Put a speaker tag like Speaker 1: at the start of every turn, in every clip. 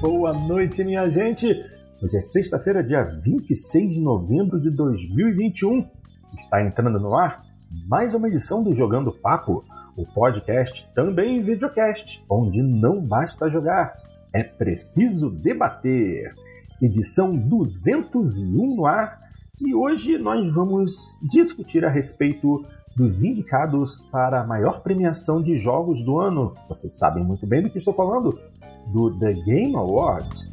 Speaker 1: Boa noite, minha gente! Hoje é sexta-feira, dia 26 de novembro de 2021. Está entrando no ar mais uma edição do Jogando Papo, o podcast também videocast, onde não basta jogar, é preciso debater. Edição 201 no ar, e hoje nós vamos discutir a respeito dos indicados para a maior premiação de jogos do ano. Vocês sabem muito bem do que estou falando, do The Game Awards.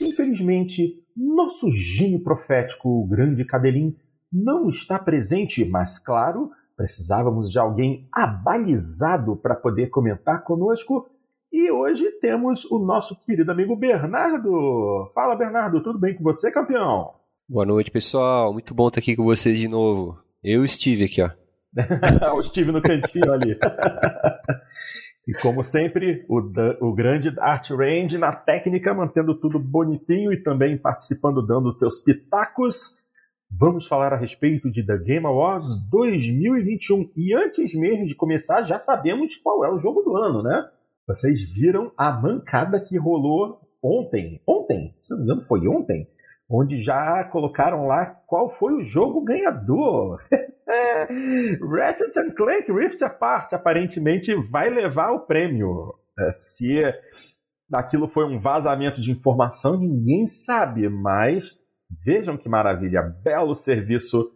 Speaker 1: Infelizmente, nosso gênio profético, o grande Cadelin, não está presente, mas claro, precisávamos de alguém abalizado para poder comentar conosco e hoje temos o nosso querido amigo Bernardo. Fala, Bernardo, tudo bem com você, campeão?
Speaker 2: Boa noite, pessoal. Muito bom estar aqui com vocês de novo. Eu estive aqui, ó.
Speaker 1: o Steve no cantinho ali. e como sempre, o, o grande Art Range na técnica, mantendo tudo bonitinho e também participando, dando seus pitacos. Vamos falar a respeito de The Game Awards 2021. E antes mesmo de começar, já sabemos qual é o jogo do ano, né? Vocês viram a mancada que rolou ontem? Ontem? Se não me engano, foi ontem? Onde já colocaram lá qual foi o jogo ganhador. Ratchet Clank Rift Apart aparentemente vai levar o prêmio. É, se aquilo foi um vazamento de informação, ninguém sabe, mas vejam que maravilha, belo serviço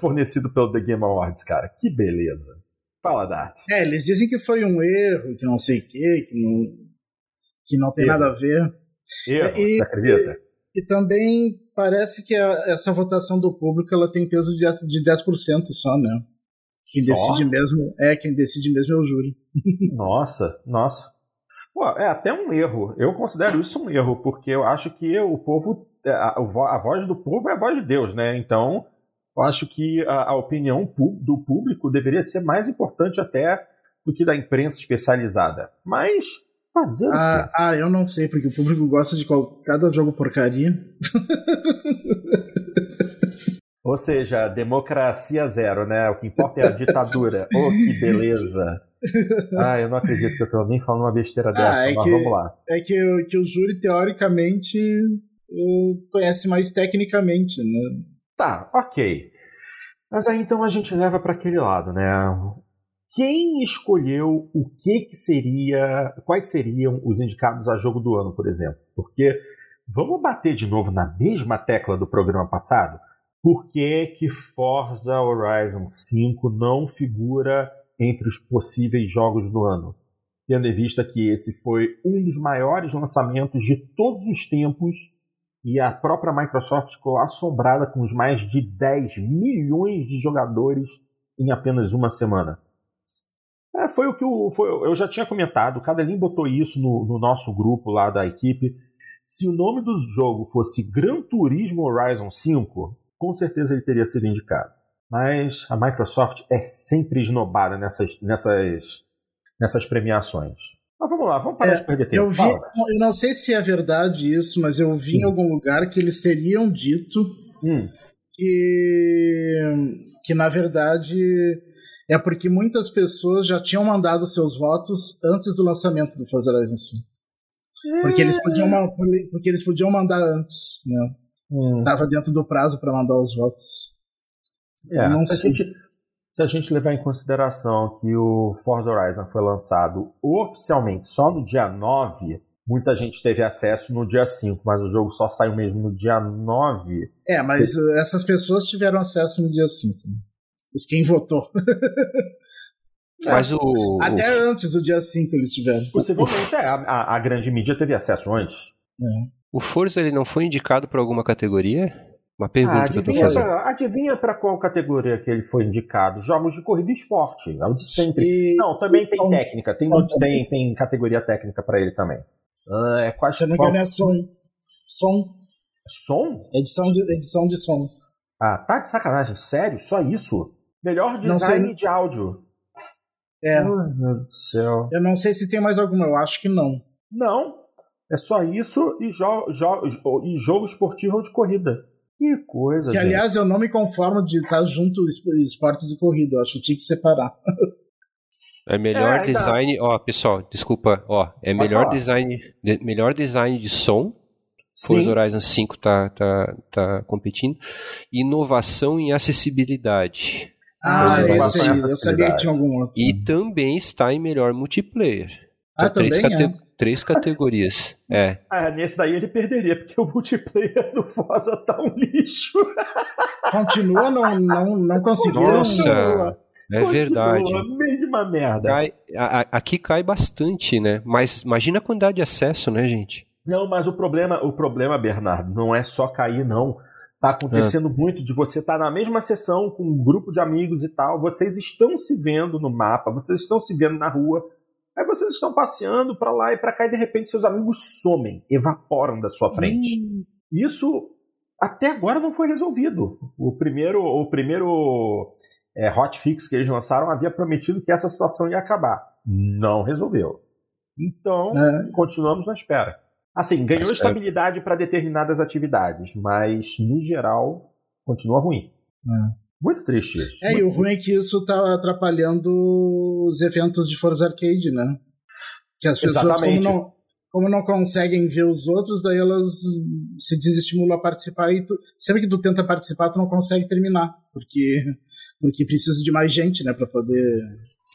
Speaker 1: fornecido pelo The Game Awards, cara. Que beleza. Fala, Dart.
Speaker 3: É, eles dizem que foi um erro, que não sei o quê, que não, que não tem erro. nada a ver.
Speaker 1: Erro, e, você acredita?
Speaker 3: E, também parece que a, essa votação do público ela tem peso de, de 10% só, né? Quem só? decide mesmo é quem decide mesmo é o júri.
Speaker 1: Nossa, nossa. Pô, é até um erro. Eu considero isso um erro, porque eu acho que o povo, é, a, a voz do povo é a voz de Deus, né? Então, eu acho que a, a opinião do público deveria ser mais importante até do que da imprensa especializada. Mas fazer.
Speaker 3: Ah, ah, eu não sei, porque o público gosta de qual, cada jogo porcaria.
Speaker 1: Ou seja, democracia zero, né? O que importa é a ditadura. oh, que beleza! Ah, eu não acredito que eu tô nem falando uma besteira ah, dessa, ah, é mas que, vamos lá.
Speaker 3: É que, que o júri, teoricamente, conhece mais tecnicamente, né?
Speaker 1: Tá, ok. Mas aí então a gente leva para aquele lado, né? Quem escolheu o que, que seria, quais seriam os indicados a jogo do ano, por exemplo? Porque vamos bater de novo na mesma tecla do programa passado? Por que, que Forza Horizon 5 não figura entre os possíveis jogos do ano? Tendo em vista que esse foi um dos maiores lançamentos de todos os tempos e a própria Microsoft ficou assombrada com os mais de 10 milhões de jogadores em apenas uma semana. Foi o que o, foi, eu já tinha comentado, o Cadelin botou isso no, no, nosso grupo lá da equipe. Se o nome do jogo fosse Gran Turismo Horizon 5, com certeza ele teria sido indicado. Mas a Microsoft é sempre esnobada nessas, nessas, nessas premiações. Mas vamos lá, vamos parar é, de perder tempo.
Speaker 3: Eu, vi, eu não sei se é verdade isso, mas eu vi em algum lugar que eles teriam dito hum. que, que, na verdade, é porque muitas pessoas já tinham mandado seus votos antes do lançamento do Forza Horizon 5. É. Porque, eles podiam, porque eles podiam mandar antes, né? Hum. Tava dentro do prazo para mandar os votos.
Speaker 1: É, não sei. Gente, se a gente levar em consideração que o Forza Horizon foi lançado oficialmente só no dia 9, muita gente teve acesso no dia 5, mas o jogo só saiu mesmo no dia 9.
Speaker 3: É, mas essas pessoas tiveram acesso no dia 5. Os quem votou.
Speaker 2: Mas o.
Speaker 3: Até o... antes do dia 5 eles tiveram.
Speaker 1: Possivelmente, é, a, a, grande mídia teve acesso antes.
Speaker 2: É. O Forza ele não foi indicado para alguma categoria? Uma pergunta ah, que eu tô fazendo.
Speaker 1: Pra, adivinha para qual categoria que ele foi indicado? Jogos de corrida e esporte. É o de sempre. E... Não, também tem técnica. Tem, tem, tem categoria técnica para ele também.
Speaker 3: Uh, é quase. Se não me engano, é som. Som.
Speaker 1: Som?
Speaker 3: Edição de, edição de som.
Speaker 1: Ah, tá de sacanagem. Sério? Só isso? Melhor design de áudio.
Speaker 3: É. Oh, meu Deus do céu. Eu não sei se tem mais alguma, eu acho que não.
Speaker 1: Não. É só isso e, jo jo e jogo esportivo de corrida. Que coisa.
Speaker 3: Que,
Speaker 1: gente.
Speaker 3: aliás, eu não me conformo de estar junto esportes e corrida. Eu acho que tinha que separar.
Speaker 2: É melhor é, design, ó, pessoal, desculpa, ó, é melhor falar. design, de, melhor design de som. Forza Horizon 5 tá, tá, tá competindo. Inovação em acessibilidade.
Speaker 3: Ah, esse aí, eu sabia que tinha algum outro.
Speaker 2: E também está em melhor multiplayer.
Speaker 3: Ah, então, também três, cate
Speaker 2: é. três categorias. É.
Speaker 1: Ah, nesse daí ele perderia, porque o multiplayer do Forza tá um lixo.
Speaker 3: Continua, não, não, não conseguiram.
Speaker 2: Nossa. É Continua, verdade.
Speaker 1: Mesma merda.
Speaker 2: Cai, a, a, aqui cai bastante, né? Mas imagina a quantidade de acesso, né, gente?
Speaker 1: Não, mas o problema, o problema, Bernardo, não é só cair, não. Tá acontecendo é. muito de você estar tá na mesma sessão com um grupo de amigos e tal. Vocês estão se vendo no mapa, vocês estão se vendo na rua. Aí vocês estão passeando para lá e para cá e de repente seus amigos somem, evaporam da sua frente. Hum. Isso até agora não foi resolvido. O primeiro, o primeiro é, hotfix que eles lançaram havia prometido que essa situação ia acabar. Não resolveu. Então, é. continuamos na espera. Assim, ganhou estabilidade para determinadas atividades, mas no geral continua ruim. É. Muito triste isso.
Speaker 3: É,
Speaker 1: Muito
Speaker 3: e o ruim é que isso tá atrapalhando os eventos de Forza Arcade, né? Que as pessoas, como não, como não conseguem ver os outros, daí elas se desestimulam a participar e tu, sempre que tu tenta participar, tu não consegue terminar, porque, porque precisa de mais gente, né, para poder...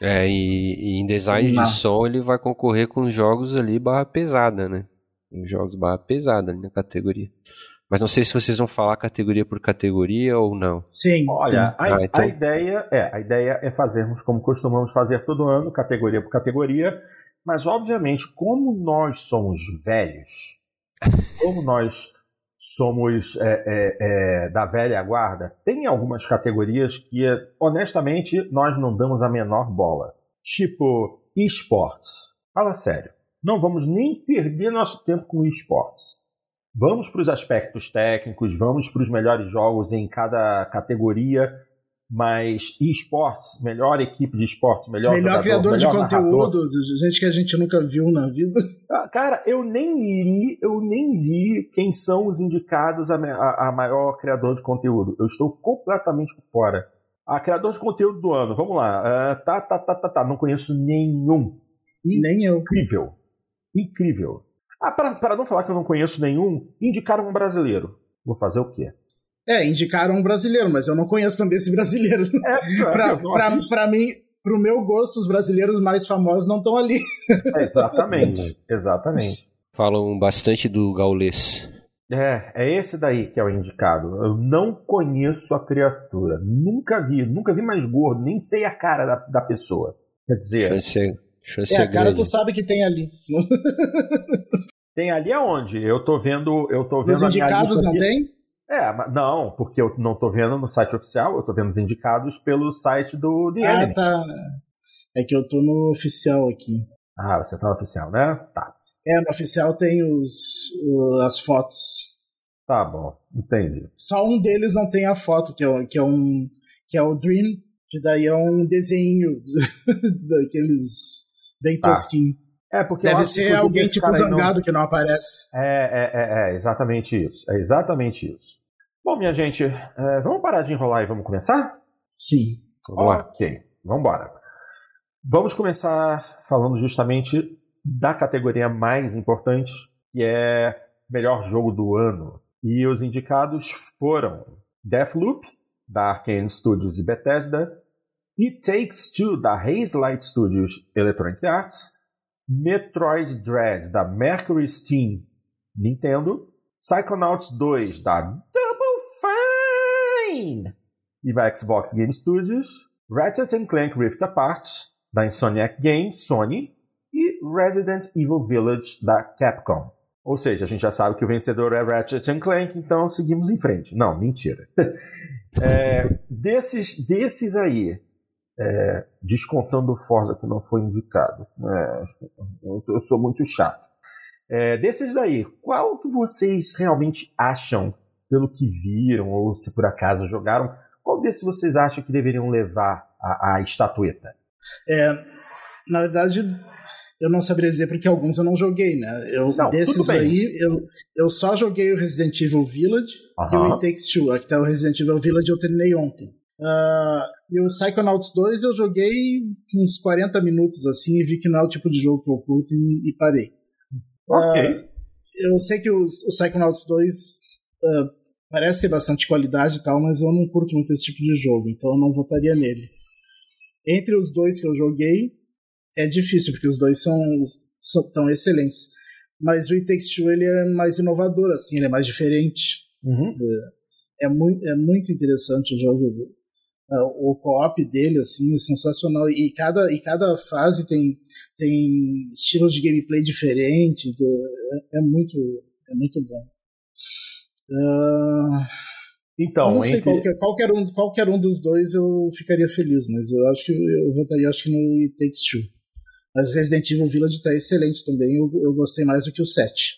Speaker 2: É, e, e em design terminar. de som ele vai concorrer com jogos ali barra pesada, né? Jogos barra pesada ali na categoria. Mas não sei se vocês vão falar categoria por categoria ou não.
Speaker 3: Sim.
Speaker 1: Olha,
Speaker 3: sim.
Speaker 1: A, ah, então... a, ideia é a ideia é fazermos como costumamos fazer todo ano, categoria por categoria. Mas obviamente, como nós somos velhos, como nós somos é, é, é, da velha guarda, tem algumas categorias que, honestamente, nós não damos a menor bola. Tipo, esportes. Fala sério. Não vamos nem perder nosso tempo com esportes. Vamos para os aspectos técnicos, vamos para os melhores jogos em cada categoria, mas esportes, melhor equipe de esportes, melhor
Speaker 3: melhor jogador, criador melhor de conteúdo, narrador. gente que a gente nunca viu na vida.
Speaker 1: Ah, cara, eu nem li, eu nem vi quem são os indicados a, a, a maior criador de conteúdo. Eu estou completamente por fora. A criador de conteúdo do ano, vamos lá. Uh, tá, tá, tá, tá, tá. Não conheço nenhum.
Speaker 3: Nem eu.
Speaker 1: Incrível incrível. Ah, para não falar que eu não conheço nenhum, indicaram um brasileiro. Vou fazer o quê?
Speaker 3: É, indicaram um brasileiro, mas eu não conheço também esse brasileiro. É, pra, pra, pra, mim, pro meu gosto, os brasileiros mais famosos não estão ali.
Speaker 1: É, exatamente, exatamente.
Speaker 2: Falam bastante do gaulês.
Speaker 1: É, é esse daí que é o indicado. Eu não conheço a criatura. Nunca vi, nunca vi mais gordo, nem sei a cara da, da pessoa. Quer dizer.
Speaker 2: Chance, Chance
Speaker 3: é, a cara tu sabe que tem ali.
Speaker 1: tem ali aonde? Eu tô vendo. Eu tô vendo
Speaker 3: Os indicados não tem?
Speaker 1: É, não, porque eu não tô vendo no site oficial, eu tô vendo os indicados pelo site do The
Speaker 3: Ah, tá. É que eu tô no oficial aqui.
Speaker 1: Ah, você tá no oficial, né? Tá.
Speaker 3: É, no oficial tem os, as fotos.
Speaker 1: Tá bom, entendi.
Speaker 3: Só um deles não tem a foto, que é, que é um. que é o Dream, que daí é um desenho daqueles bem tá. tosquinho.
Speaker 1: É, porque
Speaker 3: Deve ser alguém tipo zangado não... que não aparece.
Speaker 1: É, é, é, é, exatamente isso. É exatamente isso. Bom, minha gente, é, vamos parar de enrolar e vamos começar?
Speaker 3: Sim.
Speaker 1: Vamos lá. Ok, vamos embora. Vamos começar falando justamente da categoria mais importante, que é melhor jogo do ano. E os indicados foram Deathloop, da Arkane Studios e Bethesda, It Takes Two, da Hazelight Studios Electronic Arts, Metroid Dread, da Mercury Steam Nintendo, Psychonauts 2, da Double Fine e da Xbox Game Studios, Ratchet Clank Rift Apart, da Insomniac Games, Sony, e Resident Evil Village, da Capcom. Ou seja, a gente já sabe que o vencedor é Ratchet Clank, então seguimos em frente. Não, mentira. é, desses, desses aí, é, descontando o Forza que não foi indicado. É, eu, sou muito chato. É, desses daí, qual que vocês realmente acham, pelo que viram ou se por acaso jogaram, qual desses vocês acham que deveriam levar a, a estatueta?
Speaker 3: É, na verdade, eu não saberia dizer porque alguns eu não joguei, né? Eu, não, desses aí, eu, eu só joguei o Resident Evil Village uh -huh. e o It Takes Two. Tá o Resident Evil Village, eu terminei ontem. Uh, e o Psychonauts 2 eu joguei uns 40 minutos assim e vi que não é o tipo de jogo que eu curto e, e parei.
Speaker 1: Ok. Uh,
Speaker 3: eu sei que os, o Psychonauts 2 uh, parece ter bastante qualidade e tal, mas eu não curto muito esse tipo de jogo, então eu não votaria nele. Entre os dois que eu joguei, é difícil, porque os dois são, são tão excelentes. Mas o It Takes Two, ele é mais inovador, assim, ele é mais diferente.
Speaker 1: Uhum.
Speaker 3: É, é, muito, é muito interessante o jogo. Uh, o co-op dele, assim, é sensacional. E cada, e cada fase tem, tem estilos de gameplay diferentes. É, é, muito, é muito bom. Uh,
Speaker 1: então,
Speaker 3: não sei, entre... qualquer, qualquer, um, qualquer um dos dois eu ficaria feliz, mas eu acho que eu votaria acho que no It Takes Two. Mas Resident Evil Village tá excelente também, eu, eu gostei mais do que o 7.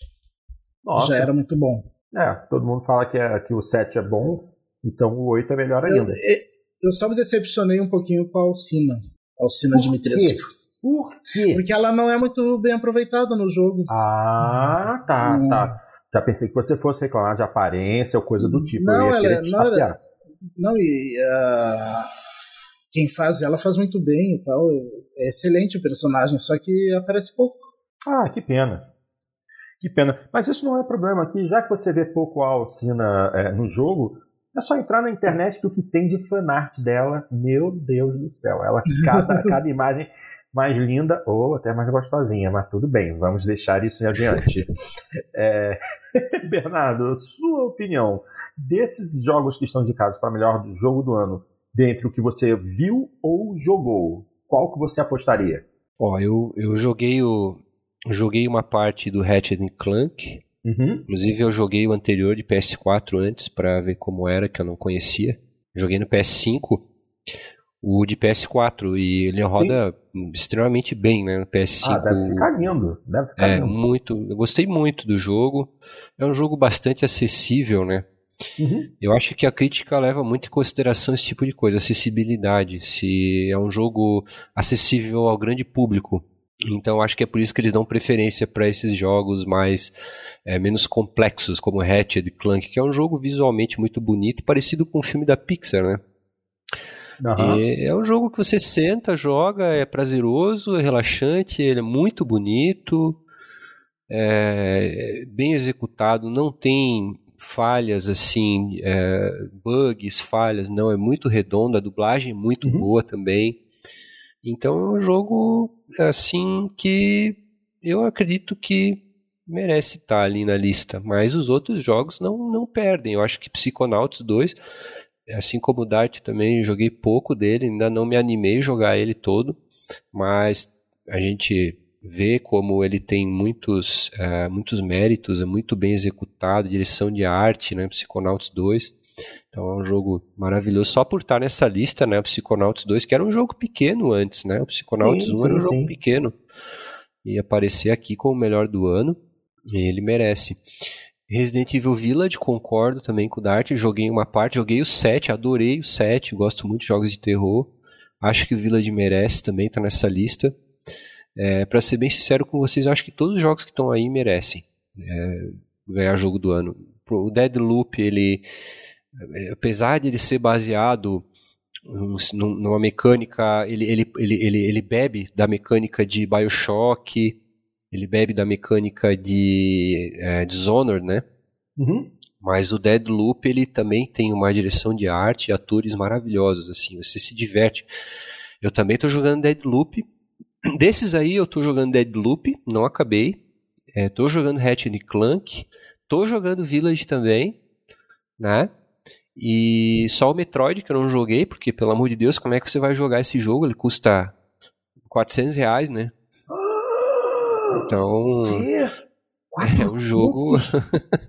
Speaker 3: Nossa. Já era muito bom.
Speaker 1: É, todo mundo fala que, é, que o 7 é bom, então o 8 é melhor ainda.
Speaker 3: Eu, eu só me decepcionei um pouquinho com a Alcina. Alcina Por Dimitrescu.
Speaker 1: Por quê?
Speaker 3: Porque ela não é muito bem aproveitada no jogo.
Speaker 1: Ah, tá, hum. tá. Já pensei que você fosse reclamar de aparência ou coisa do tipo.
Speaker 3: Não, ela é, não era. Não, e uh, quem faz ela faz muito bem e tal. É excelente o personagem, só que aparece pouco.
Speaker 1: Ah, que pena. Que pena. Mas isso não é problema aqui, já que você vê pouco a Alcina é, no jogo, é só entrar na internet que o que tem de fanart dela, meu Deus do céu. Ela, cada, cada imagem mais linda ou até mais gostosinha, mas tudo bem, vamos deixar isso em adiante. é... Bernardo, sua opinião desses jogos que estão indicados para melhor jogo do ano, dentre o que você viu ou jogou, qual que você apostaria?
Speaker 2: Ó, eu, eu joguei o joguei uma parte do Ratchet Clank.
Speaker 1: Uhum.
Speaker 2: Inclusive eu joguei o anterior de PS4 antes para ver como era, que eu não conhecia. Joguei no PS5 o de PS4 e ele roda Sim. extremamente bem, né, no PS5.
Speaker 1: Ah, deve ficar lindo, deve ficar
Speaker 2: é,
Speaker 1: lindo.
Speaker 2: muito, eu gostei muito do jogo. É um jogo bastante acessível, né?
Speaker 1: Uhum.
Speaker 2: Eu acho que a crítica leva muito em consideração esse tipo de coisa, acessibilidade, se é um jogo acessível ao grande público. Então acho que é por isso que eles dão preferência para esses jogos mais é, menos complexos, como Ratchet Clank, que é um jogo visualmente muito bonito, parecido com o filme da Pixar, né?
Speaker 1: Uhum.
Speaker 2: é um jogo que você senta, joga, é prazeroso, é relaxante, ele é muito bonito, é bem executado, não tem falhas assim, é, bugs, falhas, não, é muito redondo, a dublagem é muito uhum. boa também. Então é um jogo assim que eu acredito que merece estar ali na lista, mas os outros jogos não, não perdem. Eu acho que Psychonauts 2 Assim como o Dart também, joguei pouco dele, ainda não me animei a jogar ele todo, mas a gente vê como ele tem muitos, uh, muitos méritos, é muito bem executado, direção de arte, né, Psychonauts 2. Então é um jogo maravilhoso, só por estar nessa lista, né, Psychonauts 2, que era um jogo pequeno antes, né, o Psychonauts sim, 1 sim, era um sim. jogo pequeno. E aparecer aqui como o melhor do ano, ele merece. Resident Evil Village, concordo também com o Dart. Joguei uma parte, joguei o 7, adorei o 7, gosto muito de jogos de terror. Acho que o Village merece também, tá nessa lista. É, para ser bem sincero com vocês, acho que todos os jogos que estão aí merecem é, ganhar jogo do ano. O Deadloop, ele, apesar de ele ser baseado numa mecânica, ele, ele, ele, ele, ele bebe da mecânica de Bioshock, ele bebe da mecânica de é, Dishonored, né?
Speaker 1: Uhum.
Speaker 2: Mas o Deadloop, ele também tem uma direção de arte e atores maravilhosos, assim, você se diverte. Eu também estou jogando Deadloop. Desses aí eu estou jogando Deadloop, não acabei. Estou é, jogando Ratchet Clank. Estou jogando Village também, né? E só o Metroid que eu não joguei, porque pelo amor de Deus, como é que você vai jogar esse jogo? Ele custa 400 reais, né? Então.
Speaker 1: Que?
Speaker 2: É um jogo.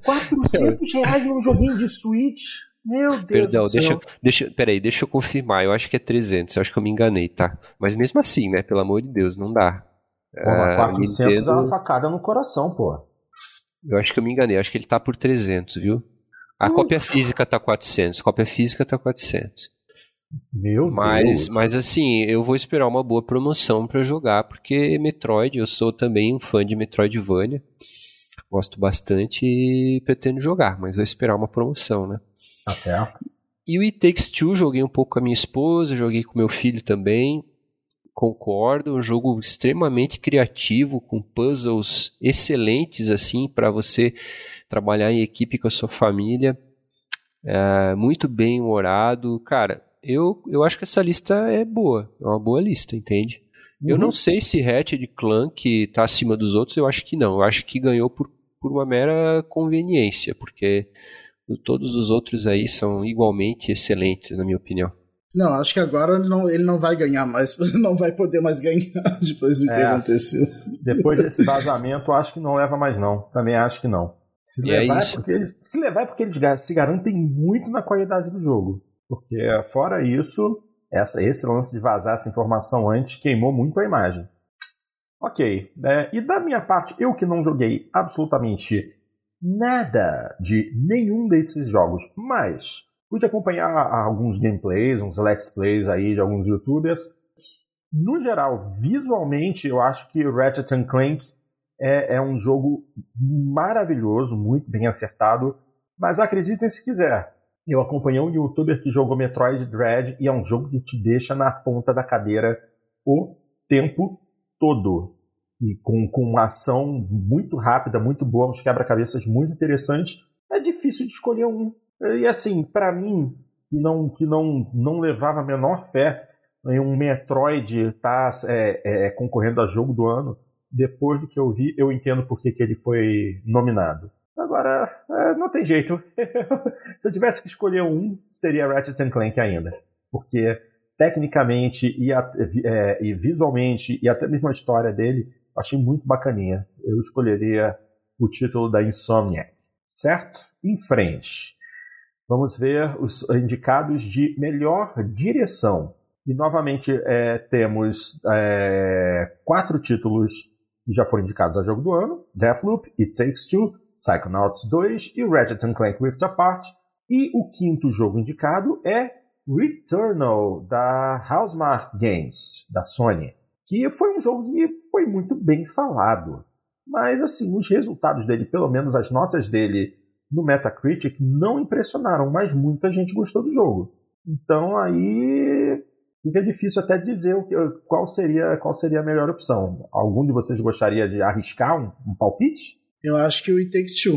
Speaker 1: 400 reais num joguinho de Switch? Meu Deus
Speaker 2: Perdão,
Speaker 1: do
Speaker 2: deixa,
Speaker 1: céu.
Speaker 2: deixa, peraí, deixa eu confirmar. Eu acho que é 300. Eu acho que eu me enganei, tá? Mas mesmo assim, né? Pelo amor de Deus, não dá.
Speaker 1: Pô, 400 Nintendo... é uma facada no coração, pô.
Speaker 2: Eu acho que eu me enganei. Eu acho que ele tá por 300, viu? A cópia física tá 400. A cópia física tá 400.
Speaker 1: Meu
Speaker 2: mas,
Speaker 1: Deus.
Speaker 2: Mas assim, eu vou esperar uma boa promoção para jogar, porque Metroid, eu sou também um fã de Metroidvania. Gosto bastante e pretendo jogar, mas vou esperar uma promoção, né?
Speaker 1: Tá certo.
Speaker 2: E o It Takes Two, joguei um pouco com a minha esposa, joguei com meu filho também. Concordo, um jogo extremamente criativo, com puzzles excelentes assim para você trabalhar em equipe com a sua família. É, muito bem humorado. Cara, eu, eu acho que essa lista é boa, é uma boa lista, entende? Uhum. Eu não sei se Ratchet Clank está acima dos outros, eu acho que não. Eu acho que ganhou por, por uma mera conveniência, porque todos os outros aí são igualmente excelentes, na minha opinião.
Speaker 3: Não, acho que agora ele não, ele não vai ganhar mais, não vai poder mais ganhar depois do é, que aconteceu.
Speaker 1: Depois desse vazamento, acho que não leva mais não. Também acho que não. Se
Speaker 2: e é
Speaker 1: levar,
Speaker 2: é
Speaker 1: é porque eles, se levar é porque eles se garantem muito na qualidade do jogo. Porque fora isso, essa, esse lance de vazar essa informação antes queimou muito a imagem. Ok. É, e da minha parte, eu que não joguei absolutamente nada de nenhum desses jogos, mas pude acompanhar alguns gameplays, uns let's plays aí de alguns youtubers. No geral, visualmente, eu acho que Ratchet Clank é, é um jogo maravilhoso, muito bem acertado, mas acreditem se quiser, eu acompanhei um youtuber que jogou Metroid Dread e é um jogo que te deixa na ponta da cadeira o tempo todo. E com, com uma ação muito rápida, muito boa, uns quebra-cabeças muito interessantes. É difícil de escolher um. E assim, para mim, que não, que não, não levava a menor fé em um Metroid estar tá, é, é, concorrendo a jogo do ano, depois do que eu vi, eu entendo por que, ele foi nominado. Agora, é, não tem jeito. Se eu tivesse que escolher um, seria Ratchet Clank ainda. Porque tecnicamente e, é, e, visualmente, e até mesmo a história dele, achei muito bacaninha. Eu escolheria o título da Insomniac. Certo? Em frente. Vamos ver os indicados de melhor direção. E novamente é, temos é, quatro títulos já foram indicados a jogo do ano: Deathloop, It Takes Two, Psychonauts 2 e Ratchet Clank Rift Apart. E o quinto jogo indicado é Returnal, da Housemarque Games, da Sony. Que foi um jogo que foi muito bem falado. Mas, assim, os resultados dele, pelo menos as notas dele no Metacritic, não impressionaram, mas muita gente gostou do jogo. Então, aí fica difícil até dizer qual seria, qual seria a melhor opção. Algum de vocês gostaria de arriscar um, um palpite?
Speaker 3: Eu acho que o It Takes Two.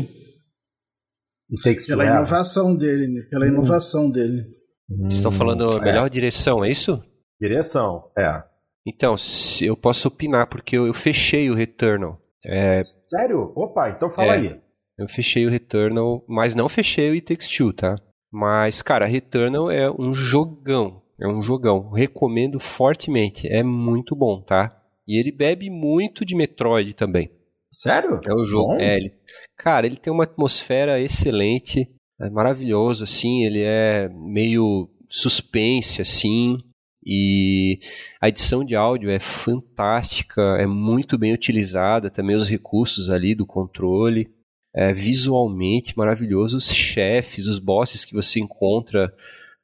Speaker 1: It Takes
Speaker 3: Pela
Speaker 1: Two, é.
Speaker 3: inovação é. dele, né? Pela hum. inovação dele.
Speaker 2: Hum, Vocês estão falando a melhor é. direção, é isso?
Speaker 1: Direção, é.
Speaker 2: Então, eu posso opinar, porque eu, eu fechei o Returnal. É...
Speaker 1: Sério? Opa, então fala
Speaker 2: é,
Speaker 1: aí.
Speaker 2: Eu fechei o Returnal, mas não fechei o It Takes Two, tá? Mas, cara, Returnal é um jogão. É um jogão. Recomendo fortemente. É muito bom, tá? E ele bebe muito de Metroid também.
Speaker 1: Sério?
Speaker 2: É o jogo. É, ele, cara, ele tem uma atmosfera excelente, é maravilhoso, assim. Ele é meio suspense, assim. E a edição de áudio é fantástica, é muito bem utilizada, também os recursos ali do controle. É visualmente maravilhoso, os chefes, os bosses que você encontra.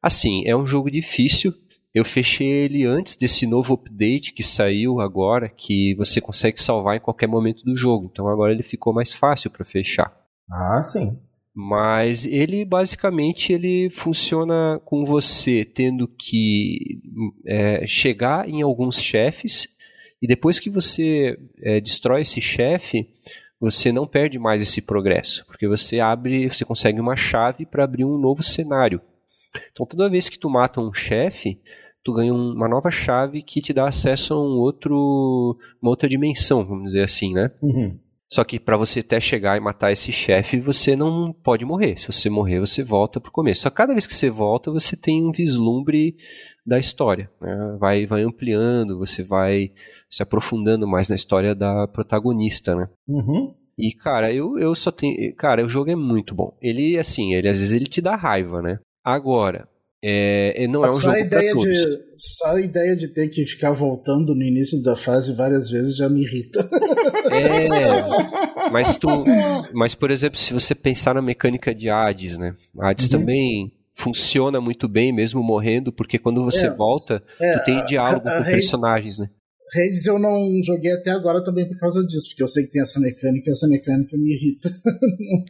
Speaker 2: Assim, é um jogo difícil, eu fechei ele antes desse novo update que saiu agora, que você consegue salvar em qualquer momento do jogo. Então agora ele ficou mais fácil para fechar.
Speaker 1: Ah, sim.
Speaker 2: Mas ele basicamente ele funciona com você tendo que é, chegar em alguns chefes e depois que você é, destrói esse chefe, você não perde mais esse progresso, porque você abre, você consegue uma chave para abrir um novo cenário. Então toda vez que tu mata um chefe, tu ganha uma nova chave que te dá acesso a um outro, uma outra dimensão, vamos dizer assim, né?
Speaker 1: Uhum.
Speaker 2: Só que para você até chegar e matar esse chefe, você não pode morrer. Se você morrer, você volta pro começo. Só cada vez que você volta, você tem um vislumbre da história. Né? Vai, vai ampliando, você vai se aprofundando mais na história da protagonista, né?
Speaker 1: Uhum.
Speaker 2: E, cara, eu, eu só tenho. Cara, o jogo é muito bom. Ele, assim, ele às vezes ele te dá raiva, né? Agora, é, não é um só jogo a ideia
Speaker 3: de Só a ideia de ter que ficar voltando no início da fase várias vezes já me irrita.
Speaker 2: É, mas tu, mas por exemplo, se você pensar na mecânica de Hades, né? Hades uhum. também funciona muito bem mesmo morrendo, porque quando você é, volta, é, tu tem diálogo a, a, com a personagens, né?
Speaker 3: Reis eu não joguei até agora também por causa disso, porque eu sei que tem essa mecânica e essa mecânica me irrita.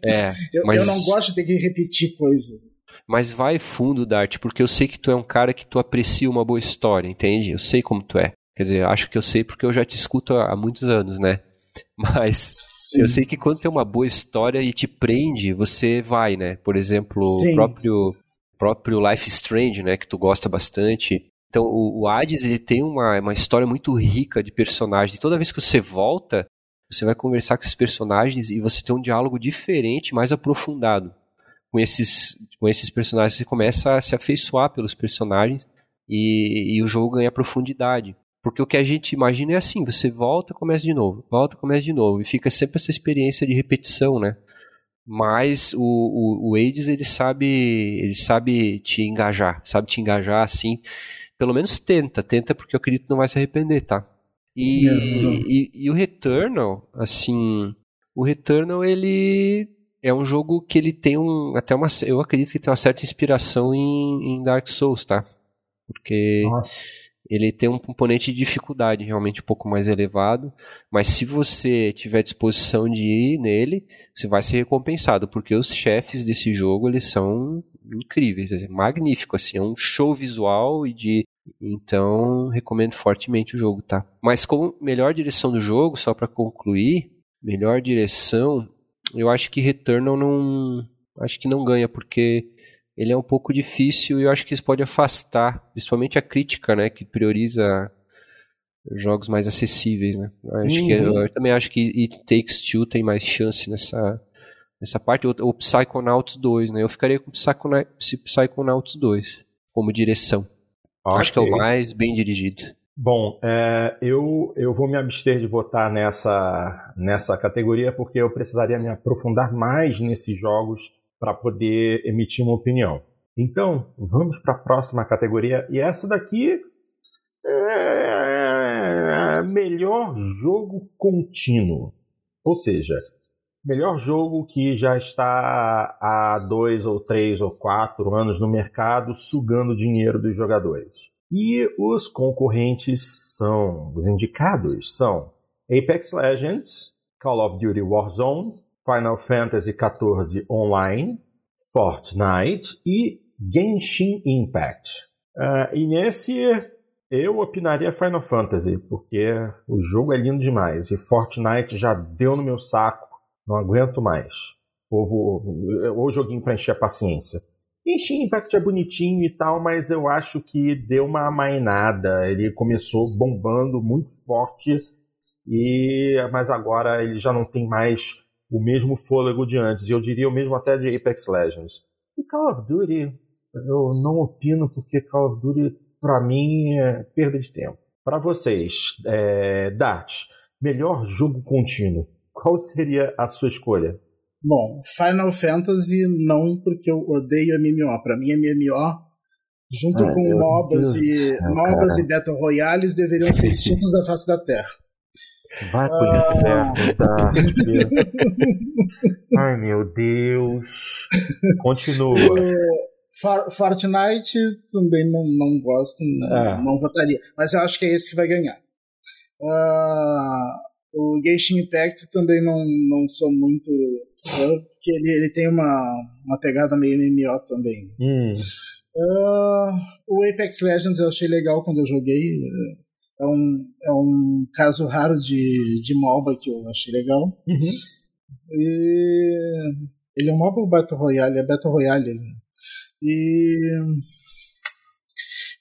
Speaker 2: É,
Speaker 3: eu,
Speaker 2: mas...
Speaker 3: eu não gosto de ter que repetir coisa.
Speaker 2: Mas vai fundo, Dart, porque eu sei que tu é um cara que tu aprecia uma boa história, entende? Eu sei como tu é. Quer dizer, acho que eu sei porque eu já te escuto há muitos anos, né? Mas Sim. eu sei que quando tem uma boa história e te prende, você vai, né? Por exemplo, o próprio, próprio Life Strange, né? Que tu gosta bastante. Então, o, o Hades, ele tem uma, uma história muito rica de personagens. E toda vez que você volta, você vai conversar com esses personagens e você tem um diálogo diferente, mais aprofundado. Com esses, com esses personagens, você começa a se afeiçoar pelos personagens e, e o jogo ganha profundidade. Porque o que a gente imagina é assim, você volta, começa de novo, volta, começa de novo, e fica sempre essa experiência de repetição, né? Mas o, o, o Aids, ele sabe, ele sabe te engajar, sabe te engajar assim, pelo menos tenta, tenta porque eu acredito que não vai se arrepender, tá? E, e, e, o Returnal, assim, o Returnal ele é um jogo que ele tem um, até uma, eu acredito que tem uma certa inspiração em, em Dark Souls, tá? Porque Nossa. ele tem um componente de dificuldade realmente um pouco mais elevado, mas se você tiver disposição de ir nele, você vai ser recompensado, porque os chefes desse jogo, eles são incríveis, é magnífico, assim, é um show visual e de então recomendo fortemente o jogo, tá? Mas como melhor direção do jogo, só para concluir, melhor direção, eu acho que Returnal não, acho que não ganha porque ele é um pouco difícil e eu acho que isso pode afastar, principalmente a crítica, né, que prioriza jogos mais acessíveis, né? Eu, acho uhum. que, eu também acho que It Takes Two tem mais chance nessa nessa parte, ou, Psychonauts 2, né? Eu ficaria com Psychonauts 2 como direção. Okay. Acho que é o mais bem dirigido.
Speaker 1: Bom, é, eu, eu vou me abster de votar nessa, nessa categoria porque eu precisaria me aprofundar mais nesses jogos para poder emitir uma opinião. Então, vamos para a próxima categoria. E essa daqui é melhor jogo contínuo. Ou seja, Melhor jogo que já está há dois ou três ou quatro anos no mercado, sugando dinheiro dos jogadores. E os concorrentes são, os indicados são Apex Legends, Call of Duty Warzone, Final Fantasy XIV Online, Fortnite e Genshin Impact. Uh, e nesse eu opinaria Final Fantasy, porque o jogo é lindo demais e Fortnite já deu no meu saco não aguento mais. Povo, ou joguinho para encher a paciência. Genshin Impact é bonitinho e tal, mas eu acho que deu uma amainada. Ele começou bombando muito forte, e mas agora ele já não tem mais o mesmo fôlego de antes. E eu diria o mesmo até de Apex Legends. E Call of Duty, eu não opino porque Call of Duty, para mim, é perda de tempo. Para vocês, é, Dart, melhor jogo contínuo qual seria a sua escolha?
Speaker 3: Bom, Final Fantasy não, porque eu odeio MMO. Para mim, MMO, junto Ai, com MOBAs, e, céu, MOBAs e Battle Royales, deveriam ser extintos da face da Terra.
Speaker 1: Vai pro ah... inferno, Ai, meu Deus. Continua.
Speaker 3: Fortnite também não, não gosto, não, é. não votaria. Mas eu acho que é esse que vai ganhar. Uh, o Genshin Impact também não, não sou muito fã, porque ele, ele tem uma, uma pegada meio MMO também.
Speaker 1: Hum.
Speaker 3: Uh, o Apex Legends eu achei legal quando eu joguei. É um, é um caso raro de, de MOBA que eu achei legal.
Speaker 1: Uhum.
Speaker 3: E ele é um MOBA ou Battle Royale? É Battle Royale. E,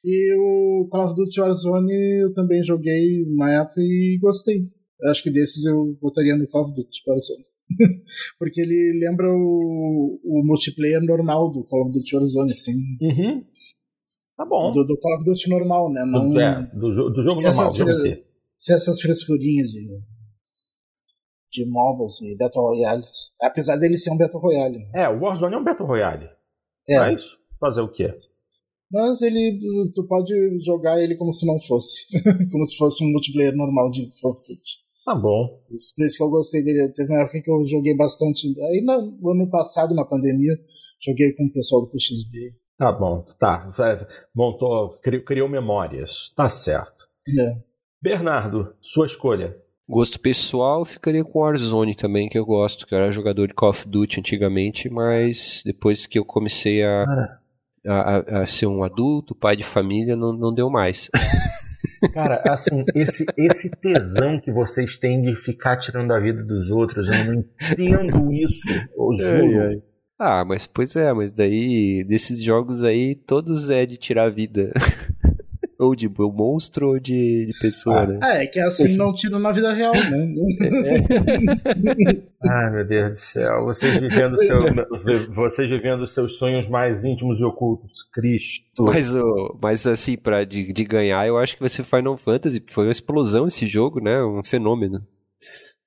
Speaker 3: e o Call of Duty Warzone eu também joguei uma época e gostei. Eu acho que desses eu votaria no Call of Duty Warzone. Porque ele lembra o, o multiplayer normal do Call of Duty Warzone, assim.
Speaker 1: Uhum. Tá bom.
Speaker 3: Do, do, Call of Duty normal, né? Não,
Speaker 1: do, é, do, do jogo normal, jogo
Speaker 3: fre... Se essas frescurinhas de, de MOBAs e Battle Royales. Apesar dele ser um Battle Royale.
Speaker 1: É, o Warzone é um Battle Royale. É. Mas fazer o quê?
Speaker 3: Mas ele, tu pode jogar ele como se não fosse. como se fosse um multiplayer normal de Call of Duty.
Speaker 1: Tá bom.
Speaker 3: Isso, por isso que eu gostei dele. Teve uma época que eu joguei bastante. Aí no ano passado, na pandemia, joguei com o pessoal do PXB.
Speaker 1: Tá bom, tá. Montou, criou, criou memórias. Tá certo.
Speaker 3: É.
Speaker 1: Bernardo, sua escolha.
Speaker 2: Gosto pessoal, ficaria com Warzone também, que eu gosto, que eu era jogador de Call of Duty antigamente, mas depois que eu comecei a, a, a, ser um adulto, pai de família, não, não deu mais.
Speaker 1: Cara, assim, esse, esse tesão que vocês têm de ficar tirando a vida dos outros, eu não entendo isso, eu juro. Ai, ai.
Speaker 2: Ah, mas pois é, mas daí, desses jogos aí, todos é de tirar a vida. Ou de monstro ou de, de pessoa, ah, né?
Speaker 3: É, é que assim Esse... não tira na vida real, né?
Speaker 1: Ai, meu Deus do céu. Vocês vivendo, seu, vocês vivendo seus sonhos mais íntimos e ocultos. Cristo.
Speaker 2: Mas, mas assim, pra, de, de ganhar, eu acho que vai ser Final Fantasy, porque foi uma explosão esse jogo, né? Um fenômeno.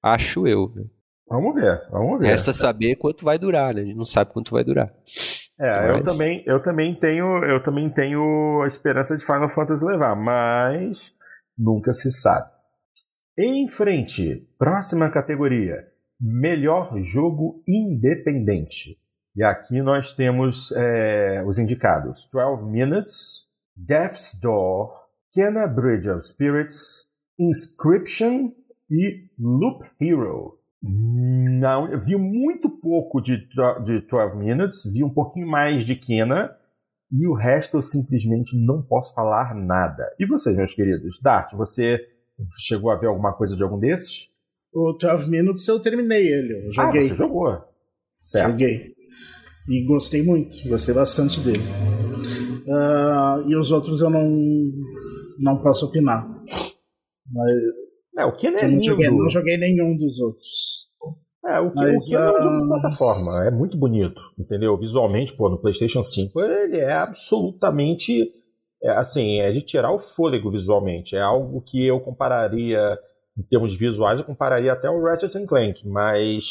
Speaker 2: Acho eu, né?
Speaker 1: Vamos ver, vamos ver.
Speaker 2: Resta saber quanto vai durar, né? A gente não sabe quanto vai durar.
Speaker 1: É, mas... eu também, eu também tenho, eu também tenho a esperança de Final Fantasy levar, mas nunca se sabe. Em frente, próxima categoria, melhor jogo independente. E aqui nós temos é, os indicados: 12 Minutes, Death's Door, Kena Bridge of Spirits, Inscription e Loop Hero. Não, eu vi muito pouco de, de 12 Minutes, vi um pouquinho mais de Kena, e o resto eu simplesmente não posso falar nada. E vocês, meus queridos? Dart, você chegou a ver alguma coisa de algum desses?
Speaker 3: O 12 Minutes eu terminei ele, eu joguei.
Speaker 1: Ah, você jogou? Certo.
Speaker 3: Joguei. E gostei muito, gostei bastante dele. Uh, e os outros eu não, não posso opinar. Mas
Speaker 1: é, o Kena é lindo.
Speaker 3: Não joguei, não joguei nenhum dos outros.
Speaker 1: É, o, Mas, o Kena é um jogo de plataforma, é muito bonito, entendeu? Visualmente, pô, no PlayStation 5 ele é absolutamente, é, assim, é de tirar o fôlego visualmente. É algo que eu compararia, em termos visuais, eu compararia até o Ratchet Clank, mas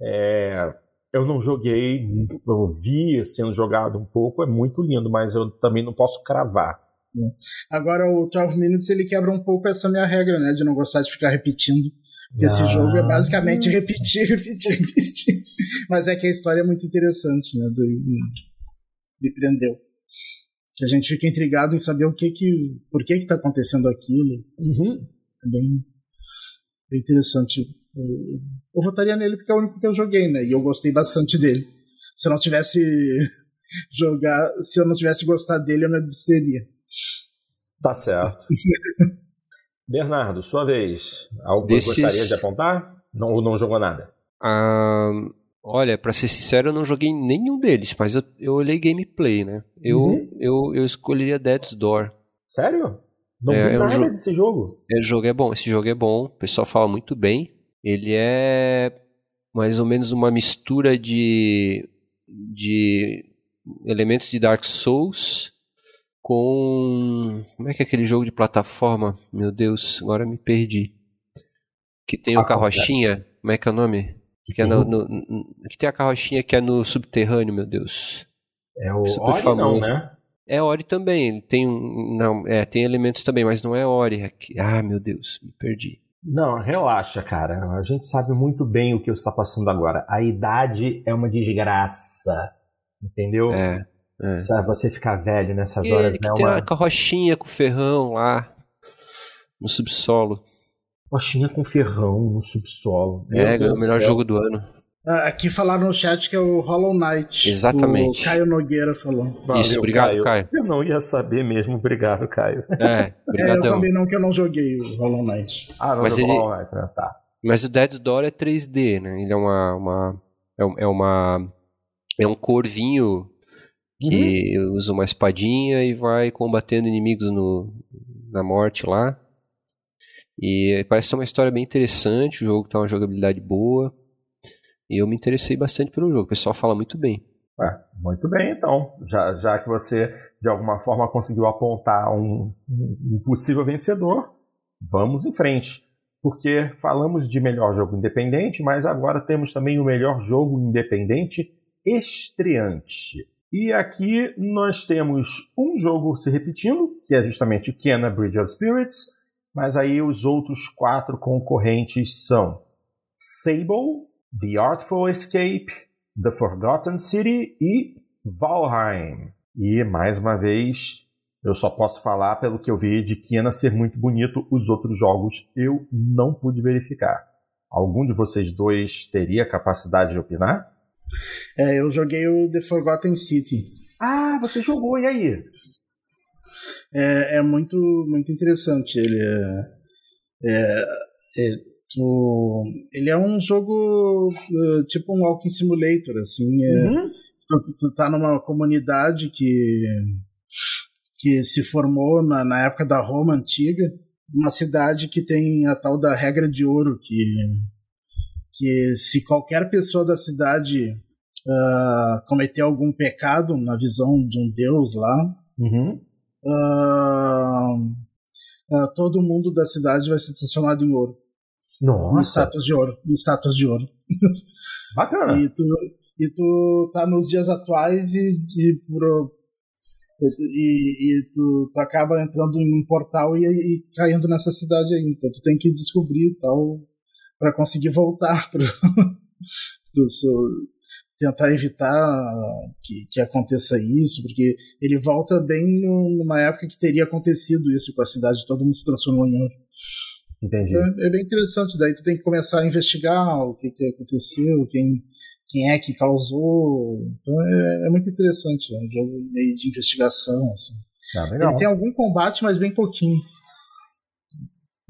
Speaker 1: é, eu não joguei, eu vi sendo jogado um pouco, é muito lindo, mas eu também não posso cravar.
Speaker 3: Agora o 12 Minutes ele quebra um pouco essa minha regra, né? De não gostar de ficar repetindo. Porque ah. esse jogo é basicamente repetir, repetir, repetir. Mas é que a história é muito interessante, né? Do, me prendeu. Que a gente fica intrigado em saber o que que. por que que tá acontecendo aquilo.
Speaker 1: Uhum.
Speaker 3: É bem, bem interessante. Eu, eu votaria nele porque é o único que eu joguei, né? E eu gostei bastante dele. Se eu não tivesse jogar, se eu não tivesse gostado dele, eu me absteria.
Speaker 1: Tá certo. Bernardo, sua vez. Algo Desses... que gostaria de apontar? Não, ou não jogou nada?
Speaker 2: Ah, olha, para ser sincero, eu não joguei nenhum deles, mas eu, eu olhei gameplay, né? Eu, uhum. eu, eu escolheria Dead's Door.
Speaker 1: Sério? Não é, vi nada desse jogo.
Speaker 2: Esse jogo é bom, esse jogo é bom, o pessoal fala muito bem. Ele é mais ou menos uma mistura de, de elementos de Dark Souls com. Como é que é aquele jogo de plataforma? Meu Deus, agora me perdi. Que tem o ah, carrochinha. Como é que é o nome? Que, é no, no, no, que tem a carrochinha que é no subterrâneo, meu Deus.
Speaker 1: É o Super Ori famoso. não, né?
Speaker 2: É Ori também. Tem não, é, tem elementos também, mas não é Ori. É ah, meu Deus, me perdi.
Speaker 1: Não, relaxa, cara. A gente sabe muito bem o que está passando agora. A idade é uma desgraça. Entendeu?
Speaker 2: É. É.
Speaker 1: Sabe, você ficar velho nessas horas
Speaker 2: é tem uma... a carrochinha com ferrão lá no subsolo.
Speaker 1: Carrochinha com ferrão no subsolo.
Speaker 2: Meu é, o melhor jogo do ano.
Speaker 3: Ah, aqui falaram no chat que é o Hollow Knight.
Speaker 2: Exatamente.
Speaker 3: O Caio Nogueira falou.
Speaker 2: Valeu, Isso, obrigado, Caio. Caio.
Speaker 1: Eu não ia saber mesmo, obrigado, Caio.
Speaker 2: É,
Speaker 3: é eu também não, que eu não joguei o Hollow Knight.
Speaker 1: Ah, não Mas ele... Hollow Knight, né? Tá.
Speaker 2: Mas o Dead Door é 3D, né? Ele é uma... uma é uma... É um corvinho que uhum. usa uma espadinha e vai combatendo inimigos no, na morte lá. E parece ser uma história bem interessante, o jogo tem uma jogabilidade boa. E eu me interessei bastante pelo jogo, o pessoal fala muito bem.
Speaker 1: É, muito bem, então. Já, já que você, de alguma forma, conseguiu apontar um, um possível vencedor, vamos em frente. Porque falamos de melhor jogo independente, mas agora temos também o melhor jogo independente estreante. E aqui nós temos um jogo se repetindo, que é justamente Kena Bridge of Spirits, mas aí os outros quatro concorrentes são Sable, The Artful Escape, The Forgotten City e Valheim. E, mais uma vez, eu só posso falar pelo que eu vi de Kena ser muito bonito. Os outros jogos eu não pude verificar. Algum de vocês dois teria capacidade de opinar?
Speaker 3: É, eu joguei o The Forgotten City.
Speaker 1: Ah, você jogou, e aí?
Speaker 3: É, é muito, muito interessante. Ele é, é, é tu, ele é um jogo uh, tipo um walking simulator, assim. É, uhum. tu, tu tá numa comunidade que que se formou na, na época da Roma antiga, uma cidade que tem a tal da regra de ouro, que, que se qualquer pessoa da cidade uh, cometer algum pecado na visão de um deus lá, uhum. uh, uh, todo mundo da cidade vai ser transformado em ouro.
Speaker 1: Nossa.
Speaker 3: Em status de ouro. Em status de ouro.
Speaker 1: Bacana.
Speaker 3: e, tu, e tu tá nos dias atuais e, e por, e, e tu, tu, acaba entrando em um portal e, e, caindo nessa cidade aí. Então tu tem que descobrir tal para conseguir voltar seu, tentar evitar que, que aconteça isso, porque ele volta bem numa época que teria acontecido isso com a cidade, todo mundo se transformou em ouro.
Speaker 1: Entendi.
Speaker 3: Então, é bem interessante, daí tu tem que começar a investigar o que, que aconteceu, quem, quem é que causou. Então é, é muito interessante, é um jogo meio de investigação. Assim.
Speaker 1: Ah,
Speaker 3: Ele tem algum combate, mas bem pouquinho.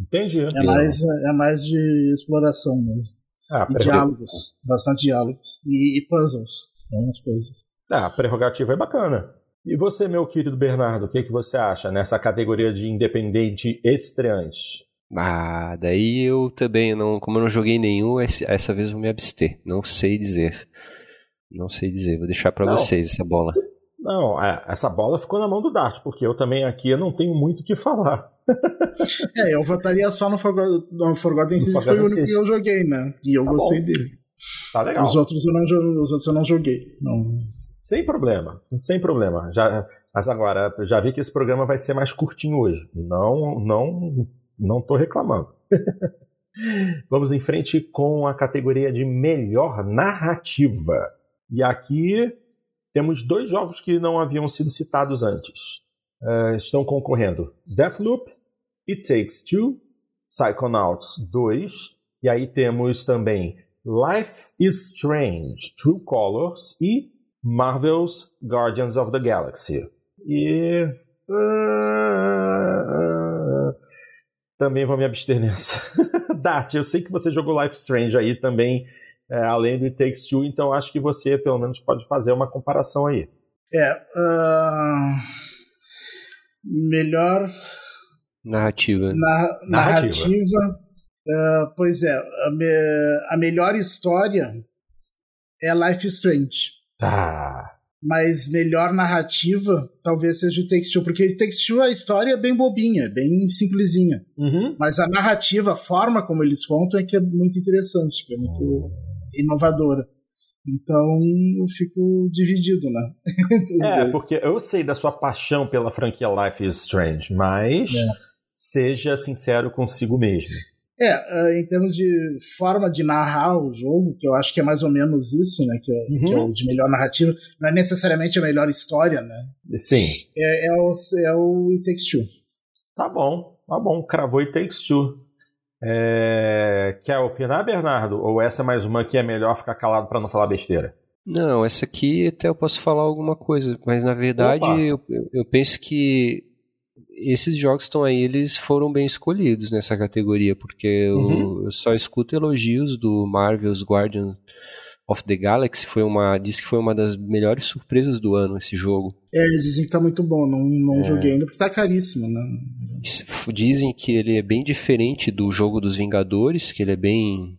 Speaker 1: Entendi.
Speaker 3: É mais, é mais de exploração mesmo. Ah, e diálogos, bastante diálogos. E, e puzzles. Tem umas puzzles.
Speaker 1: Ah, a prerrogativa é bacana. E você, meu querido Bernardo, o que, que você acha nessa categoria de independente estreante?
Speaker 2: Ah, daí eu também não, como eu não joguei nenhum, essa vez vou me abster. Não sei dizer. Não sei dizer, vou deixar para vocês essa bola.
Speaker 1: Não, é, essa bola ficou na mão do Dart, porque eu também aqui eu não tenho muito o que falar.
Speaker 3: é, eu votaria só no, Forgotten, no Forgotten City, foi o único que eu joguei, né? E eu tá gostei bom. dele.
Speaker 1: Tá legal.
Speaker 3: Os outros eu não, os outros eu não joguei. Não.
Speaker 1: Sem problema, sem problema. Já, mas agora, já vi que esse programa vai ser mais curtinho hoje. Não, não não estou reclamando. Vamos em frente com a categoria de melhor narrativa. E aqui temos dois jogos que não haviam sido citados antes. Uh, estão concorrendo Deathloop, It Takes Two, Psychonauts 2, e aí temos também Life is Strange, True Colors e Marvel's Guardians of the Galaxy. E. Uh, também vou me abster nessa. Dart, eu sei que você jogou Life Strange aí também, é, além do It Takes Two, então acho que você pelo menos pode fazer uma comparação aí.
Speaker 3: É. Uh... Melhor.
Speaker 2: Narrativa.
Speaker 3: Na... narrativa. narrativa. Uh, pois é, a, me... a melhor história é Life Strange.
Speaker 1: Tá.
Speaker 3: Mas melhor narrativa talvez seja o Takes Two, porque o Takes Two a história é bem bobinha, bem simplesinha.
Speaker 1: Uhum.
Speaker 3: Mas a narrativa, a forma como eles contam é que é muito interessante, que é muito uhum. Inovadora. Então eu fico dividido, né?
Speaker 1: é, porque eu sei da sua paixão pela franquia Life is Strange, mas é. seja sincero consigo mesmo.
Speaker 3: É, é, em termos de forma de narrar o jogo, que eu acho que é mais ou menos isso, né? Que é, uhum. que é o de melhor narrativa, não é necessariamente a melhor história, né?
Speaker 1: Sim.
Speaker 3: É, é, o, é o It Takes Two.
Speaker 1: Tá bom, tá bom, cravou It Takes Two. É... Quer opinar, Bernardo? Ou essa é mais uma que é melhor ficar calado para não falar besteira?
Speaker 2: Não, essa aqui até eu posso falar alguma coisa, mas na verdade eu, eu penso que esses jogos estão aí, eles foram bem escolhidos nessa categoria, porque uhum. eu, eu, só escuto elogios do Marvel's Guardian of the Galaxy, foi uma, diz que foi uma das melhores surpresas do ano esse jogo.
Speaker 3: É, dizem que tá muito bom, não, não é. joguei ainda porque tá caríssimo, né?
Speaker 2: Dizem que ele é bem diferente do jogo dos Vingadores, que ele é bem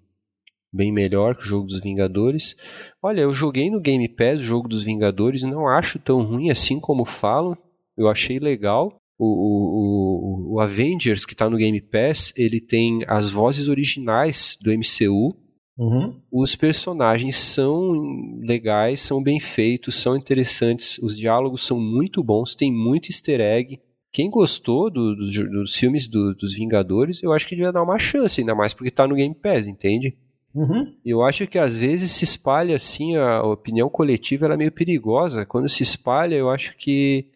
Speaker 2: bem melhor que o jogo dos Vingadores. Olha, eu joguei no Game Pass o jogo dos Vingadores, não acho tão ruim assim como falam. Eu achei legal o, o, o Avengers, que está no Game Pass, ele tem as vozes originais do MCU.
Speaker 1: Uhum.
Speaker 2: Os personagens são legais, são bem feitos, são interessantes. Os diálogos são muito bons, tem muito easter egg. Quem gostou do, do, dos filmes do, dos Vingadores, eu acho que devia dar uma chance, ainda mais porque está no Game Pass, entende? Uhum. Eu acho que às vezes se espalha assim, a opinião coletiva ela é meio perigosa. Quando se espalha, eu acho que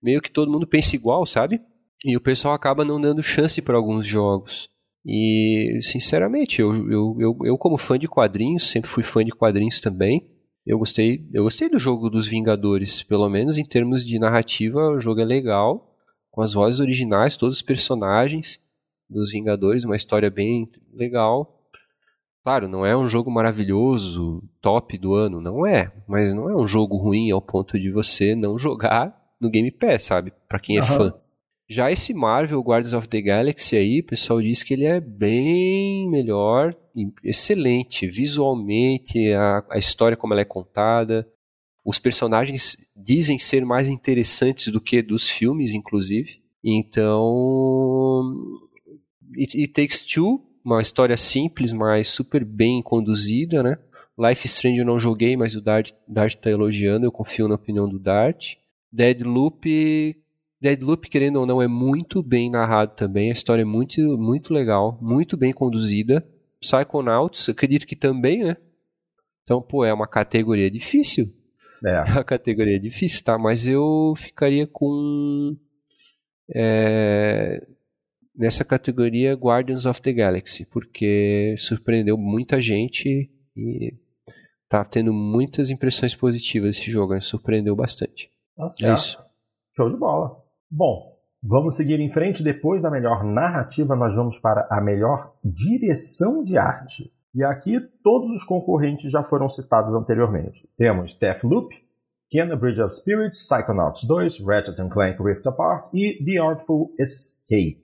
Speaker 2: meio que todo mundo pensa igual, sabe? E o pessoal acaba não dando chance para alguns jogos. E, sinceramente, eu, eu, eu, eu, como fã de quadrinhos, sempre fui fã de quadrinhos também. Eu gostei, eu gostei do jogo dos Vingadores, pelo menos em termos de narrativa, o jogo é legal, com as vozes originais, todos os personagens dos Vingadores, uma história bem legal. Claro, não é um jogo maravilhoso, top do ano, não é, mas não é um jogo ruim ao ponto de você não jogar no Game Pass, sabe? Para quem é uhum. fã. Já esse Marvel Guardians of the Galaxy aí, o pessoal diz que ele é bem melhor, excelente, visualmente, a, a história como ela é contada, os personagens dizem ser mais interessantes do que dos filmes, inclusive. Então, It, It Takes Two uma história simples, mas super bem conduzida, né? Life Strange eu não joguei, mas o Dart, Dart tá elogiando, eu confio na opinião do Dart. Deadloop, Deadloop, querendo ou não, é muito bem narrado também, a história é muito, muito legal, muito bem conduzida. Psychonauts, acredito que também, né? Então, pô, é uma categoria difícil. É. é uma categoria difícil, tá? Mas eu ficaria com... É, nessa categoria Guardians of the Galaxy, porque surpreendeu muita gente e tá tendo muitas impressões positivas esse jogo, né? surpreendeu bastante.
Speaker 1: Nossa, é isso. Show de bola. Bom, vamos seguir em frente. Depois da melhor narrativa, nós vamos para a melhor direção de arte. E aqui todos os concorrentes já foram citados anteriormente. Temos Deathloop, Kena Bridge of Spirits, Psychonauts 2, Ratchet Clank Rift Apart e The Artful Escape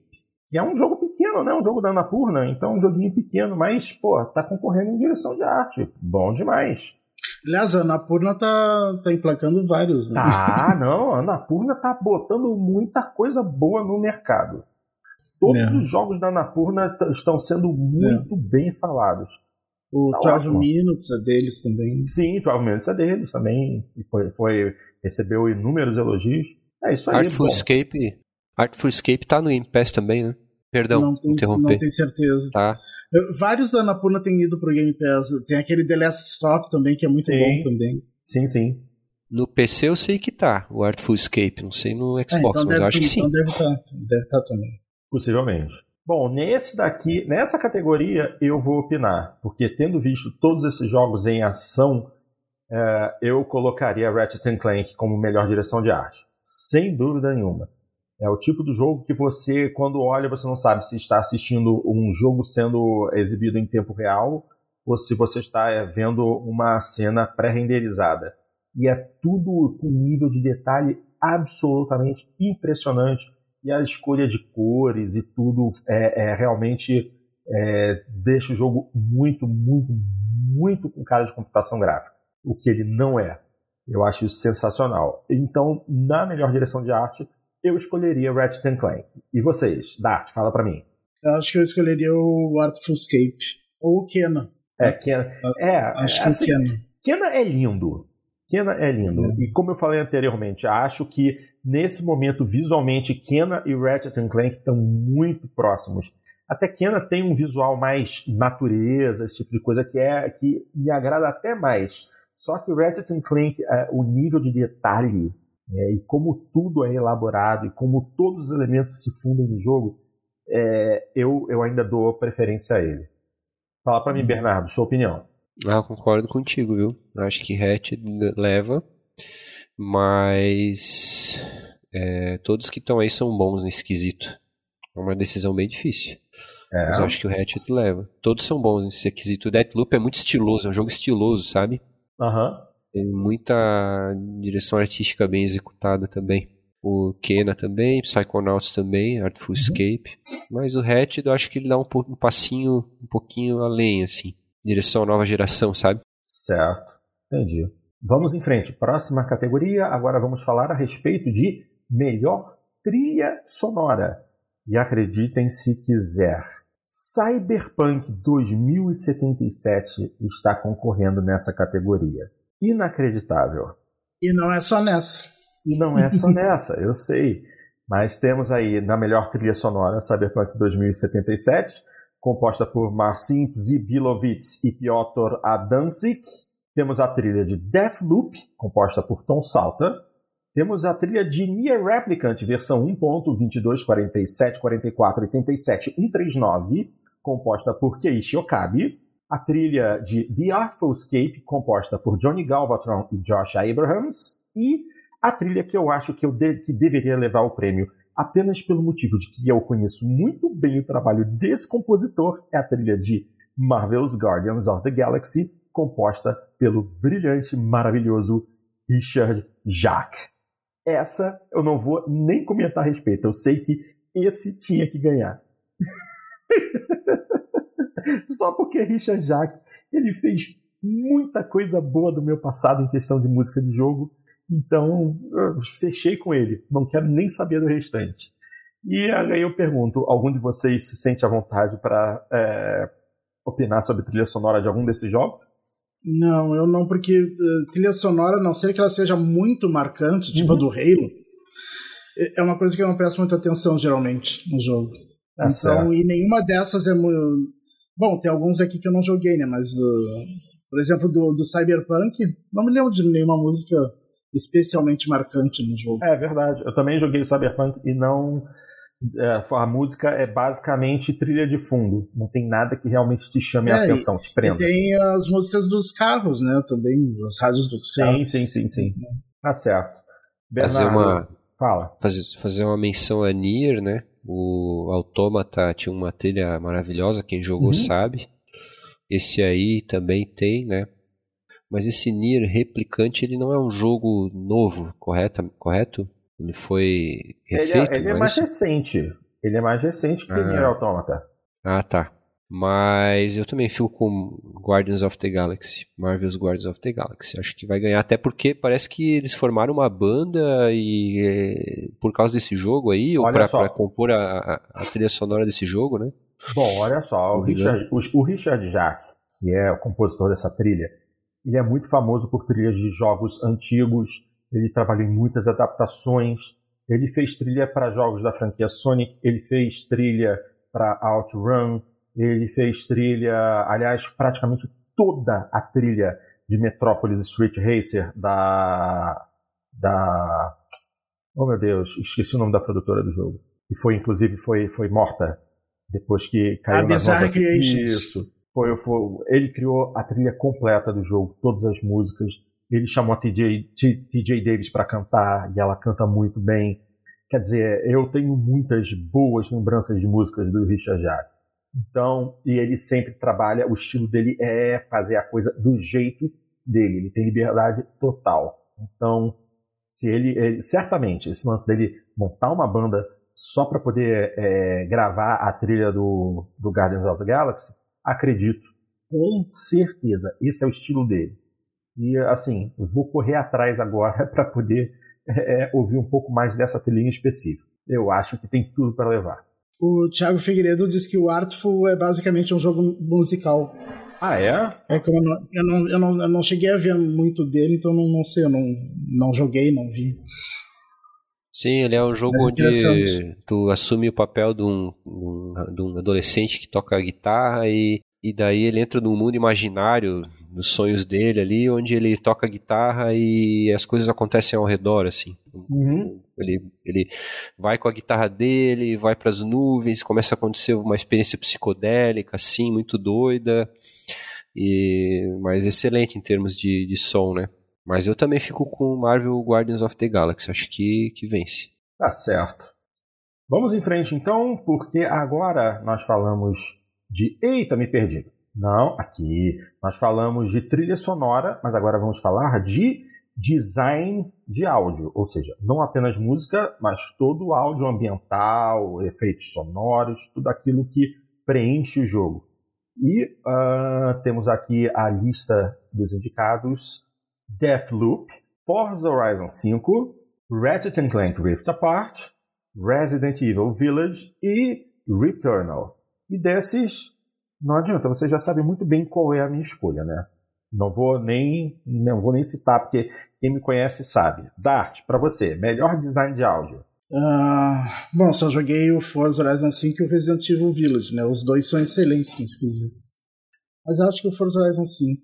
Speaker 1: que é um jogo pequeno, né? Um jogo da Anapurna, então um joguinho pequeno, mas, pô, tá concorrendo em direção de arte. Bom demais.
Speaker 3: Aliás, a Anapurna tá, tá emplacando vários, né?
Speaker 1: Tá, não, a Anapurna tá botando muita coisa boa no mercado. Todos é. os jogos da Anapurna estão sendo muito é. bem falados.
Speaker 3: O tá 12 ótimo. Minutes é deles também.
Speaker 1: Sim, 12 Minutes é deles também. Foi, foi, recebeu inúmeros elogios. É isso aí.
Speaker 2: Artful Escape Artful Escape tá no Game Pass também, né? Perdão,
Speaker 3: não tem. Não tenho certeza.
Speaker 2: Tá.
Speaker 3: Vários da Anapurna têm ido pro Game Pass. Tem aquele The Last Stop também, que é muito sim. bom também.
Speaker 1: Sim, sim.
Speaker 2: No PC eu sei que tá, o Artful Escape. Não sei no Xbox, é, então mas eu acho que sim.
Speaker 3: Então deve estar tá, deve tá também.
Speaker 1: Possivelmente. Bom, nesse daqui, nessa categoria eu vou opinar, porque tendo visto todos esses jogos em ação, é, eu colocaria Ratchet Clank como melhor direção de arte. Sem dúvida nenhuma. É o tipo do jogo que você, quando olha, você não sabe se está assistindo um jogo sendo exibido em tempo real ou se você está é, vendo uma cena pré-renderizada. E é tudo com nível de detalhe absolutamente impressionante. E a escolha de cores e tudo é, é realmente é, deixa o jogo muito, muito, muito com cara de computação gráfica. O que ele não é. Eu acho isso sensacional. Então, na melhor direção de arte, eu escolheria Ratchet Clank. E vocês? Dart, fala para mim.
Speaker 3: Eu acho que eu escolheria o Artful Escape. Ou o Kena.
Speaker 1: É, Kena. É,
Speaker 3: acho que assim, o Kena.
Speaker 1: Kena é lindo. Kena é lindo. É. E como eu falei anteriormente, acho que nesse momento, visualmente, Kena e Ratchet Clank estão muito próximos. Até Kena tem um visual mais natureza, esse tipo de coisa que é que me agrada até mais. Só que Ratchet Clank, é, o nível de detalhe é, e como tudo é elaborado e como todos os elementos se fundem no jogo, é, eu, eu ainda dou preferência a ele. Fala para mim, uhum. Bernardo, sua opinião.
Speaker 2: Ah, concordo contigo, viu? Acho que Hatch leva, mas é, todos que estão aí são bons nesse quesito. É uma decisão bem difícil. É. Mas acho que o Hatchet leva. Todos são bons nesse quesito. O Deathloop é muito estiloso, é um jogo estiloso, sabe?
Speaker 1: Aham.
Speaker 2: Tem muita direção artística bem executada também. O Kena também, Psychonauts também, Artful uhum. Escape. Mas o Hatch eu acho que ele dá um, um passinho um pouquinho além, assim. Direção nova geração, sabe?
Speaker 1: Certo. Entendi. Vamos em frente. Próxima categoria. Agora vamos falar a respeito de melhor trilha sonora. E acreditem se quiser. Cyberpunk 2077 está concorrendo nessa categoria inacreditável.
Speaker 3: E não é só nessa.
Speaker 1: E não é só nessa, eu sei. Mas temos aí na melhor trilha sonora Cyberpunk 2077, composta por Marcin Zibilovits e Piotr Adamczyk. Temos a trilha de Deathloop, composta por Tom Salter. Temos a trilha de Nier Replicant, versão 1.22474487 composta por Keiichi Okabe. A trilha de The Artful Escape, composta por Johnny Galvatron e Josh Abrahams. E a trilha que eu acho que, eu de, que deveria levar o prêmio apenas pelo motivo de que eu conheço muito bem o trabalho desse compositor é a trilha de Marvel's Guardians of the Galaxy, composta pelo brilhante, maravilhoso Richard Jacques. Essa eu não vou nem comentar a respeito, eu sei que esse tinha que ganhar. Só porque Richard Jacques ele fez muita coisa boa do meu passado em questão de música de jogo, então eu fechei com ele, não quero nem saber do restante. E aí eu pergunto: algum de vocês se sente à vontade para é, opinar sobre trilha sonora de algum desses jogos?
Speaker 3: Não, eu não, porque uh, trilha sonora, a não ser que ela seja muito marcante, tipo uhum. a do Halo, é, é uma coisa que eu não presto muita atenção geralmente no jogo. Tá então, certo. e nenhuma dessas é muito. Bom, tem alguns aqui que eu não joguei, né? Mas, uh, por exemplo, do, do Cyberpunk, não me lembro de nenhuma música especialmente marcante no jogo.
Speaker 1: É verdade. Eu também joguei o Cyberpunk e não. É, a música é basicamente trilha de fundo. Não tem nada que realmente te chame é, a atenção, te prenda.
Speaker 3: E tem as músicas dos carros, né? Também, as rádios dos
Speaker 1: sim,
Speaker 3: carros.
Speaker 1: Sim, sim, sim, sim. Tá certo.
Speaker 2: Bernardo, fazer uma, fala. Fazer, fazer uma menção a Nier, né? O Autômata tinha uma trilha maravilhosa, quem jogou uhum. sabe. Esse aí também tem, né? Mas esse Nier Replicante, ele não é um jogo novo, correto? correto? Ele foi refeito?
Speaker 1: Ele é, ele é mais recente. Ele é mais recente que ah. Nier Automata.
Speaker 2: Ah, tá. Mas eu também fico com Guardians of the Galaxy, Marvel's Guardians of the Galaxy. Acho que vai ganhar, até porque parece que eles formaram uma banda e é, por causa desse jogo aí, olha ou para compor a, a, trilha sonora desse jogo, né?
Speaker 1: Bom, olha só, o, Richard, o, o Richard Jack, que é o compositor dessa trilha, ele é muito famoso por trilhas de jogos antigos, ele trabalhou em muitas adaptações, ele fez trilha para jogos da franquia Sonic, ele fez trilha para OutRun, ele fez trilha, aliás, praticamente toda a trilha de Metropolis Street Racer da. da. Oh meu Deus, esqueci o nome da produtora do jogo. E foi, inclusive, foi, foi morta depois que caiu a
Speaker 3: na Bizarre
Speaker 1: Creations. Isso. Foi, foi, ele criou a trilha completa do jogo, todas as músicas. Ele chamou a TJ, TJ Davis para cantar e ela canta muito bem. Quer dizer, eu tenho muitas boas lembranças de músicas do Richard Jacques. Então, e ele sempre trabalha, o estilo dele é fazer a coisa do jeito dele, ele tem liberdade total. Então, se ele, ele certamente, esse lance dele montar uma banda só para poder é, gravar a trilha do, do Guardians of the Galaxy, acredito, com certeza, esse é o estilo dele. E assim, vou correr atrás agora para poder é, ouvir um pouco mais dessa trilha específica. Eu acho que tem tudo para levar.
Speaker 3: O Thiago Figueiredo diz que o Artful é basicamente um jogo musical.
Speaker 1: Ah, é?
Speaker 3: É que eu não, eu não, eu não, eu não cheguei a ver muito dele, então não, não sei, eu não, não joguei, não vi.
Speaker 2: Sim, ele é um jogo onde tu assume o papel de um, de um adolescente que toca guitarra e, e daí ele entra num mundo imaginário, nos sonhos dele ali, onde ele toca guitarra e as coisas acontecem ao redor, assim. Uhum. Ele, ele vai com a guitarra dele, vai para as nuvens, começa a acontecer uma experiência psicodélica, assim, muito doida, e mas excelente em termos de, de som, né? Mas eu também fico com Marvel Guardians of the Galaxy, acho que, que vence.
Speaker 1: Tá certo. Vamos em frente então, porque agora nós falamos de. Eita, me perdi. Não, aqui. Nós falamos de trilha sonora, mas agora vamos falar de design de áudio, ou seja, não apenas música, mas todo o áudio ambiental, efeitos sonoros, tudo aquilo que preenche o jogo. E uh, temos aqui a lista dos indicados: Deathloop, Forza Horizon 5, Ratchet Clank Rift Apart, Resident Evil Village e Returnal. E desses, não adianta, você já sabe muito bem qual é a minha escolha, né? Não vou nem não vou nem citar porque quem me conhece sabe. Dart, para você, melhor design de áudio.
Speaker 3: Uh, bom, só joguei o Forza Horizon 5 e o Resident Evil Village, né? Os dois são excelentes nesse quesito. Mas eu acho que o Forza Horizon 5.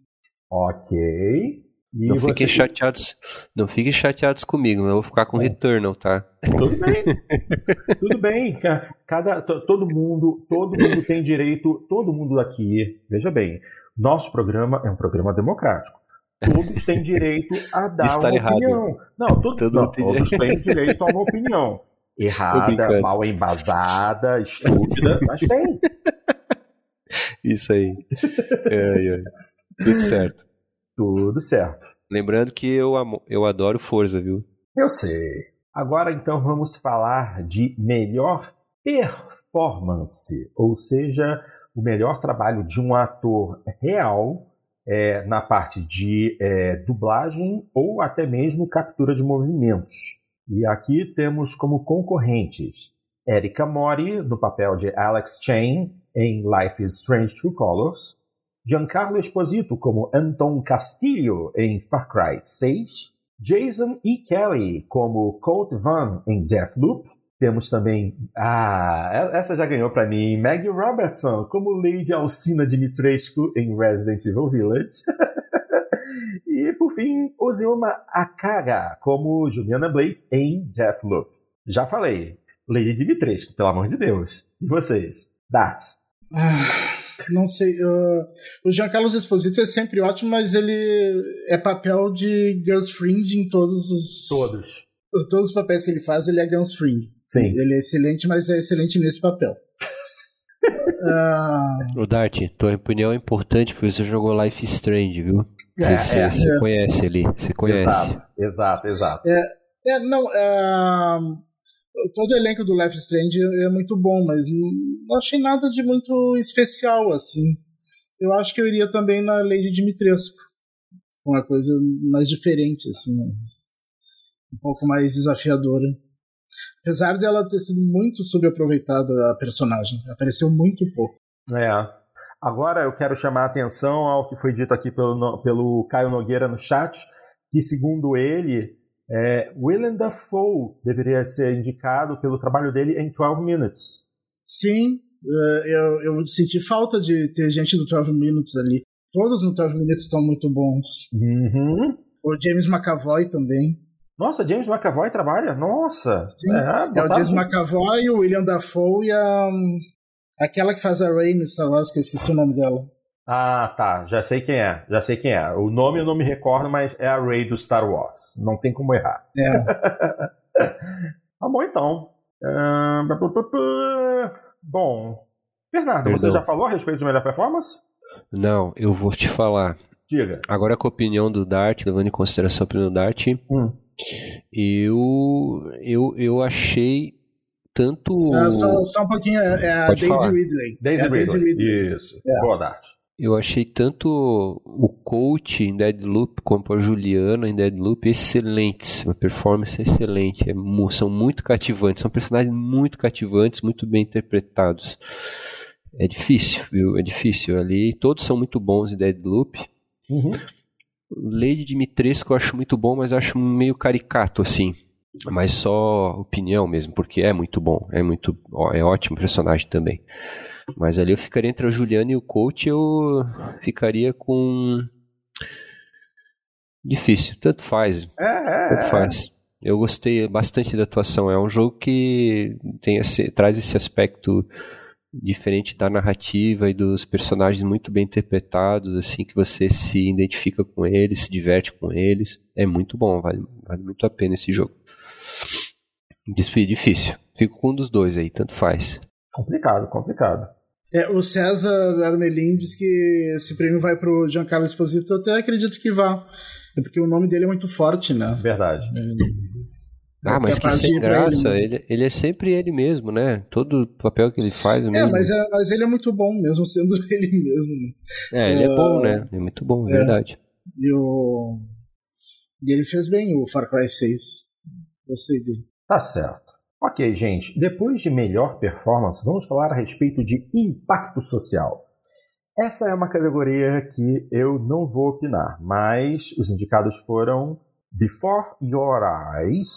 Speaker 1: Ok.
Speaker 2: E não você... fiquem chateados, não fiquem chateados comigo, eu vou ficar com é. Returnal, tá?
Speaker 1: Tudo bem. Tudo bem. Cada todo mundo, todo mundo tem direito, todo mundo aqui, veja bem, nosso programa é um programa democrático. Todos têm direito a dar uma errado. opinião. Não, todo, todo não, todos têm direito a uma opinião. Errada, mal embasada, estúpida, mas tem.
Speaker 2: Isso aí. É, é. Tudo certo.
Speaker 1: Tudo certo.
Speaker 2: Lembrando que eu, amo, eu adoro Forza, viu?
Speaker 1: Eu sei. Agora então vamos falar de melhor performance, ou seja, o melhor trabalho de um ator real é, na parte de é, dublagem ou até mesmo captura de movimentos. E aqui temos como concorrentes Erika Mori, no papel de Alex Chain em Life is Strange True Colors, Giancarlo Esposito como Anton Castillo em Far Cry 6, Jason E. Kelly como Colt Van em Deathloop, temos também. Ah, essa já ganhou para mim. Maggie Robertson como Lady Alcina Dimitrescu em Resident Evil Village. e, por fim, Ozilma Akaga como Juliana Blake em Deathloop. Já falei. Lady Dimitrescu, pelo amor de Deus. E vocês? Dart.
Speaker 3: Não sei. Uh, o Giancarlo Esposito é sempre ótimo, mas ele é papel de Gus Fring em todos os.
Speaker 1: Todos.
Speaker 3: Todos os papéis que ele faz, ele é Gus Fring.
Speaker 1: Sim.
Speaker 3: Ele é excelente, mas é excelente nesse papel.
Speaker 2: uh... O Dart, tua opinião é importante porque você jogou Life Strange, viu? É, você, é, você é. conhece ali, você conhece.
Speaker 1: Exato, exato, exato.
Speaker 3: É, é não, uh, todo o elenco do Life Strange é muito bom, mas não achei nada de muito especial, assim. Eu acho que eu iria também na Lady Dimitrescu, uma coisa mais diferente, assim, um pouco mais desafiadora. Apesar dela ter sido muito subaproveitada, a personagem. Apareceu muito pouco.
Speaker 1: É. Agora eu quero chamar a atenção ao que foi dito aqui pelo, pelo Caio Nogueira no chat, que segundo ele, é, Willem Dafoe deveria ser indicado pelo trabalho dele em 12 Minutes.
Speaker 3: Sim, é, eu, eu senti falta de ter gente do 12 Minutes ali. Todos no 12 Minutes estão muito bons.
Speaker 1: Uhum.
Speaker 3: O James McAvoy também.
Speaker 1: Nossa, James McAvoy trabalha? Nossa!
Speaker 3: Sim, é, é o James McAvoy, o William Dafoe e a. Aquela que faz a Rey no Star Wars, que eu esqueci o nome dela.
Speaker 1: Ah, tá. Já sei quem é. Já sei quem é. O nome eu não me recordo, mas é a Rey do Star Wars. Não tem como errar.
Speaker 3: É.
Speaker 1: tá bom, então. Bom. Bernardo, Perdão. você já falou a respeito de melhor performance?
Speaker 2: Não, eu vou te falar.
Speaker 1: Diga.
Speaker 2: Agora com a opinião do Dart, levando em consideração a opinião do Dart,
Speaker 1: hum.
Speaker 2: Eu, eu, eu achei tanto.
Speaker 3: Ah, só, só, um pouquinho, é, é a Daisy falar. Ridley.
Speaker 1: Daisy,
Speaker 3: é
Speaker 1: Ridley. Daisy Ridley. Isso. É. Boa tarde.
Speaker 2: Eu achei tanto o coach em Deadloop quanto a Juliana em Deadloop excelentes, uma performance excelente, é, são muito cativantes, são personagens muito cativantes, muito bem interpretados. É difícil, viu? É difícil ali. Todos são muito bons em Deadloop.
Speaker 1: Uhum.
Speaker 2: Lady Dimitrescu eu acho muito bom, mas acho meio caricato, assim. Mas só opinião mesmo, porque é muito bom. É muito. É ótimo personagem também. Mas ali eu ficaria entre a Juliana e o coach, eu ficaria com. Difícil, tanto faz.
Speaker 1: É, é,
Speaker 2: tanto faz. Eu gostei bastante da atuação. É um jogo que tem esse, traz esse aspecto diferente da narrativa e dos personagens muito bem interpretados, assim, que você se identifica com eles, se diverte com eles. É muito bom, vale, vale muito a pena esse jogo. Difícil. Fico com um dos dois aí, tanto faz.
Speaker 1: Complicado, complicado.
Speaker 3: É, o César Armelin diz que esse prêmio vai pro Giancarlo Esposito, eu até acredito que vá. É porque o nome dele é muito forte, né?
Speaker 1: Verdade.
Speaker 3: É,
Speaker 2: ah, mas que sem graça, ele, ele, ele, é sempre ele mesmo, né? Todo papel que ele faz. É,
Speaker 3: mesmo. Mas, é, mas ele é muito bom, mesmo sendo ele mesmo. Né?
Speaker 2: É, ele é, é bom, né? Ele é muito bom, é verdade.
Speaker 3: E, o... e ele fez bem o Far Cry 6. Gostei dele.
Speaker 1: Tá certo. Ok, gente. Depois de melhor performance, vamos falar a respeito de impacto social. Essa é uma categoria que eu não vou opinar, mas os indicados foram Before Your Eyes,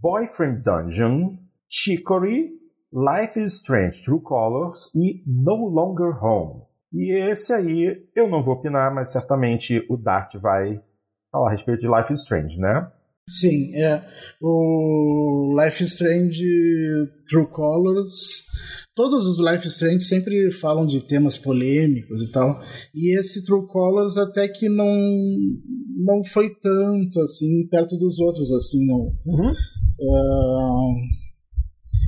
Speaker 1: Boyfriend Dungeon, Chicory, Life is Strange True Colors e No Longer Home. E esse aí eu não vou opinar, mas certamente o Dart vai falar a respeito de Life is Strange, né?
Speaker 3: Sim, é. O Life Strange True Colors. Todos os Life Strange sempre falam de temas polêmicos e tal. E esse True Colors até que não não foi tanto assim perto dos outros assim não. Uhum. Uh,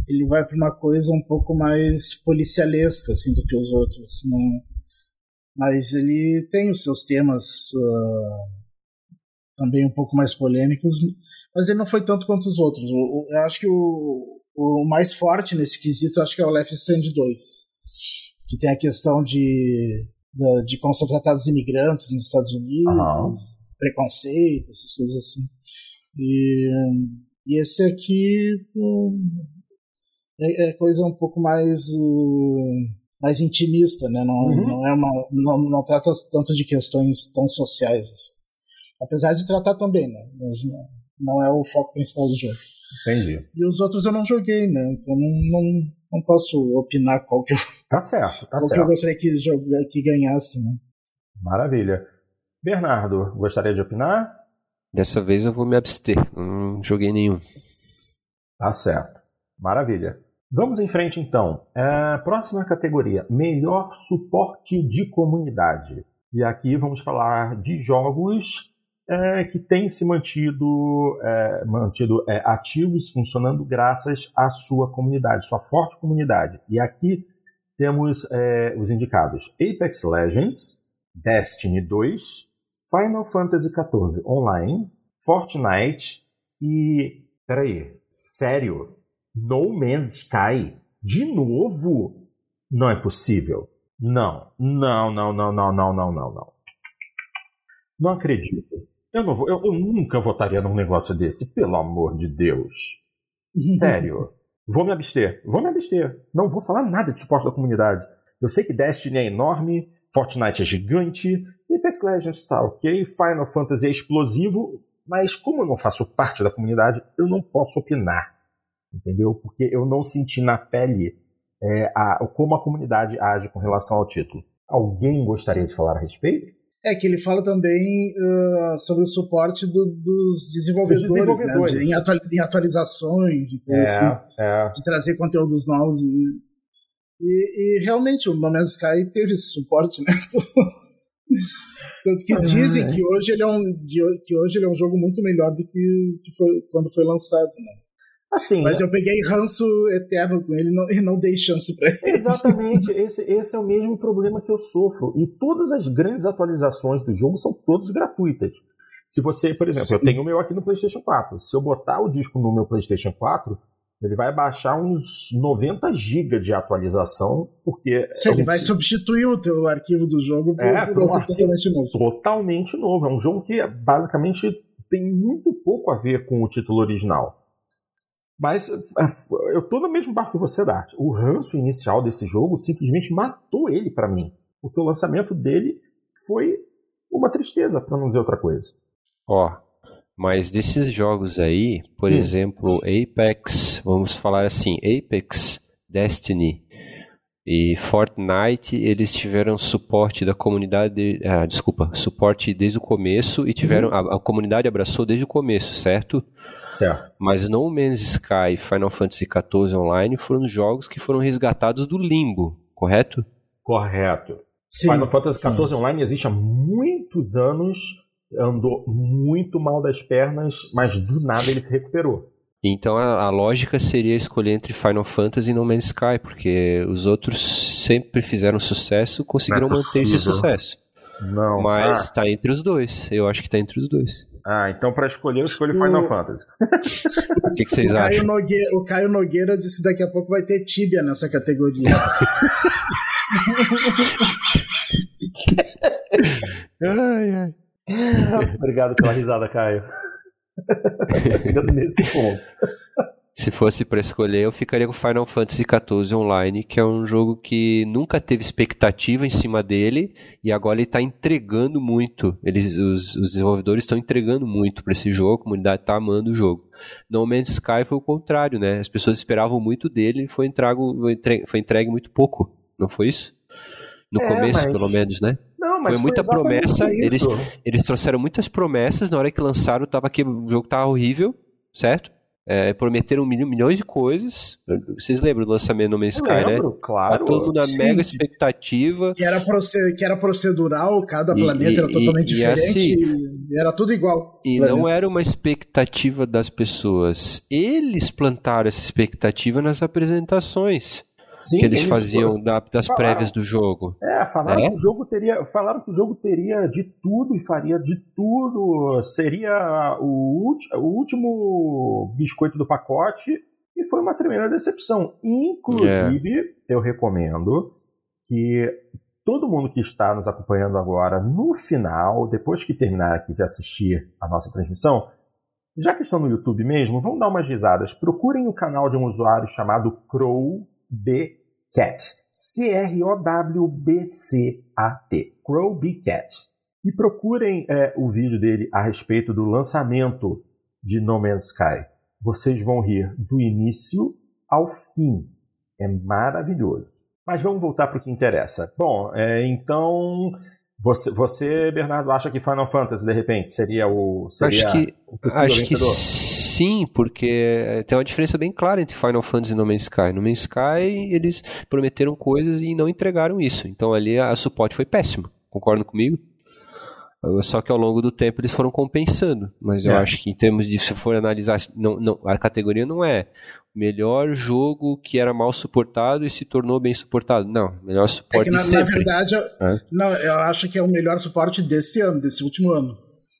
Speaker 3: ele vai para uma coisa um pouco mais policialesca assim do que os outros. Não, mas ele tem os seus temas uh, também um pouco mais polêmicos, mas ele não foi tanto quanto os outros. eu acho que o, o mais forte nesse quesito acho que é o Left Strange 2, que tem a questão de, de, de como são tratados os imigrantes nos Estados Unidos, uhum. preconceito, essas coisas assim. E, e esse aqui é, é, coisa um pouco mais. Uh, mais intimista, né? Não, uhum. não é uma, não, não trata tanto de questões tão sociais. Assim. Apesar de tratar também, né? Mas não é o foco principal do jogo.
Speaker 1: Entendi.
Speaker 3: E os outros eu não joguei, né? Então não, não, não posso opinar qual que eu.
Speaker 1: Tá certo, tá
Speaker 3: qual
Speaker 1: certo.
Speaker 3: que eu gostaria que, jogue, que ganhasse, né?
Speaker 1: Maravilha. Bernardo, gostaria de opinar?
Speaker 2: Dessa vez eu vou me abster. Não joguei nenhum.
Speaker 1: Tá certo. Maravilha. Vamos em frente então. É, próxima categoria: melhor suporte de comunidade. E aqui vamos falar de jogos é, que têm se mantido, é, mantido é, ativos, funcionando graças à sua comunidade, sua forte comunidade. E aqui temos é, os indicados Apex Legends, Destiny 2, Final Fantasy XIV Online, Fortnite e. Peraí, sério? No Man's Sky? De novo? Não é possível. Não, não, não, não, não, não, não, não, não. Não acredito. Eu, não vou, eu, eu nunca votaria num negócio desse, pelo amor de Deus. Sério. vou me abster. Vou me abster. Não vou falar nada de suporte da comunidade. Eu sei que Destiny é enorme, Fortnite é gigante, Apex Legends está ok, Final Fantasy é explosivo, mas como eu não faço parte da comunidade, eu não posso opinar entendeu? Porque eu não senti na pele é, a, como a comunidade age com relação ao título. Alguém gostaria de falar a respeito?
Speaker 3: É que ele fala também uh, sobre o suporte do, dos desenvolvedores, desenvolvedores. Né? De, em, atualiz, em, atualizações e é, assim, é. de trazer conteúdos novos. E, e, e, realmente o No Man's Sky teve esse suporte, né? Tanto que dizem que hoje, ele é um, que hoje ele é um jogo muito melhor do que, que foi quando foi lançado, né? Assim, Mas eu peguei ranço eterno com ele não, e não dei chance para ele.
Speaker 1: Exatamente, esse, esse é o mesmo problema que eu sofro. E todas as grandes atualizações do jogo são todas gratuitas. Se você, por exemplo, Sim. eu tenho o meu aqui no PlayStation 4. Se eu botar o disco no meu PlayStation 4, ele vai baixar uns 90 GB de atualização, porque.
Speaker 3: Sim, é um... ele vai substituir o teu arquivo do jogo por, é, por outro um totalmente novo.
Speaker 1: Totalmente novo. É um jogo que basicamente tem muito pouco a ver com o título original. Mas é, eu tô no mesmo barco que você, Dart. O ranço inicial desse jogo simplesmente matou ele para mim. Porque o lançamento dele foi uma tristeza, para não dizer outra coisa.
Speaker 2: Ó, mas desses jogos aí, por hum. exemplo, Apex, vamos falar assim, Apex, Destiny e Fortnite, eles tiveram suporte da comunidade, ah, desculpa, suporte desde o começo e tiveram, uhum. a, a, comunidade abraçou desde o começo, certo?
Speaker 1: Certo.
Speaker 2: Mas No Man's Sky e Final Fantasy XIV Online foram jogos que foram resgatados do limbo, correto?
Speaker 1: Correto. Sim. Final Fantasy XIV Online existe há muitos anos, andou muito mal das pernas, mas do nada ele se recuperou.
Speaker 2: Então a, a, lógica seria escolher entre Final Fantasy e No Man's Sky, porque os outros sempre fizeram sucesso, conseguiram é manter esse sucesso.
Speaker 1: Não.
Speaker 2: Mas ah. tá entre os dois. Eu acho que tá entre os dois.
Speaker 1: Ah, então para escolher eu escolho Final o... Fantasy.
Speaker 2: O que, que vocês o acham?
Speaker 3: Nogueira, o Caio Nogueira disse que daqui a pouco vai ter Tibia nessa categoria.
Speaker 1: ai, ai. Obrigado pela risada, Caio. Chegando nesse ponto.
Speaker 2: Se fosse para escolher, eu ficaria com Final Fantasy XIV Online, que é um jogo que nunca teve expectativa em cima dele e agora ele está entregando muito. Eles, os, os desenvolvedores estão entregando muito para esse jogo, a comunidade está amando o jogo. No Man's Sky foi o contrário, né? As pessoas esperavam muito dele e foi, entrego, foi, entregue, muito pouco, não foi isso? No é, começo, mas... pelo menos, né?
Speaker 1: Não, mas
Speaker 2: foi muita foi promessa. Eles, eles trouxeram muitas promessas. Na hora que lançaram, tava aqui, o jogo tava horrível, certo? É, prometeram milhões de coisas. Vocês lembram do lançamento no Man's Sky, né? lembro,
Speaker 1: né? Claro.
Speaker 2: Tá todo na Sim. mega expectativa.
Speaker 3: Que era, que era procedural, cada planeta e, era totalmente e, diferente. E assim, era tudo igual.
Speaker 2: E planetas. não era uma expectativa das pessoas. Eles plantaram essa expectativa nas apresentações. Sim, que eles, eles faziam da, das falaram, prévias do jogo.
Speaker 1: É, falaram é? que o jogo teria, falaram que o jogo teria de tudo e faria de tudo, seria o, o último biscoito do pacote e foi uma tremenda decepção. Inclusive, é. eu recomendo que todo mundo que está nos acompanhando agora, no final, depois que terminar aqui de assistir a nossa transmissão, já que estão no YouTube mesmo, vão dar umas risadas. Procurem o canal de um usuário chamado Crow Cat. C-R-O-W-B-C-A-T. Crow Cat. E procurem é, o vídeo dele a respeito do lançamento de No Man's Sky. Vocês vão rir do início ao fim. É maravilhoso. Mas vamos voltar para o que interessa. Bom, é, então você, você, Bernardo, acha que Final Fantasy de repente seria o seria
Speaker 2: acho que,
Speaker 1: o
Speaker 2: acho vencedor? Que sim, porque tem uma diferença bem clara entre Final Fantasy e No Man's Sky. No Man's Sky, eles prometeram coisas e não entregaram isso. Então ali a suporte foi péssimo. Concordam comigo? Só que ao longo do tempo eles foram compensando. Mas é. eu acho que em termos de, se for analisar, não, não, a categoria não é melhor jogo que era mal suportado e se tornou bem suportado. Não, melhor suporte é que,
Speaker 3: na, na verdade, é? não, eu acho que é o melhor suporte desse ano, desse último ano,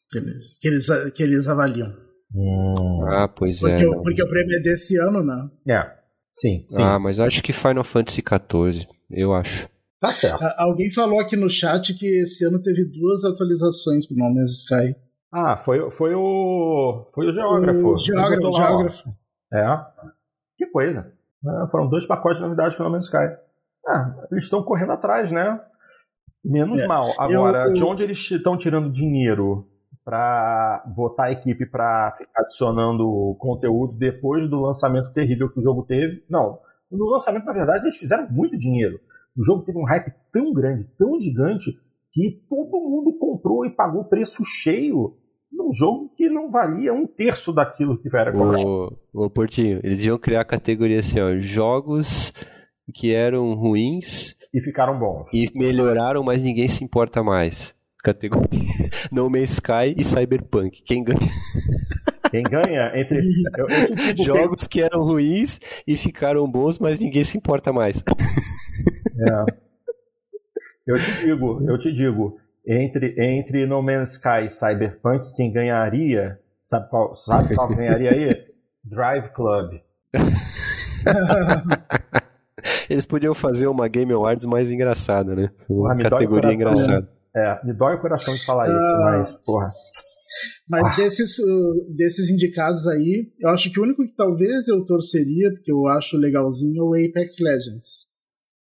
Speaker 3: que eles, que eles, que eles avaliam.
Speaker 2: Hum. Ah, pois
Speaker 3: porque,
Speaker 2: é.
Speaker 3: Porque o prêmio é desse ano, né?
Speaker 1: É. Sim, sim.
Speaker 2: Ah, mas acho que Final Fantasy XIV, eu acho.
Speaker 1: Tá certo.
Speaker 3: alguém falou aqui no chat que esse ano teve duas atualizações pro No Man's Sky.
Speaker 1: Ah, foi, foi o. Foi o geógrafo. O
Speaker 3: geógrafo, o geógrafo.
Speaker 1: É. Que coisa. É, foram dois pacotes de novidades pelo No Man's Sky. Ah, eles estão correndo atrás, né? Menos é. mal. Agora, eu... de onde eles estão tirando dinheiro para botar a equipe para ficar adicionando conteúdo depois do lançamento terrível que o jogo teve. Não, no lançamento, na verdade, eles fizeram muito dinheiro. O jogo teve um hype tão grande, tão gigante, que todo mundo comprou e pagou preço cheio num jogo que não valia um terço daquilo que era
Speaker 2: o, o Portinho, eles iam criar a categoria assim, ó, jogos que eram ruins
Speaker 1: e ficaram bons.
Speaker 2: E melhoraram, mas ninguém se importa mais categoria No Man's Sky e Cyberpunk. Quem ganha?
Speaker 1: Quem ganha entre eu,
Speaker 2: eu jogos que eram ruins e ficaram bons, mas ninguém se importa mais.
Speaker 1: É. Eu te digo, eu te digo, entre entre No Man's Sky e Cyberpunk, quem ganharia, sabe qual, sabe qual ganharia aí? Drive Club.
Speaker 2: Eles podiam fazer uma Game Awards mais engraçada, né? Uma categoria engraçada.
Speaker 1: É, me dói o coração de falar isso, ah, mas, porra.
Speaker 3: Mas ah. desses, uh, desses indicados aí, eu acho que o único que talvez eu torceria, porque eu acho legalzinho, é o Apex Legends.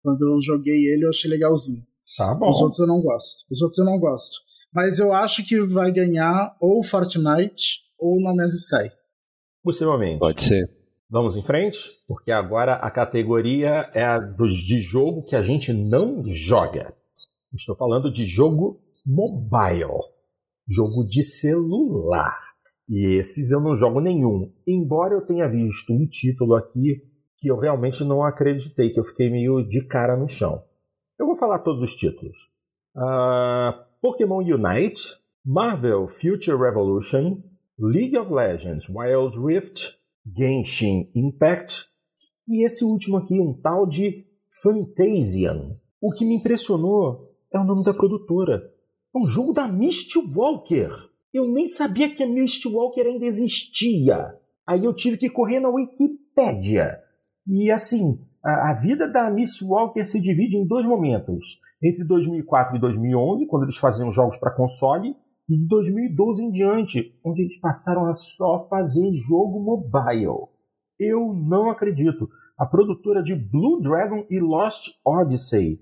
Speaker 3: Quando eu joguei ele, eu achei legalzinho.
Speaker 1: Tá bom.
Speaker 3: Os outros eu não gosto. Os outros eu não gosto. Mas eu acho que vai ganhar ou Fortnite ou No Man's Sky.
Speaker 1: Possivelmente.
Speaker 2: Pode ser.
Speaker 1: Vamos em frente, porque agora a categoria é a dos de jogo que a gente não joga. Estou falando de jogo mobile, jogo de celular. E esses eu não jogo nenhum. Embora eu tenha visto um título aqui que eu realmente não acreditei, que eu fiquei meio de cara no chão. Eu vou falar todos os títulos: uh, Pokémon Unite, Marvel Future Revolution, League of Legends Wild Rift, Genshin Impact e esse último aqui, um tal de Fantasian. O que me impressionou é o nome da produtora. É um jogo da Mistwalker. Eu nem sabia que a Mistwalker ainda existia. Aí eu tive que correr na Wikipédia. E assim, a, a vida da Mistwalker se divide em dois momentos. Entre 2004 e 2011, quando eles faziam jogos para console, e de 2012 em diante, onde eles passaram a só fazer jogo mobile. Eu não acredito. A produtora de Blue Dragon e Lost Odyssey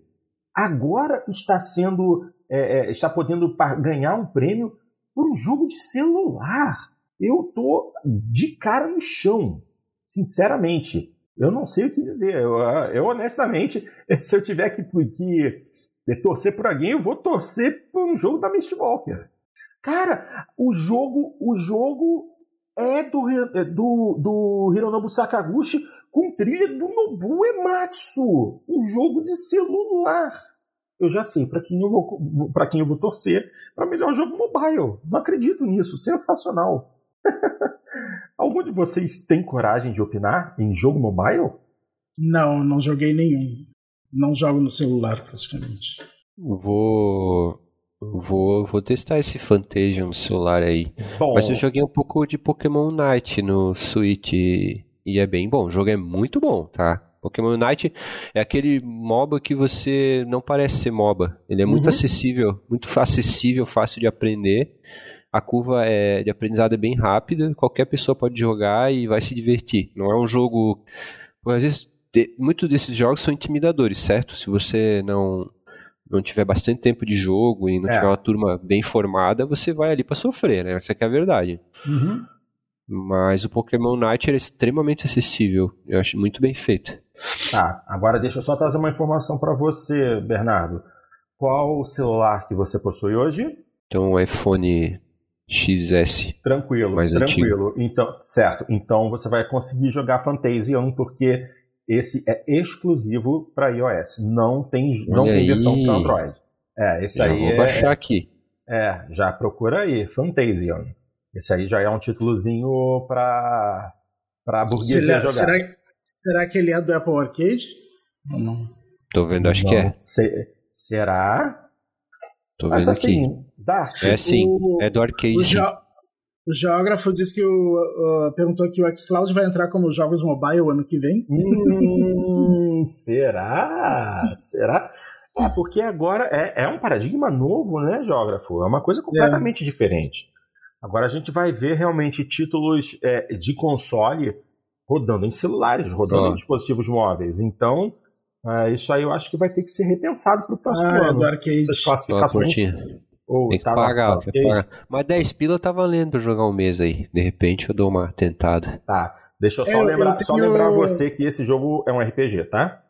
Speaker 1: agora está sendo é, é, está podendo ganhar um prêmio por um jogo de celular. Eu tô de cara no chão, sinceramente. Eu não sei o que dizer. Eu, eu honestamente, se eu tiver que, que torcer por alguém, eu vou torcer por um jogo da Mistwalker. Cara, o jogo, o jogo é do, é do, do Hironobu Sakaguchi com trilha do Nobu Ematsu. Um jogo de celular. Eu já sei para quem eu vou quem eu vou torcer para melhor jogo mobile. Não acredito nisso. Sensacional. Algum de vocês tem coragem de opinar em jogo mobile?
Speaker 3: Não, não joguei nenhum. Não jogo no celular praticamente.
Speaker 2: Vou Vou, vou testar esse Fantasia no celular aí. Bom. Mas eu joguei um pouco de Pokémon Night no Switch e é bem bom. O jogo é muito bom, tá? Pokémon Unite é aquele MOBA que você não parece ser MOBA. Ele é muito uhum. acessível, muito acessível, fácil de aprender. A curva é, de aprendizado é bem rápida, qualquer pessoa pode jogar e vai se divertir. Não é um jogo. Às vezes, de, muitos desses jogos são intimidadores, certo? Se você não não tiver bastante tempo de jogo e não é. tiver uma turma bem formada, você vai ali para sofrer, né? Essa é a verdade. Uhum. Mas o Pokémon Night é extremamente acessível. Eu acho muito bem feito.
Speaker 1: Tá, agora deixa eu só trazer uma informação para você, Bernardo. Qual o celular que você possui hoje?
Speaker 2: Então, o iPhone XS.
Speaker 1: Tranquilo, mais tranquilo. Antigo. Então, certo. Então você vai conseguir jogar Fantasy 1 porque esse é exclusivo para iOS. Não tem, não tem versão para Android. É, esse
Speaker 2: já
Speaker 1: aí
Speaker 2: vou
Speaker 1: é,
Speaker 2: baixar aqui.
Speaker 1: É, já procura aí, Fantasian. Esse aí já é um títulozinho para para burguesia será, jogar.
Speaker 3: Será, Será que ele é do Apple Arcade?
Speaker 2: Não? Tô vendo, acho não, que é.
Speaker 1: Se, será?
Speaker 2: Tô vendo Mas, assim, aqui. Dart, é sim, o, é do arcade.
Speaker 3: O, o geógrafo disse que o, uh, perguntou que o xCloud vai entrar como jogos mobile ano que vem.
Speaker 1: Hum, será? Será? É, porque agora é, é um paradigma novo, né, geógrafo? É uma coisa completamente é. diferente. Agora a gente vai ver realmente títulos é, de console rodando em celulares, rodando ah. em dispositivos móveis. Então, uh, isso aí eu acho que vai ter que ser repensado para o próximo ah, ano.
Speaker 3: Essas
Speaker 2: classificações. Oh, tem que tá pagar, tem que pagar. Mas 10 pila tá valendo pra jogar um mês aí. De repente eu dou uma tentada.
Speaker 1: Tá. Deixa eu só, é, lembrar, eu tenho... só lembrar você que esse jogo é um RPG, tá?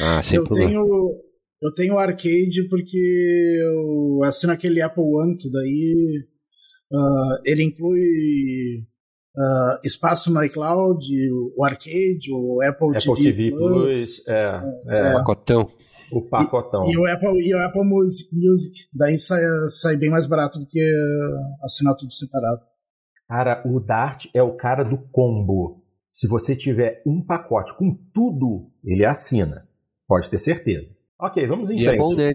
Speaker 3: Ah, sem eu problema. Tenho, eu tenho arcade porque eu assino aquele Apple One, que daí uh, ele inclui uh, espaço no iCloud, o Arcade, o Apple,
Speaker 1: Apple TV, TV Plus, Plus é, é,
Speaker 2: é, pacotão.
Speaker 1: O pacotão.
Speaker 3: E, e, o Apple, e o Apple Music, Music. Daí sai, sai bem mais barato do que assinar tudo separado.
Speaker 1: Cara, o Dart é o cara do combo. Se você tiver um pacote com tudo, ele assina. Pode ter certeza. Ok, vamos em e é frente.
Speaker 2: é bom, né?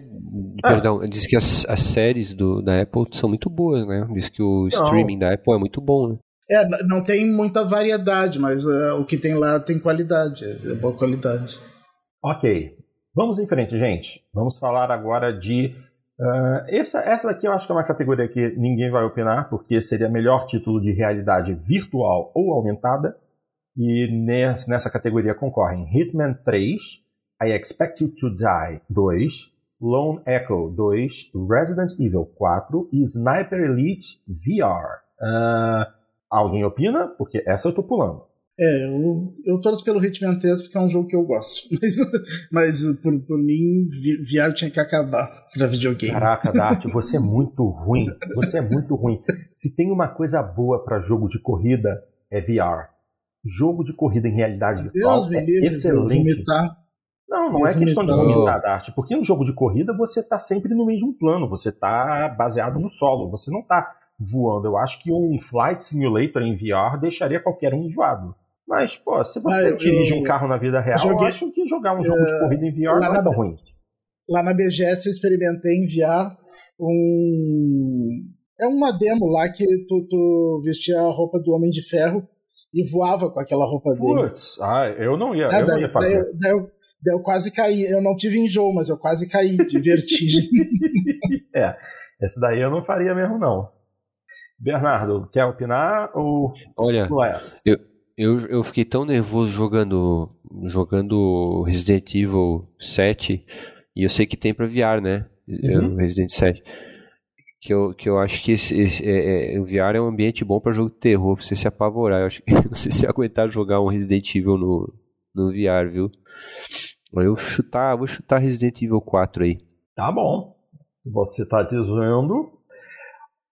Speaker 2: Ah. Perdão, diz que as, as séries do, da Apple são muito boas, né? Diz que o são. streaming da Apple é muito bom, né?
Speaker 3: É, não tem muita variedade, mas uh, o que tem lá tem qualidade, é boa qualidade.
Speaker 1: Ok, vamos em frente, gente. Vamos falar agora de. Uh, essa, essa daqui eu acho que é uma categoria que ninguém vai opinar, porque seria melhor título de realidade virtual ou aumentada. E nessa categoria concorrem Hitman 3, I Expect You to Die 2, Lone Echo 2, Resident Evil 4 e Sniper Elite VR. Uh, Alguém opina? Porque essa eu tô pulando.
Speaker 3: É, eu, eu torço pelo Hitman 3 porque é um jogo que eu gosto. Mas, mas por, por mim, VR tinha que acabar pra videogame.
Speaker 1: Caraca, Dart, você é muito ruim. Você é muito ruim. Se tem uma coisa boa para jogo de corrida, é VR. Jogo de corrida em realidade virtual Deus é livre, excelente. Vomitar. Não, não é questão de vomitar, Dart, porque no jogo de corrida você tá sempre no mesmo plano, você tá baseado no solo, você não tá voando. Eu acho que um Flight Simulator em VR deixaria qualquer um enjoado. Mas, pô, se você ah, dirige eu, um carro na vida real, joguei, eu acho que jogar um jogo uh, de é, corrida em VR não é tão ruim.
Speaker 3: Lá na BGS eu experimentei em VR um. É uma demo lá que tu, tu vestia a roupa do Homem de Ferro e voava com aquela roupa dele.
Speaker 1: Putz, ah, eu não ia, é, eu daí, não ia fazer.
Speaker 3: Daí, daí, eu, daí eu quase caí. Eu não tive enjoo, mas eu quase caí de vertigem.
Speaker 1: é, esse daí eu não faria mesmo, não. Bernardo, quer opinar ou
Speaker 2: Olha, eu, Eu, eu fiquei tão nervoso jogando jogando Resident Evil 7 e eu sei que tem para VR, né? Uhum. Resident 7 que eu, que eu acho que esse, esse, é, é, o VR é um ambiente bom para jogo de terror, pra você se apavorar. Eu acho que não sei se aguentar jogar um Resident Evil no, no VR, viu? Eu chutar, vou chutar Resident Evil 4 aí.
Speaker 1: Tá bom. Você tá dizendo.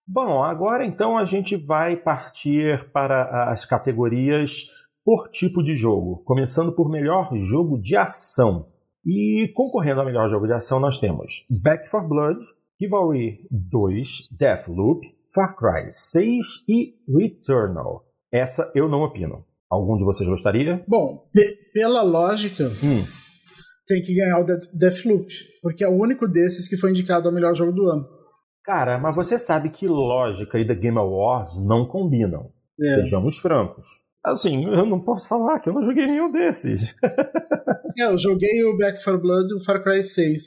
Speaker 1: Bom, agora então a gente vai partir para as categorias por tipo de jogo, começando por melhor jogo de ação. E concorrendo ao melhor jogo de ação nós temos Back 4 Blood, Chivalry 2, Deathloop, Far Cry 6 e Returnal. Essa eu não opino. Algum de vocês gostaria?
Speaker 3: Bom, pela lógica, hum. tem que ganhar o Deathloop, porque é o único desses que foi indicado ao melhor jogo do ano.
Speaker 1: Cara, mas você sabe que lógica e The Game Awards não combinam. É. Sejamos francos. Assim, eu não posso falar que eu não joguei nenhum desses.
Speaker 3: é, eu joguei o Back 4 Blood e o Far Cry 6.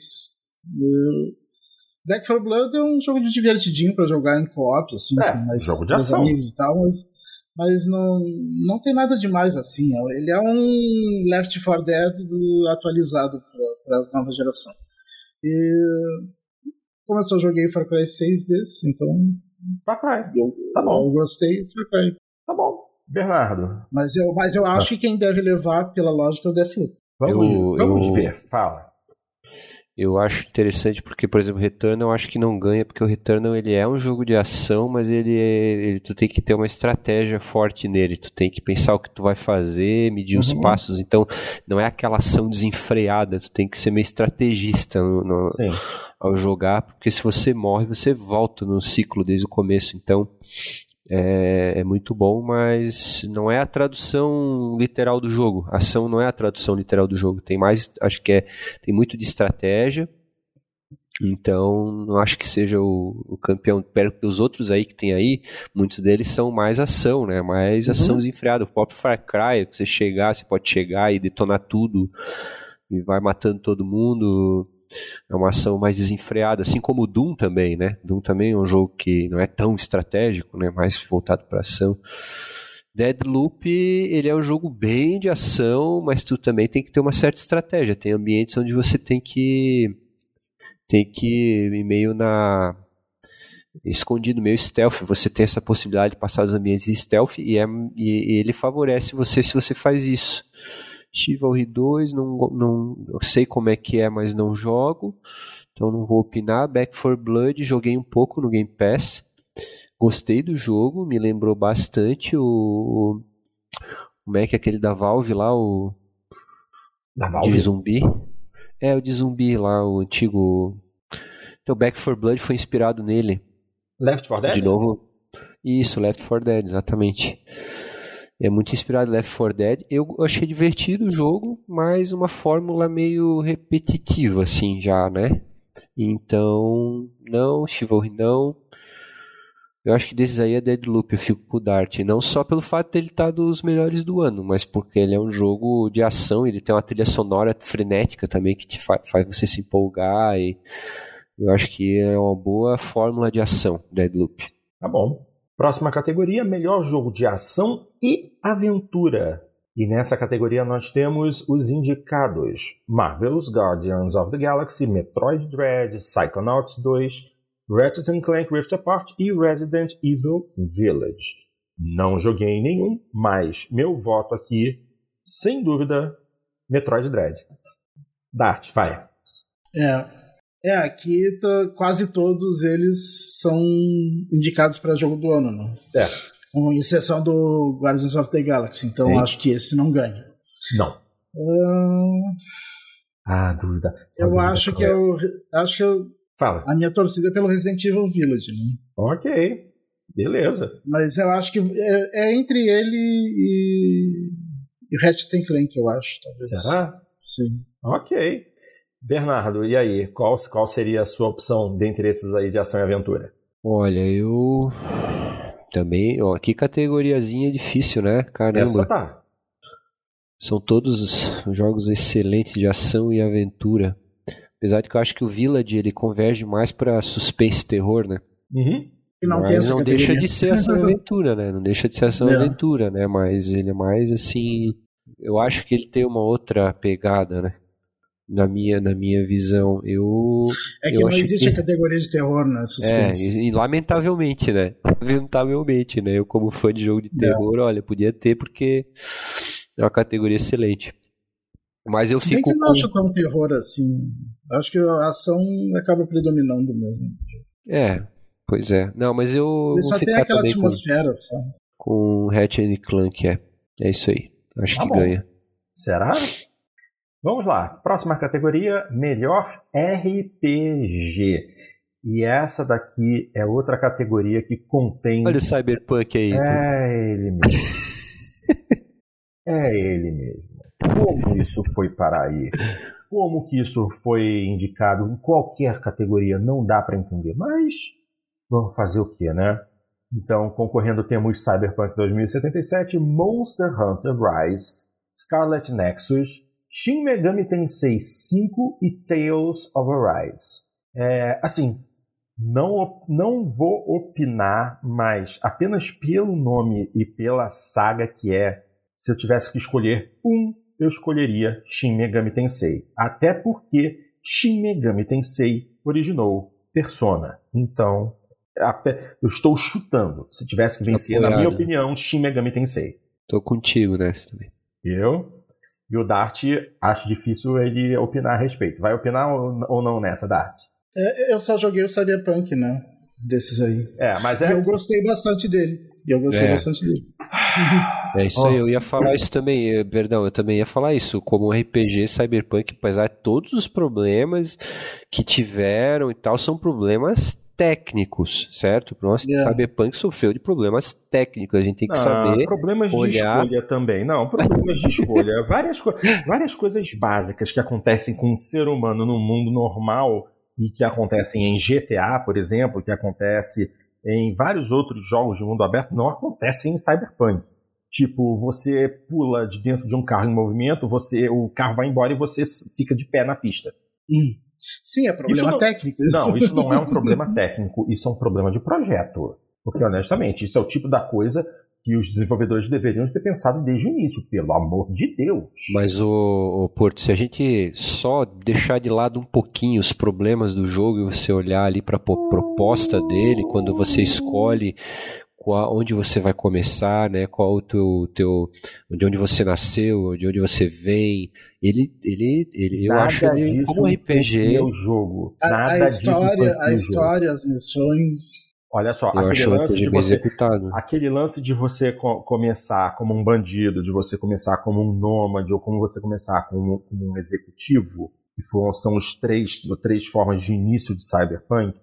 Speaker 3: Eu Back 4 Blood é um jogo de divertidinho para jogar em co-op, assim,
Speaker 1: é, com mais jogo de ação. amigos
Speaker 3: e tal, mas, mas não, não tem nada demais assim. Ele é um Left 4 Dead atualizado para a nova geração. E como eu só joguei Far Cry 6 desses, então.
Speaker 1: Far Cry. Eu, tá bom.
Speaker 3: Eu gostei, Far Cry.
Speaker 1: Tá bom. Bernardo.
Speaker 3: Mas eu, mas eu acho ah. que quem deve levar pela lógica é o Deathloop.
Speaker 1: Vamos, eu, vamos eu... ver, fala
Speaker 2: eu acho interessante porque, por exemplo, Returnal eu acho que não ganha, porque o Returnal ele é um jogo de ação, mas ele, é, ele tu tem que ter uma estratégia forte nele, tu tem que pensar o que tu vai fazer, medir uhum. os passos, então não é aquela ação desenfreada, tu tem que ser meio estrategista no, no ao jogar, porque se você morre, você volta no ciclo desde o começo, então é, é, muito bom, mas não é a tradução literal do jogo. A ação não é a tradução literal do jogo. Tem mais, acho que é, tem muito de estratégia. Então, não acho que seja o, o campeão. Perto dos outros aí que tem aí, muitos deles são mais ação, né? Mais uhum. ação desenfreada. O próprio Far Cry, que você chegar, você pode chegar e detonar tudo e vai matando todo mundo é uma ação mais desenfreada, assim como o Doom também, né? Doom também é um jogo que não é tão estratégico, né? Mais voltado para ação. Deadloop, ele é um jogo bem de ação, mas tu também tem que ter uma certa estratégia. Tem ambientes onde você tem que tem que ir meio na escondido, meio stealth. Você tem essa possibilidade de passar os ambientes em stealth e, é, e, e ele favorece você se você faz isso. Chivalry 2, não, não, eu sei como é que é, mas não jogo, então não vou opinar. Back 4 Blood, joguei um pouco no Game Pass, gostei do jogo, me lembrou bastante o. Como é que é aquele da Valve lá, o.
Speaker 1: Da Valve?
Speaker 2: De zumbi. É, o de zumbi lá, o antigo. Então, Back 4 Blood foi inspirado nele.
Speaker 1: Left 4 Dead?
Speaker 2: De novo. Isso, Left 4 Dead, exatamente. É muito inspirado em Left 4 Dead. Eu achei divertido o jogo, mas uma fórmula meio repetitiva, assim, já, né? Então, não, Chivalry não. Eu acho que desses aí é Deadloop, eu fico com o Dart. Não só pelo fato de ele estar tá dos melhores do ano, mas porque ele é um jogo de ação, ele tem uma trilha sonora frenética também que te fa faz você se empolgar. E eu acho que é uma boa fórmula de ação, Deadloop.
Speaker 1: Tá bom. Próxima categoria, melhor jogo de ação e aventura. E nessa categoria nós temos os indicados: Marvel's Guardians of the Galaxy, Metroid Dread, Psychonauts 2, Ratchet Clank Rift Apart e Resident Evil Village. Não joguei nenhum, mas meu voto aqui, sem dúvida, Metroid Dread. Dart, vai.
Speaker 3: É, é, aqui tá, quase todos eles são indicados para jogo do ano, não?
Speaker 1: É.
Speaker 3: Com exceção do Guardians of the Galaxy, então Sim. acho que esse não ganha.
Speaker 1: Não.
Speaker 3: Uh...
Speaker 1: Ah, dúvida.
Speaker 3: Eu dúvida acho que eu acho que eu,
Speaker 1: Fala.
Speaker 3: A minha torcida é pelo Resident Evil Village, né?
Speaker 1: Ok. Beleza.
Speaker 3: Mas eu acho que é, é entre ele e, e Ratchet Clank, eu acho. Talvez.
Speaker 1: Será?
Speaker 3: Sim.
Speaker 1: Ok. Bernardo, e aí? Qual, qual seria a sua opção dentre esses aí de ação e aventura?
Speaker 2: Olha, eu também, ó, que categoriazinha difícil, né? Caramba.
Speaker 1: Essa tá.
Speaker 2: São todos jogos excelentes de ação e aventura. Apesar de que eu acho que o Village ele converge mais para suspense e terror, né?
Speaker 1: Uhum.
Speaker 2: E não Mas não deixa de ser ação aventura, né? Não deixa de ser ação é. aventura, né? Mas ele é mais assim. Eu acho que ele tem uma outra pegada, né? Na minha, na minha visão. Eu.
Speaker 3: É que
Speaker 2: eu
Speaker 3: não existe que... a categoria de terror na
Speaker 2: É, e, e, lamentavelmente, né? Lamentavelmente, né? Eu, como fã de jogo de terror, é. olha, podia ter porque é uma categoria excelente. Mas eu
Speaker 3: Se
Speaker 2: fico.
Speaker 3: Bem que eu não acho tão terror assim. Acho que a ação acaba predominando mesmo.
Speaker 2: É, pois é. Não, mas eu.
Speaker 3: Ele só tem aquela atmosfera com, só.
Speaker 2: Com Hatch Clank, é. É isso aí. Acho tá que bom. ganha.
Speaker 1: Será? Vamos lá. Próxima categoria: melhor RPG. E essa daqui é outra categoria que contém.
Speaker 2: Olha o Cyberpunk aí.
Speaker 1: É ele mesmo. é ele mesmo. Como isso foi para aí? Como que isso foi indicado em qualquer categoria? Não dá para entender. Mas vamos fazer o que, né? Então, concorrendo temos Cyberpunk 2077, Monster Hunter Rise, Scarlet Nexus, Shin Megami Tensei 5 e Tales of Arise. É, assim, não, não vou opinar, mas apenas pelo nome e pela saga que é, se eu tivesse que escolher um, eu escolheria Shin Megami Tensei. Até porque Shin Megami Tensei originou Persona. Então, eu estou chutando. Se tivesse que vencer, Apoiado. na minha opinião, Shin Megami Tensei.
Speaker 2: Tô contigo nessa também.
Speaker 1: Eu? E o Dart, acho difícil ele opinar a respeito. Vai opinar ou não nessa, Dart?
Speaker 3: É, eu só joguei o Cyberpunk, né? Desses aí.
Speaker 1: É, mas é.
Speaker 3: E eu gostei bastante dele. E eu gostei é. bastante dele.
Speaker 2: É isso aí, eu ia falar isso também, eh, perdão, eu também ia falar isso, como RPG Cyberpunk, apesar de todos os problemas que tiveram e tal, são problemas técnicos, certo? Nossa, yeah. Cyberpunk sofreu de problemas técnicos, a gente tem que saber.
Speaker 1: Problemas olhar... de escolha também, não, problemas de escolha. várias, co várias coisas básicas que acontecem com um ser humano no mundo normal e que acontecem em GTA, por exemplo, que acontece em vários outros jogos de mundo aberto, não acontecem em Cyberpunk. Tipo, você pula de dentro de um carro em movimento, você o carro vai embora e você fica de pé na pista.
Speaker 3: Hum. Sim, é problema
Speaker 1: não,
Speaker 3: técnico.
Speaker 1: Isso. Não, isso não é um problema técnico, isso é um problema de projeto. Porque, honestamente, isso é o tipo da coisa que os desenvolvedores deveriam ter pensado desde o início, pelo amor de Deus.
Speaker 2: Mas, o, o Porto, se a gente só deixar de lado um pouquinho os problemas do jogo e você olhar ali para a proposta dele, quando você escolhe qual, onde você vai começar, né? Qual o teu, teu de onde você nasceu, de onde você vem. Ele, ele, ele eu acho ele como RPG.
Speaker 1: o jogo.
Speaker 3: Nada a, a história, a história, as missões.
Speaker 1: Olha só, eu aquele lance, de você, executado. aquele lance de você co começar como um bandido, de você começar como um nômade, ou como você começar como, como um executivo, que foram, são os três, três formas de início de Cyberpunk,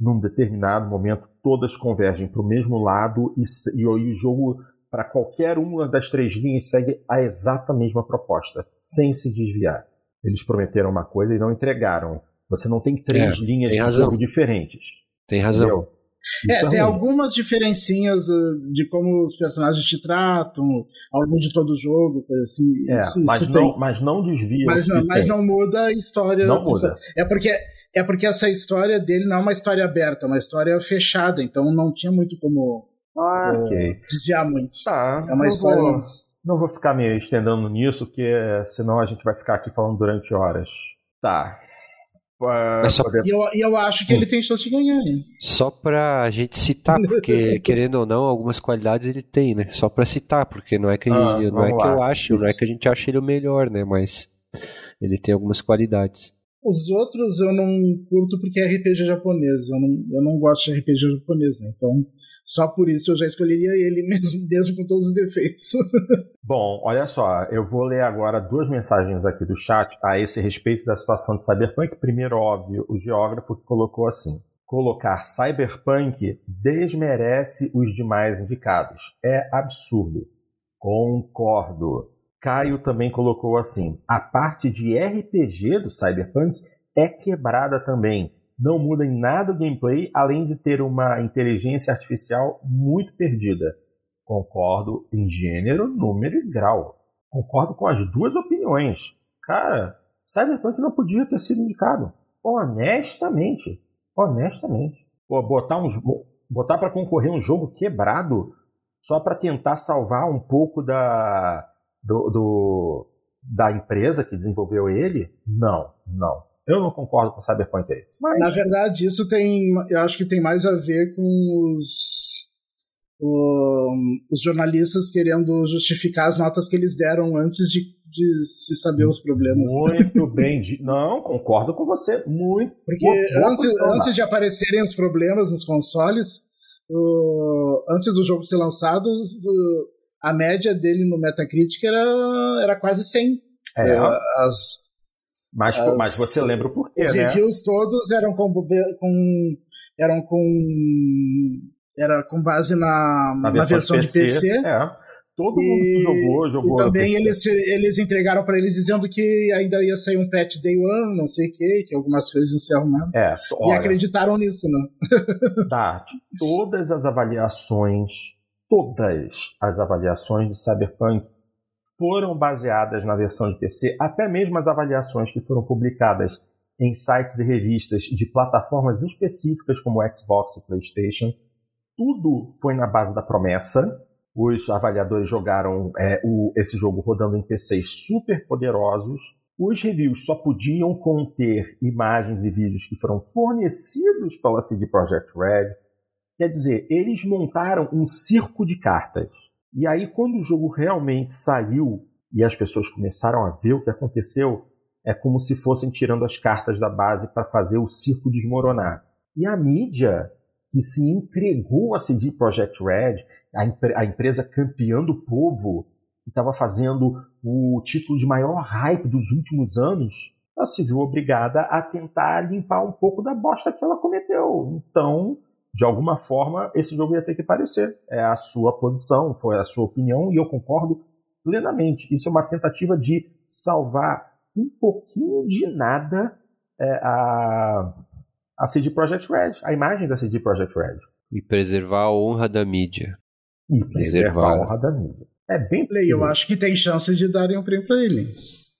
Speaker 1: num determinado momento todas convergem para o mesmo lado e, e, e o jogo, para qualquer uma das três linhas, segue a exata mesma proposta, sem se desviar. Eles prometeram uma coisa e não entregaram. Você não tem três é, linhas de razão. jogo diferentes.
Speaker 2: Tem razão.
Speaker 3: É, é, tem algumas diferencinhas uh, de como os personagens te tratam ao longo de todo o jogo, assim.
Speaker 1: É, isso, mas, isso não, tem. mas não desvia.
Speaker 3: Mas não, mas não muda a história.
Speaker 1: Não muda.
Speaker 3: É porque é porque essa história dele não é uma história aberta, é uma história fechada, então não tinha muito como
Speaker 1: ah,
Speaker 3: uh, okay. desviar muito.
Speaker 1: Tá, é uma história. Vou, não vou ficar me estendendo nisso, porque senão a gente vai ficar aqui falando durante horas. Tá.
Speaker 3: Uh, só... e, eu, e eu acho que ele tem chance de ganhar. Hein?
Speaker 2: Só pra gente citar, porque querendo ou não, algumas qualidades ele tem, né? Só pra citar, porque não é que, ah, não é que eu acho, não é que a gente ache ele o melhor, né? Mas ele tem algumas qualidades.
Speaker 3: Os outros eu não curto porque é RPG japonês. Eu não, eu não gosto de RPG japonês, né? Então, só por isso eu já escolheria ele mesmo, mesmo com todos os defeitos.
Speaker 1: Bom, olha só, eu vou ler agora duas mensagens aqui do chat a esse respeito da situação de Cyberpunk. Primeiro, óbvio, o geógrafo que colocou assim: colocar Cyberpunk desmerece os demais indicados. É absurdo. Concordo. Caio também colocou assim: a parte de RPG do Cyberpunk é quebrada também. Não muda em nada o gameplay, além de ter uma inteligência artificial muito perdida. Concordo em gênero, número e grau. Concordo com as duas opiniões. Cara, Cyberpunk não podia ter sido indicado. Honestamente. Honestamente. Pô, botar uns, botar para concorrer um jogo quebrado só para tentar salvar um pouco da, do, do, da empresa que desenvolveu ele? Não, não. Eu não concordo com o Cyberpunk aí.
Speaker 3: Mas... Na verdade, isso tem. Eu acho que tem mais a ver com os. os jornalistas querendo justificar as notas que eles deram antes de, de se saber os problemas.
Speaker 1: Muito bem. Não, concordo com você. Muito.
Speaker 3: Porque antes, antes de aparecerem os problemas nos consoles, uh, antes do jogo ser lançado, a média dele no Metacritic era, era quase 100.
Speaker 1: É. Uh, as, mas, as, mas você lembra o porquê,
Speaker 3: os
Speaker 1: né?
Speaker 3: Os reviews todos eram com, com eram com era com base na, na, na versão, de PC. De PC.
Speaker 1: É. Todo e, mundo que jogou, jogou.
Speaker 3: E também eles, eles entregaram para eles dizendo que ainda ia sair um patch day one, não sei o que, que algumas coisas iam ser arrumadas.
Speaker 1: É,
Speaker 3: olha, e acreditaram nisso, né?
Speaker 1: Tá, todas as avaliações, todas as avaliações de Cyberpunk foram baseadas na versão de PC, até mesmo as avaliações que foram publicadas em sites e revistas de plataformas específicas como Xbox e PlayStation, tudo foi na base da promessa. Os avaliadores jogaram é, o, esse jogo rodando em PCs super poderosos. Os reviews só podiam conter imagens e vídeos que foram fornecidos pela CD Projekt Red. Quer dizer, eles montaram um circo de cartas e aí, quando o jogo realmente saiu e as pessoas começaram a ver o que aconteceu, é como se fossem tirando as cartas da base para fazer o circo desmoronar. E a mídia que se entregou a CD Projekt Red, a, a empresa campeã do povo, que estava fazendo o título de maior hype dos últimos anos, ela se viu obrigada a tentar limpar um pouco da bosta que ela cometeu. Então, de alguma forma, esse jogo ia ter que aparecer. É a sua posição, foi a sua opinião, e eu concordo plenamente. Isso é uma tentativa de salvar um pouquinho de nada é, a, a CD Projekt Red, a imagem da CD Projekt Red.
Speaker 2: E preservar a honra da mídia.
Speaker 1: E preservar a honra da mídia. É bem
Speaker 3: Play, eu acho que tem chances de darem um prêmio para ele.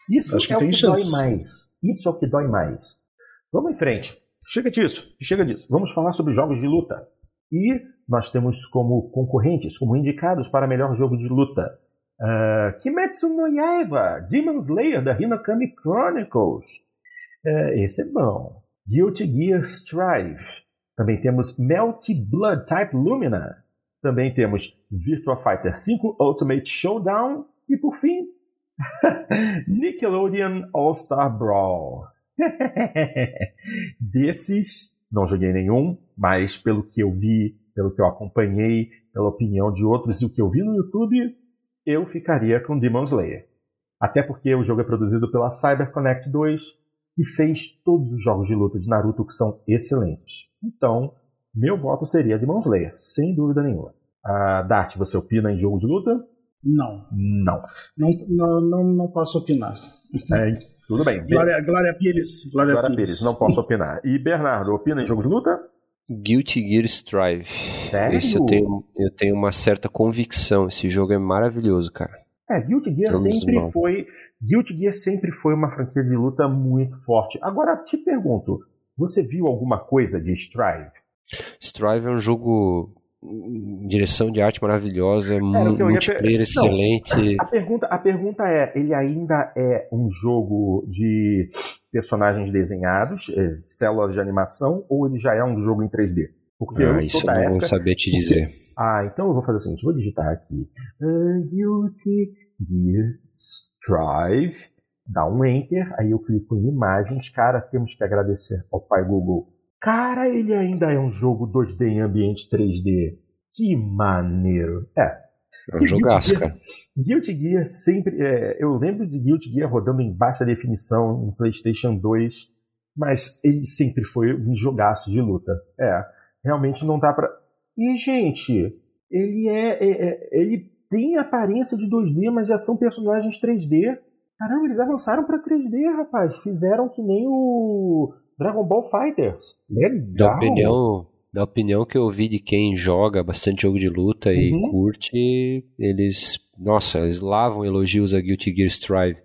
Speaker 1: Isso acho é que tem o que chance. dói mais. Isso é o que dói mais. Vamos em frente. Chega disso, chega disso. Vamos falar sobre jogos de luta. E nós temos como concorrentes, como indicados para melhor jogo de luta, uh, Kimetsu no Yaiba, Demon Slayer da Hinokami Chronicles. Uh, esse é bom. Guilty Gear Strive. Também temos Melty Blood Type Lumina. Também temos Virtua Fighter 5 Ultimate Showdown. E por fim, Nickelodeon All-Star Brawl. Desses, não joguei nenhum, mas pelo que eu vi, pelo que eu acompanhei, pela opinião de outros e o que eu vi no YouTube, eu ficaria com Demon Slayer. Até porque o jogo é produzido pela CyberConnect 2, que fez todos os jogos de luta de Naruto que são excelentes. Então, meu voto seria Demon Slayer, sem dúvida nenhuma. Uh, Dart, você opina em jogo de luta?
Speaker 3: Não.
Speaker 1: Não.
Speaker 3: Não, não, não, não posso opinar.
Speaker 1: É, tudo bem.
Speaker 3: Glória, Glória Pires. Glória,
Speaker 1: Glória Pires. Pires. não posso opinar. E Bernardo, opina em jogo de luta?
Speaker 2: Guilty Gear Strive.
Speaker 1: Sério?
Speaker 2: Esse eu tenho, eu tenho uma certa convicção. Esse jogo é maravilhoso, cara.
Speaker 1: É, Guilty Gear sempre foi. Guilty Gear sempre foi uma franquia de luta muito forte. Agora, te pergunto, você viu alguma coisa de Strive?
Speaker 2: Strive é um jogo direção de arte maravilhosa, é, multiplayer excelente.
Speaker 1: Não, a, pergunta, a pergunta é: ele ainda é um jogo de personagens desenhados, é, células de animação, ou ele já é um jogo em 3D?
Speaker 2: Porque ah, eu isso eu não época, vou saber te dizer.
Speaker 1: Ah, então eu vou fazer o seguinte: vou digitar aqui. Uh, Guilty Gear Strive. Dá um enter, aí eu clico em imagens. Cara, temos que agradecer ao pai Google Cara, ele ainda é um jogo 2D em ambiente 3D. Que maneiro. É.
Speaker 2: É um jogaço, cara.
Speaker 1: Guilty Gear sempre. É, eu lembro de Guilty Gear rodando em baixa definição em PlayStation 2, mas ele sempre foi um jogaço de luta. É. Realmente não dá pra. E, gente, ele é, é, é ele tem aparência de 2D, mas já são personagens 3D. Caramba, eles avançaram para 3D, rapaz. Fizeram que nem o Dragon Ball Fighters. Legal.
Speaker 2: Minha opinião, da opinião que eu vi de quem joga bastante jogo de luta uhum. e curte, eles, nossa, eles lavam elogios a Guilty Gear Strive,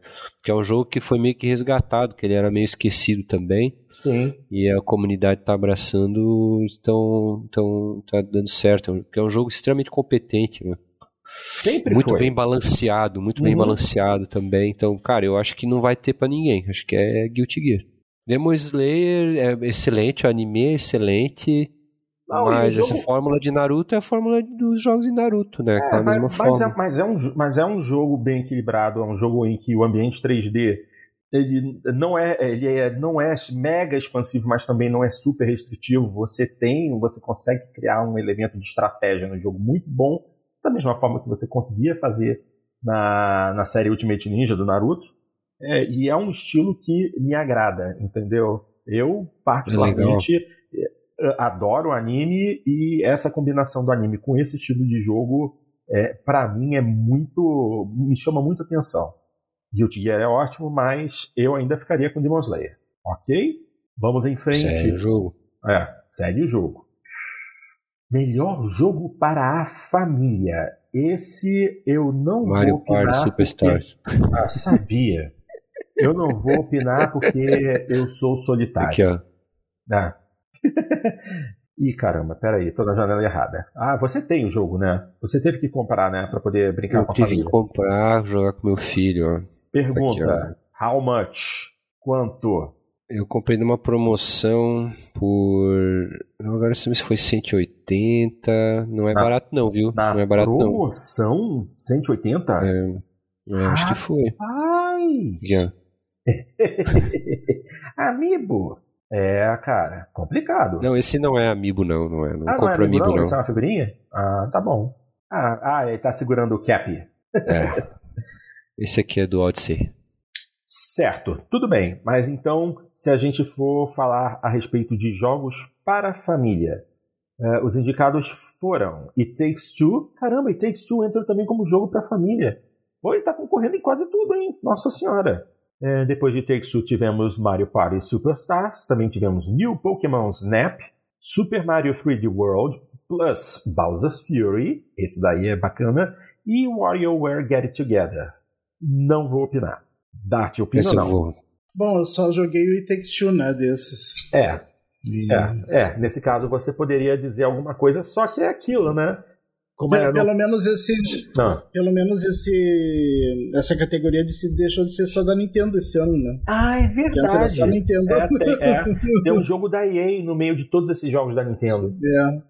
Speaker 2: que é um jogo que foi meio que resgatado, que ele era meio esquecido também.
Speaker 1: Sim.
Speaker 2: E a comunidade está abraçando, estão, estão, tá dando certo, que é um jogo extremamente competente, né?
Speaker 1: Sempre
Speaker 2: muito
Speaker 1: foi.
Speaker 2: bem balanceado, muito uhum. bem balanceado também. Então, cara, eu acho que não vai ter para ninguém. Acho que é Guilty Gear. Demon Slayer é excelente, o anime é excelente. Não, mas jogo... essa fórmula de Naruto é a fórmula dos jogos de Naruto, né? É,
Speaker 1: Com a mas, mesma mas, é, mas, é, um, mas é um jogo bem equilibrado, é um jogo em que o ambiente 3D ele não é, ele é, não é mega expansivo, mas também não é super restritivo. Você tem, você consegue criar um elemento de estratégia no jogo muito bom, da mesma forma que você conseguia fazer na, na série Ultimate Ninja do Naruto. É, e é um estilo que me agrada, entendeu? Eu, particularmente, é adoro anime e essa combinação do anime com esse estilo de jogo, é, para mim, é muito. me chama muito atenção. Guilty Gear é ótimo, mas eu ainda ficaria com Demon Slayer. Ok? Vamos em frente.
Speaker 2: Segue o jogo.
Speaker 1: É, segue o jogo. Melhor jogo para a família. Esse eu não
Speaker 2: Mario
Speaker 1: vou.
Speaker 2: Party Superstars.
Speaker 1: Porque... Ah, sabia. Eu não vou opinar porque eu sou solitário.
Speaker 2: Aqui, ó.
Speaker 1: Ah. Ih, caramba, peraí, tô na janela errada. Ah, você tem o jogo, né? Você teve que comprar, né? Pra poder brincar
Speaker 2: eu
Speaker 1: com a
Speaker 2: família. Eu tive que comprar, jogar com meu filho, ó.
Speaker 1: Pergunta,
Speaker 2: Aqui,
Speaker 1: how much? Quanto?
Speaker 2: Eu comprei numa promoção por. Agora não sei se foi 180. Não é
Speaker 1: Na-
Speaker 2: barato, não, viu? Não é barato, não.
Speaker 1: promoção? 180?
Speaker 2: É, eu acho que foi.
Speaker 1: Ai!
Speaker 2: Ó.
Speaker 1: Amiibo! É, cara, complicado.
Speaker 2: Não, esse não é amiibo, não. Não é. Não
Speaker 1: ah, não é
Speaker 2: compro
Speaker 1: amiibo, não?
Speaker 2: não.
Speaker 1: Isso é uma figurinha? Ah, tá bom. Ah, ah ele tá segurando o cap.
Speaker 2: É. Esse aqui é do Odyssey.
Speaker 1: Certo, tudo bem. Mas então, se a gente for falar a respeito de jogos para família, eh, os indicados foram It Takes Two. Caramba, It Takes Two entra também como jogo para a família. Pô, ele tá concorrendo em quase tudo, hein? Nossa Senhora. Eh, depois de Takes Two tivemos Mario Party Superstars, também tivemos New Pokémon Snap, Super Mario 3D World, plus Bowser's Fury, esse daí é bacana, e WarioWare Get It Together. Não vou opinar. Dart, opina não?
Speaker 2: vou.
Speaker 3: Bom, eu só joguei o It Takes Two, né, desses.
Speaker 1: É,
Speaker 3: E-
Speaker 1: é, é. Nesse caso você poderia dizer alguma coisa, só que é aquilo, né? Como
Speaker 3: Pe-
Speaker 1: é,
Speaker 3: pelo menos esse.
Speaker 1: Não.
Speaker 3: Pelo menos esse. Essa categoria de se- deixou de ser só da Nintendo esse ano, né?
Speaker 1: Ah, é
Speaker 3: antes era só
Speaker 1: verdade.
Speaker 3: Nintendo.
Speaker 1: É, tem, é. Tem um jogo da EA no meio de todos esses jogos da Nintendo.
Speaker 3: É.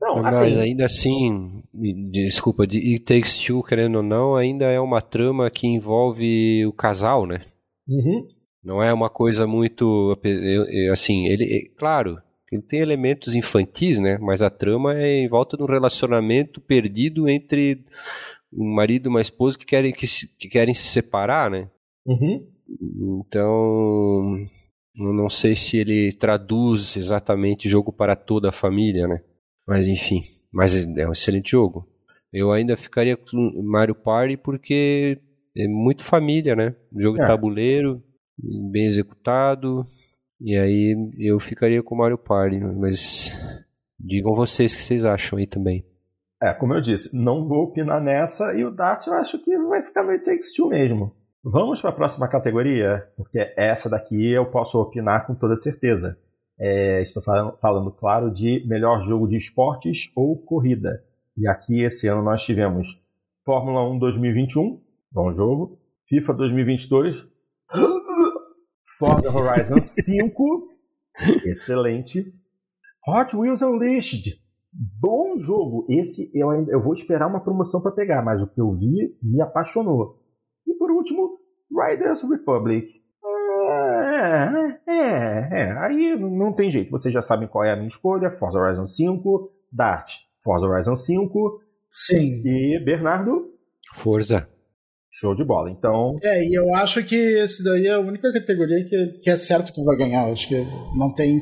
Speaker 1: Não,
Speaker 2: Mas
Speaker 1: assim,
Speaker 2: ainda assim, de- desculpa, de It Takes Two, querendo ou não, ainda é uma trama que envolve o casal, né?
Speaker 1: uhum,
Speaker 2: Não é uma coisa muito. Assim, ele. é- Claro, ele tem elementos infantis, né? Mas a trama é em volta de um relacionamento perdido entre um marido e uma esposa que querem, que, se- que querem se separar, né?
Speaker 1: uhum.
Speaker 2: Então. Não sei se ele traduz exatamente jogo para toda a família, né? Mas enfim. Mas é um excelente jogo. Eu ainda ficaria com Mario Party porque é muito família, né? Jogo
Speaker 1: É.
Speaker 2: de tabuleiro, bem executado. E aí eu ficaria com Mario Party. Mas digam vocês o que vocês acham aí também.
Speaker 1: É, como eu disse, não vou opinar nessa e o Dart eu acho que vai ficar no It Takes Two mesmo. Vamos para a próxima categoria, porque essa daqui eu posso opinar com toda certeza. É, estou falando, falando, claro, de melhor jogo de esportes ou corrida. E aqui esse ano nós tivemos Fórmula 1 2021, bom jogo. FIFA 2022, Forza Horizon 5, excelente. Hot Wheels Unleashed, bom jogo. Esse eu, ainda- eu vou esperar uma promoção para pegar, mas o que eu vi me apaixonou. E por último, Riders Republic. É, é, é, aí não tem jeito. Vocês já sabem qual é a minha escolha: Forza Horizon 5, Dart, Forza Horizon 5
Speaker 3: Sim.
Speaker 1: e Bernardo.
Speaker 2: Forza.
Speaker 1: Show de bola. Então,
Speaker 3: É, e eu acho que esse daí é a única categoria que, que é certo que vai ganhar. Eu Acho que não tem,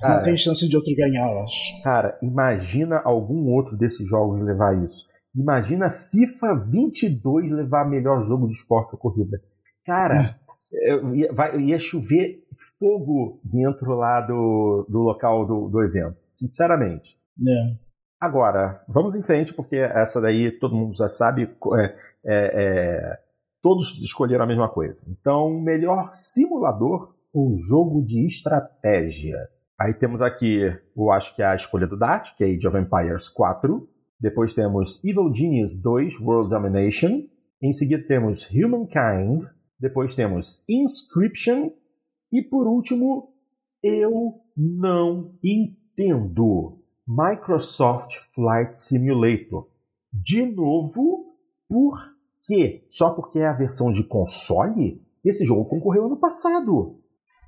Speaker 1: Cara.
Speaker 3: não tem chance de outro ganhar, eu acho.
Speaker 1: cara, imagina algum outro desses jogos levar isso. Imagina FIFA 22 levar melhor jogo de esporte ou corrida. Cara, eu ia, vai- ia chover fogo dentro lá do, do local do, do evento. sinceramente.
Speaker 3: É.
Speaker 1: Agora, vamos em frente, porque essa daí todo mundo já sabe. É, é, é, todos escolheram a mesma coisa. Então, melhor simulador ou jogo de estratégia. Aí temos aqui, eu acho que é a escolha do Dart, que é Age of Empires 4. Depois temos Evil Genius 2 World Domination. Em seguida temos Humankind. Depois temos Inscription. E por último, eu não entendo. Microsoft Flight Simulator. De novo, por quê? Só porque é a versão de console? Esse jogo concorreu ano passado.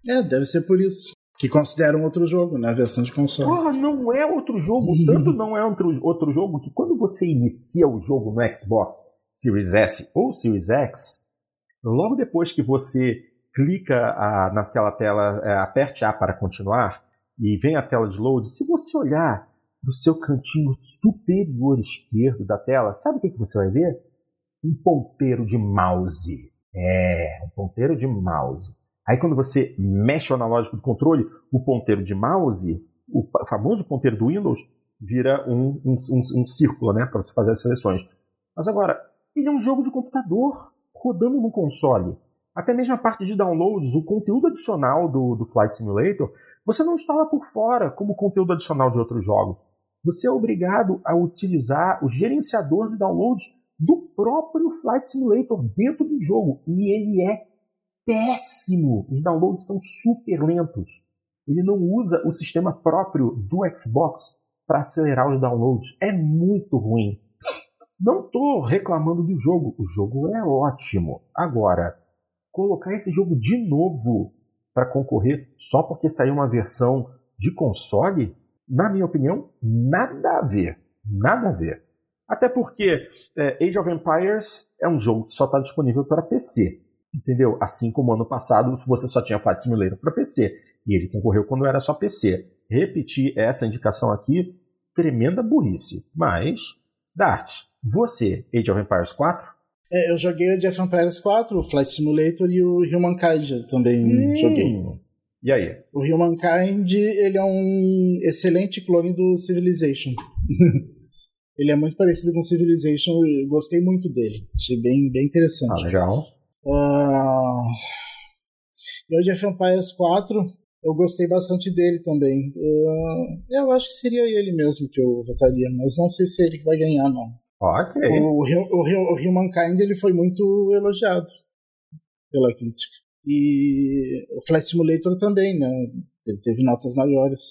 Speaker 3: É, deve ser por isso. Que consideram outro jogo, né? A versão de console.
Speaker 1: Porra, não é outro jogo. Tanto não é outro, outro jogo que quando você inicia o jogo no Xbox Series S ou Series X, logo depois que você clica a, naquela tela, é, aperte A para continuar e vem a tela de load, se você olhar no seu cantinho superior esquerdo da tela, sabe o que, que você vai ver? Um ponteiro de mouse. É, um ponteiro de mouse. Aí quando você mexe o analógico do controle, o ponteiro de mouse, o famoso ponteiro do Windows, vira um, um, um, um círculo, né, para você fazer as seleções. Mas agora, ele é um jogo de computador rodando no console. Até mesmo a parte de downloads, o conteúdo adicional do, do Flight Simulator, você não instala por fora como conteúdo adicional de outros jogos. Você é obrigado a utilizar o gerenciador de downloads do próprio Flight Simulator dentro do jogo. E ele é péssimo. Os downloads são super lentos. Ele não usa o sistema próprio do Xbox para acelerar os downloads. É muito ruim. Não estou reclamando do jogo. O jogo é ótimo. Agora, colocar esse jogo de novo para concorrer só porque saiu uma versão de console, na minha opinião, nada a ver. Nada a ver. Até porque é, Age of Empires é um jogo que só está disponível para PC. Entendeu? Assim como ano passado você só tinha Flight Simulator para PC. E ele concorreu quando era só PC. Repetir essa indicação aqui, tremenda burrice. Mas, Dart, você, Age of Empires 4?
Speaker 3: É, eu joguei o Age of Empires 4, o Flight Simulator e o Humankind também hum. joguei.
Speaker 1: E aí?
Speaker 3: O Humankind, ele é um excelente clone do Civilization. ele é muito parecido com Civilization e gostei muito dele. Achei bem, bem interessante.
Speaker 1: Ah, legal.
Speaker 3: Uh, e o of Empires 4, eu gostei bastante dele também. Uh, eu acho que seria ele mesmo que eu votaria, mas não sei se é ele que vai ganhar, não.
Speaker 1: Ok.
Speaker 3: O, o, o Humankind ele foi muito elogiado pela crítica. E o Flight Simulator também, né? Ele teve notas maiores.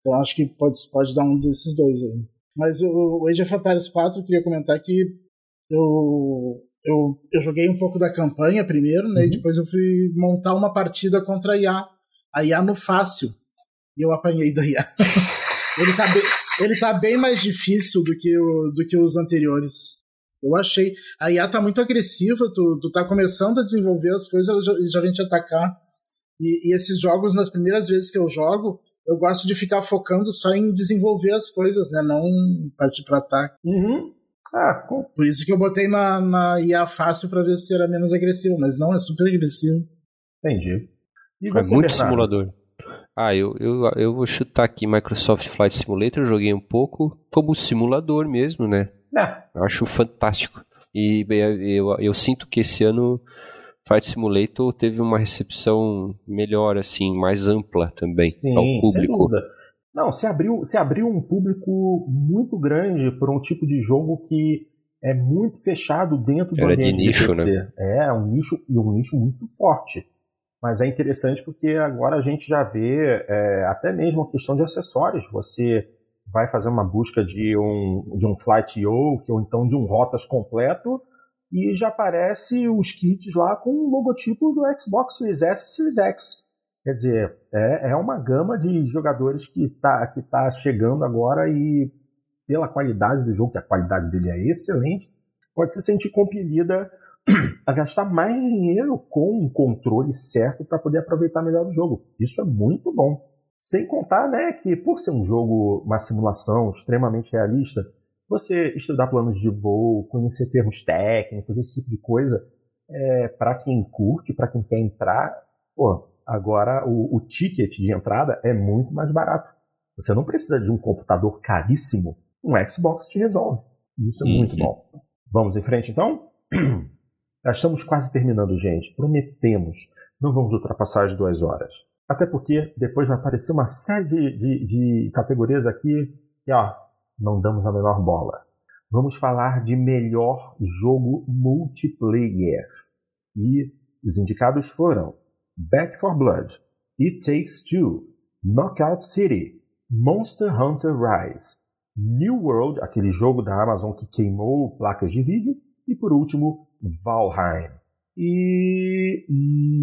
Speaker 3: Então acho que pode, pode dar um desses dois aí. Mas o, o Age of Empires 4, eu queria comentar que eu eu, eu joguei um pouco da campanha primeiro, né? Uhum. E depois eu fui montar uma partida contra a IA. A IA no fácil. E eu apanhei da IA. ele, tá bem, ele tá bem mais difícil do que, o, do que os anteriores. Eu achei. A IA tá muito agressiva, tu, tu tá começando a desenvolver as coisas, ela já, já vem te atacar. E, e esses jogos, nas primeiras vezes que eu jogo, eu gosto de ficar focando só em desenvolver as coisas, né? Não partir para ataque.
Speaker 1: Uhum. Ah, com...
Speaker 3: Por isso que eu botei na, na IA fácil para ver se era menos agressivo, mas não, é super agressivo.
Speaker 1: Entendi.
Speaker 2: E é muito Bernardo? simulador. Ah, eu, eu, eu vou chutar aqui Microsoft Flight Simulator, joguei um pouco como simulador mesmo, né?
Speaker 1: É.
Speaker 2: Eu acho fantástico. E eu, eu sinto que esse ano Flight Simulator teve uma recepção melhor, assim, mais ampla também
Speaker 1: Sim,
Speaker 2: ao público.
Speaker 1: Não, se abriu, se abriu um público muito grande por um tipo de jogo que é muito fechado dentro do
Speaker 2: Era
Speaker 1: ambiente
Speaker 2: de nicho,
Speaker 1: PC.
Speaker 2: Né?
Speaker 1: É, um nicho e um nicho muito forte. Mas é interessante porque agora a gente já vê é, até mesmo a questão de acessórios. Você vai fazer uma busca de um, de um Flight Yoke ou então de um Rotas completo e já aparece os kits lá com o logotipo do Xbox Series S e Series X. Quer dizer, é, é uma gama de jogadores que está que tá chegando agora e pela qualidade do jogo, que a qualidade dele é excelente, pode se sentir compelida a gastar mais dinheiro com um controle certo para poder aproveitar melhor o jogo. Isso é muito bom. Sem contar né, que, por ser um jogo, uma simulação extremamente realista, você estudar planos de voo, conhecer termos técnicos, esse tipo de coisa, é, para quem curte, para quem quer entrar, pô, Agora, o, o, ticket de entrada é muito mais barato. Você não precisa de um computador caríssimo. Um Xbox te resolve. Isso é uhum. muito bom. Vamos em frente então? Já estamos quase terminando, gente. Prometemos. Não vamos ultrapassar as duas horas. Até porque depois vai aparecer uma série de, de, de categorias aqui que, ó, não damos a menor bola. Vamos falar de melhor jogo multiplayer. E os indicados foram Back for Blood, It Takes Two, Knockout City, Monster Hunter Rise, New World, aquele jogo da Amazon que queimou placas de vídeo, e por último, Valheim. E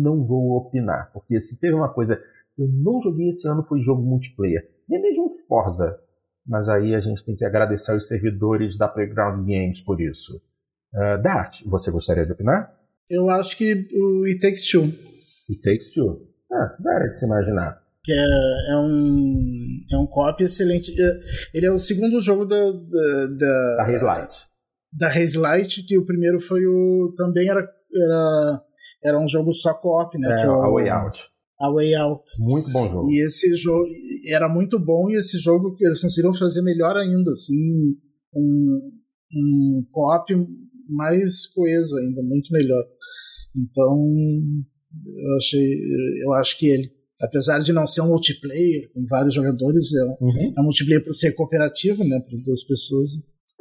Speaker 1: não vou opinar, porque se teve uma coisa que eu não joguei esse ano foi jogo multiplayer, nem mesmo Forza. Mas aí a gente tem que agradecer aos servidores da Playground Games por isso. Uh, Dart, você gostaria de opinar?
Speaker 3: Eu acho que o It Takes Two.
Speaker 1: It Takes Two. Ah, dá de se imaginar
Speaker 3: que é, é, um é um copy excelente. É, ele é o segundo jogo da da, da,
Speaker 1: da Haze Light.
Speaker 3: Da Haze Light, que o primeiro foi o também era era, era um jogo só co-op, né?
Speaker 1: É,
Speaker 3: é o,
Speaker 1: A Way Out.
Speaker 3: A Way Out.
Speaker 1: Muito bom jogo.
Speaker 3: E esse jogo era muito bom e esse jogo eles conseguiram fazer melhor ainda, assim, um, um co-op mais coeso ainda, muito melhor. Então, eu achei, eu acho que ele apesar de não ser um multiplayer com vários jogadores, é um, uhum. é um multiplayer para ser cooperativo, né, para duas pessoas.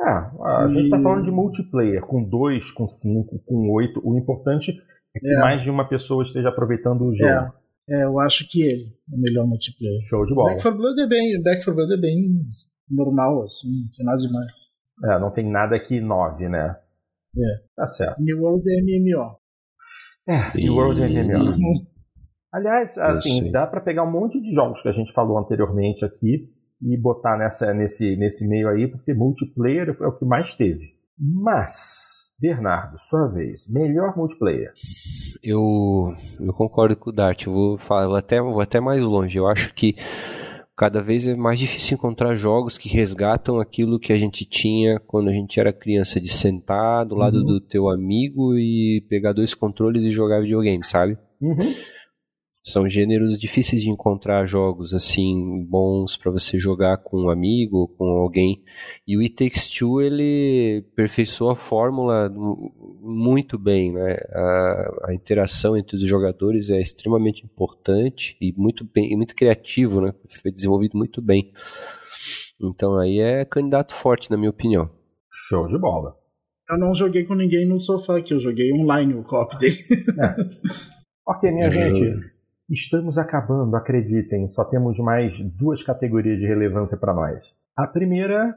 Speaker 1: Ah, a e... gente está falando de multiplayer com dois, com cinco, com oito. O importante é que é. mais de uma pessoa esteja aproveitando o jogo.
Speaker 3: É, é eu acho que ele é o melhor multiplayer.
Speaker 1: Show de bola.
Speaker 3: Back 4 Blood é bem, Back 4 Blood é bem normal, assim, não tem nada demais.
Speaker 1: É, não tem nada que inove, né?
Speaker 3: É.
Speaker 1: Tá certo.
Speaker 3: New World é MMO.
Speaker 1: É, New World é MMO. Aliás, assim, dá para pegar um monte de jogos que a gente falou anteriormente aqui e botar nessa, nesse, nesse meio aí, porque multiplayer é o que mais teve. Mas, Bernardo, sua vez, melhor multiplayer.
Speaker 2: Eu, eu concordo com o Dart, eu vou, falar, vou, até, vou até mais longe. Eu acho que cada vez é mais difícil encontrar jogos que resgatam aquilo que a gente tinha quando a gente era criança, de sentar do lado uhum. do teu amigo e pegar dois controles e jogar videogame, sabe?
Speaker 1: Uhum.
Speaker 2: São gêneros difíceis de encontrar jogos assim bons para você jogar com um amigo ou com alguém. E o It Takes Two ele perfeiçoou a fórmula muito bem, né? A, a, interação entre os jogadores é extremamente importante e muito bem, e muito criativo, né? Foi desenvolvido muito bem. Então aí é candidato forte na minha opinião.
Speaker 1: Show de bola.
Speaker 3: Eu não joguei com ninguém no sofá que eu joguei online o cop dele.
Speaker 1: É. Ok, minha gente. Estamos acabando, acreditem, só temos mais duas categorias de relevância para nós. A primeira,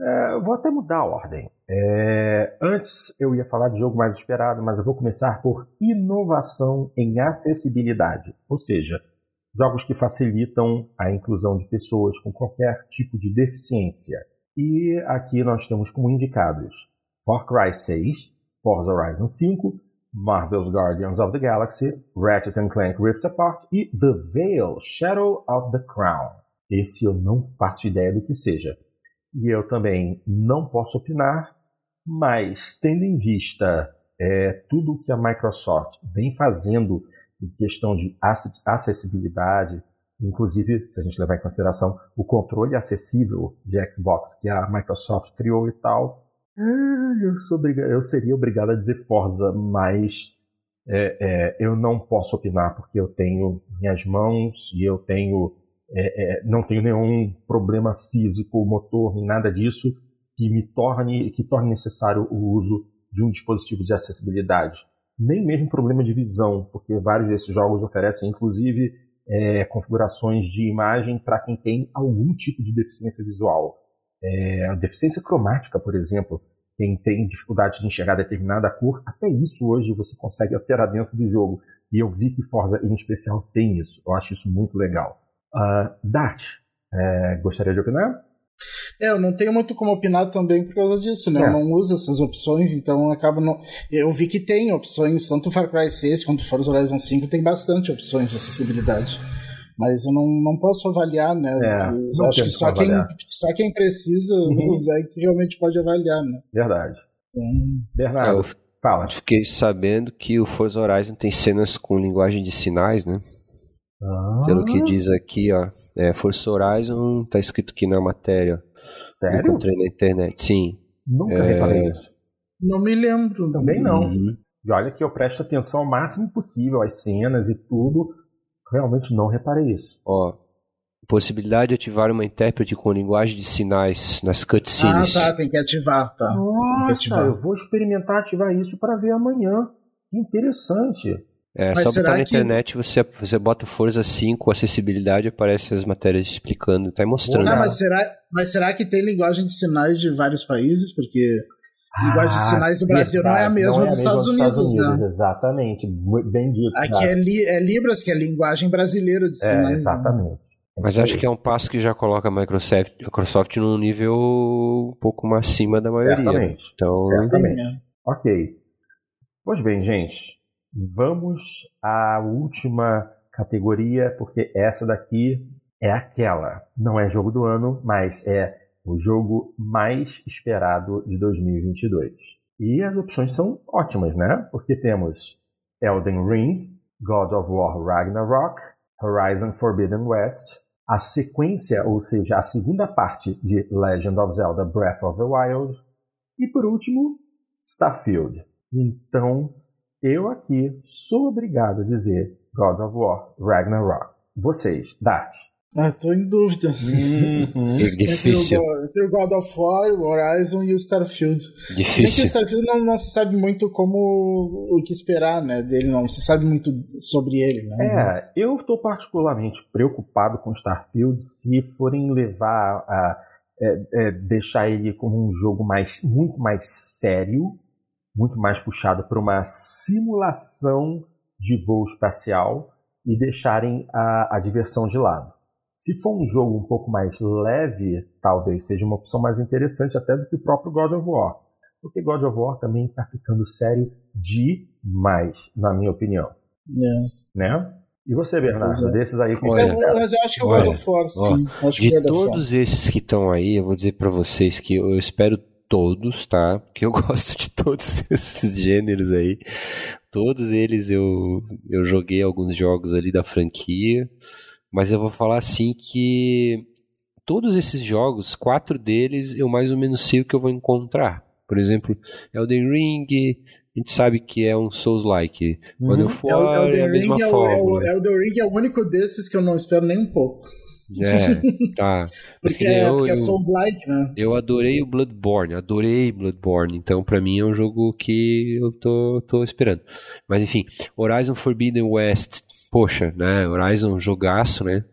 Speaker 1: é, vou até mudar a ordem. É, antes eu ia falar de jogo mais esperado, mas eu vou começar por inovação em acessibilidade, ou seja, jogos que facilitam a inclusão de pessoas com qualquer tipo de deficiência. E aqui nós temos como indicados Far Cry 6, Forza Horizon 5, Marvel's Guardians of the Galaxy, Ratchet Clank Rift Apart e The Veil Shadow of the Crown. Esse eu não faço ideia do que seja. E eu também não posso opinar, mas tendo em vista é, tudo que a Microsoft vem fazendo em questão de acessibilidade, inclusive se a gente levar em consideração o controle acessível de Xbox que a Microsoft criou e tal, eu, sou eu seria obrigado a dizer Forza, mas é, é, eu não posso opinar porque eu tenho minhas mãos e eu tenho é, é, não tenho nenhum problema físico, motor, nem nada disso que me torne que torne necessário o uso de um dispositivo de acessibilidade. Nem mesmo problema de visão, porque vários desses jogos oferecem inclusive é, configurações de imagem para quem tem algum tipo de deficiência visual. É, a deficiência cromática, por exemplo, quem tem dificuldade de enxergar determinada cor, até isso hoje você consegue alterar dentro do jogo. E eu vi que Forza em especial tem isso. Eu acho isso muito legal. Uh, Dart, é, gostaria de opinar?
Speaker 3: É, eu não tenho muito como opinar também por causa disso, né? É. Eu não uso essas opções, então acaba não. Eu vi que tem opções, tanto Far Cry 6 quanto Forza Horizon 5 tem bastante opções de acessibilidade mas eu não, não posso avaliar, né? É, eu acho que só quem, só quem precisa uhum. usar é que realmente pode avaliar, né?
Speaker 1: Verdade.
Speaker 3: Então,
Speaker 1: Bernardo, é, fala.
Speaker 2: Fiquei sabendo que o Forza Horizon tem cenas com linguagem de sinais, né? Ah. Pelo que diz aqui, ó. É, Forza Horizon, tá escrito aqui na matéria.
Speaker 1: Sério?
Speaker 2: Encontrei na internet, sim.
Speaker 1: Nunca é... reparei isso.
Speaker 3: Não me lembro.
Speaker 1: Também não. Uhum. E olha que eu presto atenção ao máximo possível às cenas e tudo. Realmente não reparei isso.
Speaker 2: Ó, possibilidade de ativar uma intérprete com linguagem de sinais nas cutscenes.
Speaker 3: Ah, tá, tem que ativar, tá.
Speaker 1: Nossa, ativar. eu vou experimentar ativar isso para ver amanhã. Que interessante.
Speaker 2: É, Mas só botar na que... internet, você, você bota Forza 5, acessibilidade, aparece as matérias explicando, tá mostrando.
Speaker 3: Ah, mas será, mas será que tem linguagem de sinais de vários países? Porque a linguagem de ah, sinais do Brasil verdade, não é a mesma, é dos, Estados dos Estados Unidos,
Speaker 1: né? Exatamente, bem dito.
Speaker 3: Aqui é, li, é, Libras, que é linguagem brasileira de é, sinais. É,
Speaker 1: exatamente. Né?
Speaker 2: Mas acho que é um passo que já coloca a Microsoft, Microsoft num nível um pouco mais acima da maioria.
Speaker 1: Certamente. Então, Certamente. Ok. Pois bem, gente. Vamos à última categoria, porque essa daqui é aquela. Não é jogo do ano, mas é o jogo mais esperado de 2022. E as opções são ótimas, né? Porque temos Elden Ring, God of War Ragnarok, Horizon Forbidden West, a sequência, ou seja, a segunda parte de Legend of Zelda Breath of the Wild, e por último, Starfield. Então, eu aqui sou obrigado a dizer God of War Ragnarok. Vocês, Dart.
Speaker 3: Ah, tô em dúvida.
Speaker 2: Uhum. É difícil.
Speaker 3: Entre o, God of War, o Horizon e o Starfield. Difícil. que o Starfield não, não, se sabe muito como o que esperar, né? Dele não se sabe muito sobre ele, né?
Speaker 1: É, eu tô particularmente preocupado com o Starfield se forem levar a é, é, deixar ele como um jogo mais muito mais sério muito mais puxado para uma simulação de voo espacial e deixarem a, a diversão de lado. Se for um jogo um pouco mais leve, talvez seja uma opção mais interessante até do que o próprio God of War. Porque God of War também está ficando sério demais, na minha opinião.
Speaker 3: É.
Speaker 1: Né? E você, Bernardo, é. desses aí que
Speaker 3: olha, você Mas eu acho que o God of War, sim. Ó,
Speaker 2: de todos esses que estão aí, eu vou dizer para vocês que eu espero todos, tá? Porque eu gosto de todos esses gêneros aí. Todos eles eu, eu joguei alguns jogos ali da franquia. Mas eu vou falar assim que todos esses jogos, quatro deles, eu mais ou menos sei o que eu vou encontrar. Por exemplo, Elden Ring, a gente sabe que é um Souls-like. Quando eu for, é a mesma
Speaker 3: é
Speaker 2: forma.
Speaker 3: É o, Elden Ring é o único desses que eu não espero nem um pouco.
Speaker 2: É, tá.
Speaker 3: porque, é, eu, porque é Souls-like, né?
Speaker 2: Eu adorei o Bloodborne, adorei Bloodborne, então para mim é um jogo que eu tô, tô esperando. Mas enfim, Horizon Forbidden West, poxa, né? Horizon jogaço, né?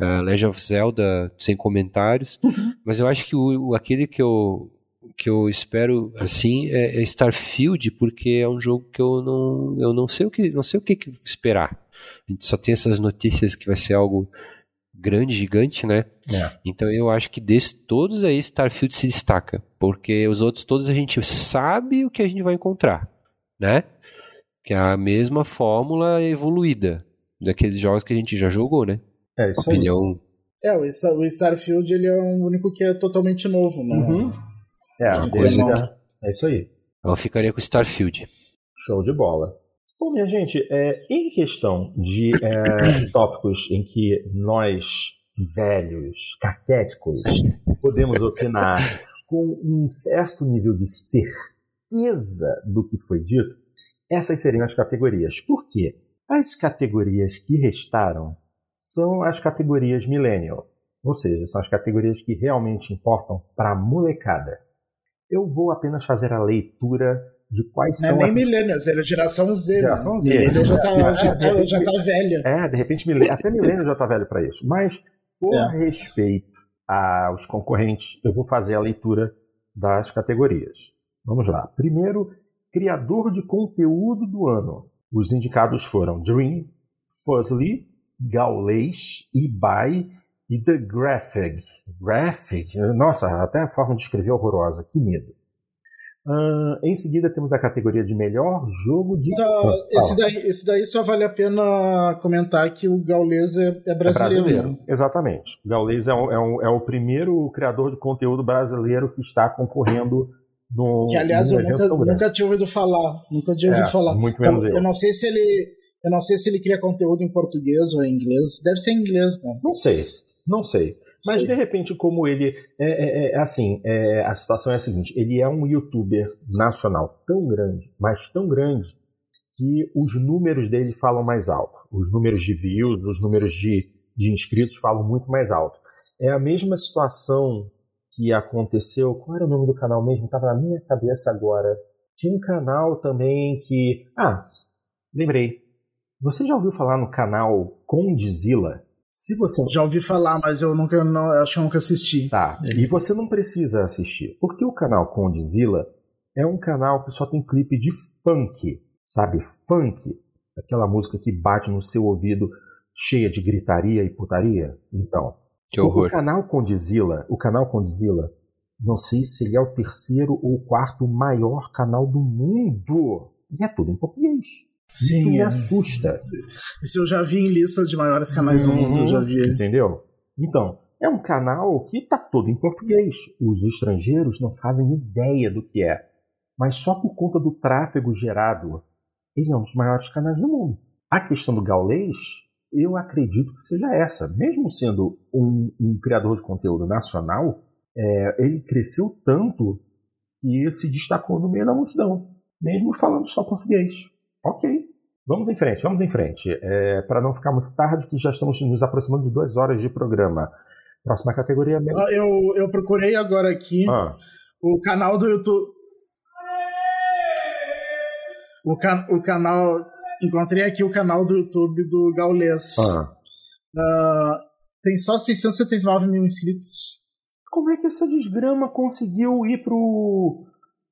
Speaker 2: Uh, Legend of Zelda sem comentários, uhum. mas eu acho que o, aquele que eu que eu espero assim é, é, Starfield porque é um jogo que eu não eu não sei o que não sei o que esperar. A gente só tem essas notícias que vai ser algo grande, gigante, né? É. Então eu acho que desses todos aí Starfield se destaca, porque os outros todos a gente sabe o que a gente vai encontrar, né? Que é a mesma fórmula evoluída daqueles jogos que a gente já jogou, né?
Speaker 1: É, isso Opinião...
Speaker 3: É, o Starfield ele é o único que é totalmente novo, né?
Speaker 1: Uhum. É, é, é isso aí.
Speaker 2: Eu ficaria com Starfield.
Speaker 1: Show de bola. Bom, minha gente, é, em questão de é, tópicos em que nós, velhos, caquéticos, podemos opinar com um certo nível de certeza do que foi dito, essas seriam as categorias. Por quê? As categorias que restaram são as categorias millennial, ou seja, são as categorias que realmente importam para a molecada. Eu vou apenas fazer a leitura de quais
Speaker 3: não
Speaker 1: são.
Speaker 3: Não é nem essas... millennials, ele é geração Z.
Speaker 1: Geração né?
Speaker 3: Z. Millennial já tá, já, tá, já tá velha.
Speaker 1: É, de repente, até millennial já tá velho para isso. Mas, por é. respeito aos concorrentes, eu vou fazer a leitura das categorias. Vamos lá. Primeiro, criador de conteúdo do ano. Os indicados foram Dream, Fuzzly, Gaules, eBay e The Graphic. Graphic? Nossa, até a forma de escrever é horrorosa. Que medo. Uh, em seguida temos a categoria de melhor jogo de.
Speaker 3: Só, esse, daí, esse daí só vale a pena comentar que o Gaules é, é brasileiro. É brasileiro. Né?
Speaker 1: Exatamente. O Gaules é, um, é, um, é, o primeiro criador de conteúdo brasileiro que está concorrendo no.
Speaker 3: Que aliás eu nunca, nunca tinha ouvido falar. Nunca tinha ouvido é, falar.
Speaker 1: Muito menos
Speaker 3: então, Eu não sei se ele. Eu não sei se ele cria conteúdo em português ou em inglês. Deve ser em inglês, né?
Speaker 1: Não sei, não sei. Mas Sim. de repente, como ele. É, é, é assim, é, a situação é a seguinte: ele é um youtuber nacional tão grande, mas tão grande, que os números dele falam mais alto. Os números de views, os números de, de inscritos falam muito mais alto. É a mesma situação que aconteceu. Qual era o nome do canal mesmo? Estava na minha cabeça agora. Tinha um canal também que. Ah, lembrei. Você já ouviu falar no canal Condizila?
Speaker 3: Se você já ouvi falar, mas eu nunca, não, acho que eu nunca assisti.
Speaker 1: Tá. E você não precisa assistir, porque o canal Condizila é um canal que só tem clipe de funk, sabe? Funk, aquela música que bate no seu ouvido cheia de gritaria e putaria. Então,
Speaker 2: que horror.
Speaker 1: O canal Condizila, o canal Condizila, não sei se ele é o terceiro ou quarto maior canal do mundo. E é tudo em português. Sim, Isso me é. assusta.
Speaker 3: Isso eu já vi em listas de maiores canais do mundo, eu já vi.
Speaker 1: Entendeu? Então, é um canal que está todo em português. Os estrangeiros não fazem ideia do que é. Mas só por conta do tráfego gerado, ele é um dos maiores canais do mundo. A questão do gaulês eu acredito que seja essa. Mesmo sendo um, um criador de conteúdo nacional, é, ele cresceu tanto que se destacou no meio da multidão, mesmo falando só português. Ok, vamos em frente, vamos em frente. É, Para não ficar muito tarde, que já estamos nos aproximando de duas horas de programa. Próxima categoria.
Speaker 3: Ah, eu, eu procurei agora aqui ah. o canal do YouTube. O, can, o canal encontrei aqui o canal do YouTube do Gaules. Ah. Uh, tem só 679 mil inscritos.
Speaker 1: Como é que essa desgrama conseguiu ir pro,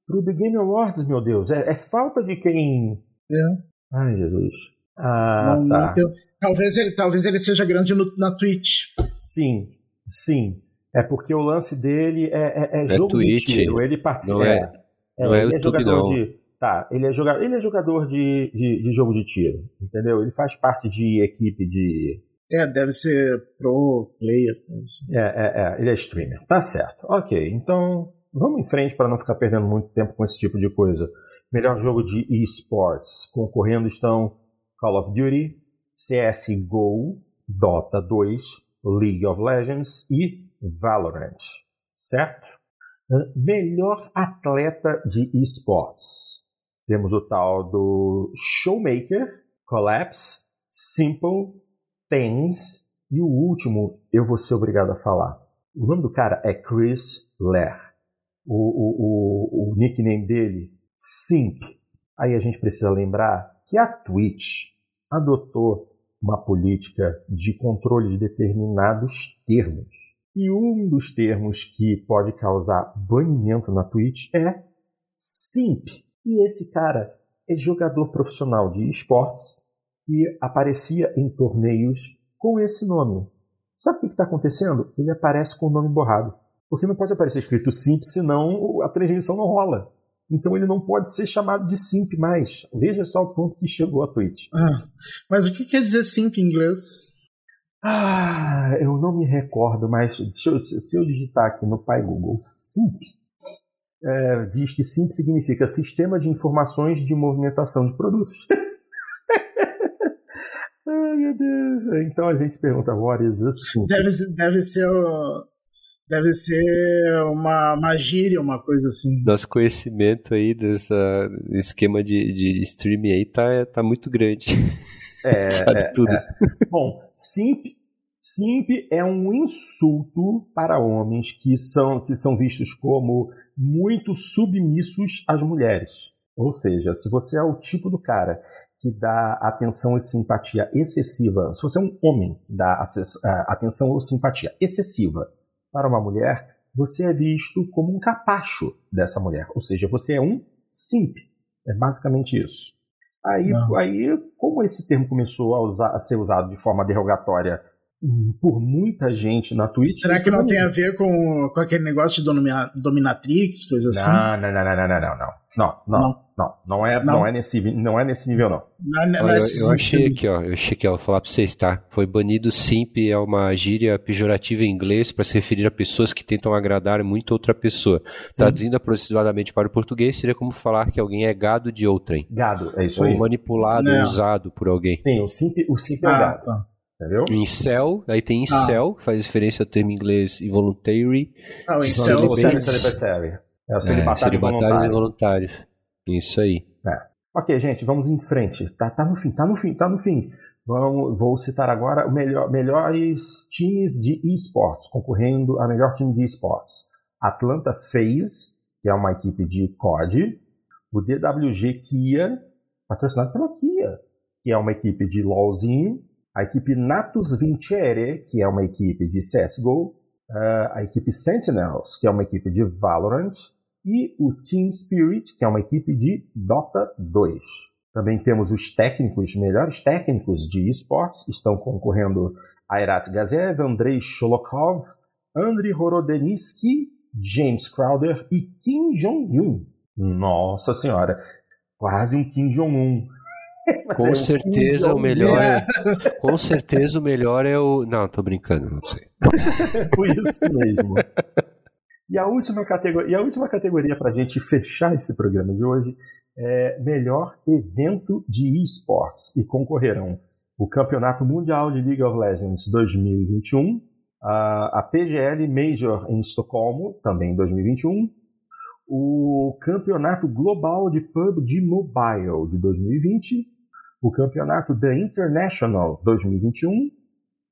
Speaker 1: pro The Game Awards, meu Deus? É, é falta de quem.
Speaker 3: É.
Speaker 1: Ai, Jesus. Ah, não, tá.
Speaker 3: não talvez, ele, talvez ele seja grande no, na Twitch.
Speaker 1: Sim, sim. É porque o lance dele é, é, é, é jogo
Speaker 2: Twitch,
Speaker 1: de tiro. Ele participa.
Speaker 2: Não é, é, não é, é YouTube, não. De,
Speaker 1: Tá, ele é jogador, ele é jogador de, de, de, jogo de tiro, entendeu? Ele faz parte de equipe de.
Speaker 3: É, deve ser pro player.
Speaker 1: Assim. É, é, é, ele é streamer. Tá certo. Ok, então vamos em frente para não ficar perdendo muito tempo com esse tipo de coisa. Melhor jogo de esports. Concorrendo estão Call of Duty, CSGO, Dota 2, League of Legends e Valorant. Certo? Melhor atleta de esports. Temos o tal do Showmaker, Collapse, Simple, Things e o último eu vou ser obrigado a falar. O nome do cara é Chris Lair. O, o, o, o nickname dele, Simp. Aí a gente precisa lembrar que a Twitch adotou uma política de controle de determinados termos. E um dos termos que pode causar banimento na Twitch é simp. E esse cara é jogador profissional de esportes e aparecia em torneios com esse nome. Sabe o que está acontecendo? Ele aparece com o nome borrado. Porque não pode aparecer escrito Simp, senão a transmissão não rola. Então ele não pode ser chamado de Simp mais. Veja só o ponto que chegou a Twitch.
Speaker 3: Ah, mas o que quer dizer Simp em inglês?
Speaker 1: Ah, eu não me recordo, mas eu, se eu digitar aqui no Pai Google Simp, é, diz que SIMP significa Sistema de Informações de Movimentação de Produtos. Ai, meu Deus. Então a gente pergunta, what is a SIMP?
Speaker 3: Deve, deve ser Deve ser uma, uma gíria, uma coisa assim.
Speaker 2: Nosso conhecimento aí desse esquema de, de streaming aí tá, tá muito grande.
Speaker 1: É, Sabe é, tudo. É. Bom, simp, simp é um insulto para homens que são, que são vistos como muito submissos às mulheres. Ou seja, se você é o tipo do cara que dá atenção e simpatia excessiva, se você é um homem que dá atenção ou simpatia excessiva para uma mulher, você é visto como um capacho dessa mulher. Ou seja, você é um simp. É basicamente isso. Aí, aí como esse termo começou a, usar, a ser usado de forma derrogatória por muita gente na Twitch.
Speaker 3: Será que não tem a ver com, com aquele negócio de dominatrix, coisa assim?
Speaker 1: Não, não, não, não, não, não, não. Não, não, não, não, não é, não. não é nesse, não é nesse nível não. não,
Speaker 2: não Olha, eu, eu achei aqui, ó, eu achei que ó, vou falar para vocês, tá? Foi banido simp é uma gíria pejorativa em inglês para se referir a pessoas que tentam agradar muito outra pessoa. Traduzindo aproximadamente para o português seria como falar que alguém é gado de outrem.
Speaker 1: Gado, é isso
Speaker 2: ou
Speaker 1: aí.
Speaker 2: manipulado, usado por alguém.
Speaker 1: Sim, o simp, o simp é ah, gado. Entendeu?
Speaker 2: Incel, aí tem incel, ah. faz referência ao termo inglês involuntary.
Speaker 3: Ah, o incel é
Speaker 1: celibatário. É o celibatário, é, celibatários
Speaker 2: involuntários. Isso aí.
Speaker 1: É. Ok, gente, vamos em frente. Tá, tá no fim, tá no fim, tá no fim. Vamos, vou citar agora os melhor, melhores times de esportes, concorrendo a melhor time de esportes. Atlanta FaZe, que é uma equipe de COD. O DWG Kia, patrocinado pela Kia, que é uma equipe de LoLzinho. A equipe Natus Vincere, que é uma equipe de CSGO. Uh, a equipe Sentinels, que é uma equipe de Valorant e o Team Spirit, que é uma equipe de Dota 2. Também temos os técnicos, melhores técnicos de esportes, estão concorrendo Airat Gazev, Andrei Sholokov, Andriy Horodeniski, James Crowder e Kim Jong-un. Nossa senhora, quase um Kim Jong-un.
Speaker 2: Com é certeza o melhor é, com certeza o melhor é o não tô brincando não sei
Speaker 1: Foi isso mesmo e a última categoria, e a última categoria para a gente fechar esse programa de hoje é melhor evento de esportes. E concorrerão o Campeonato Mundial de League of Legends 2021, a, a PGL Major em Estocolmo, também em 2021, o Campeonato Global de PUBG Mobile de 2020, o Campeonato The International 2021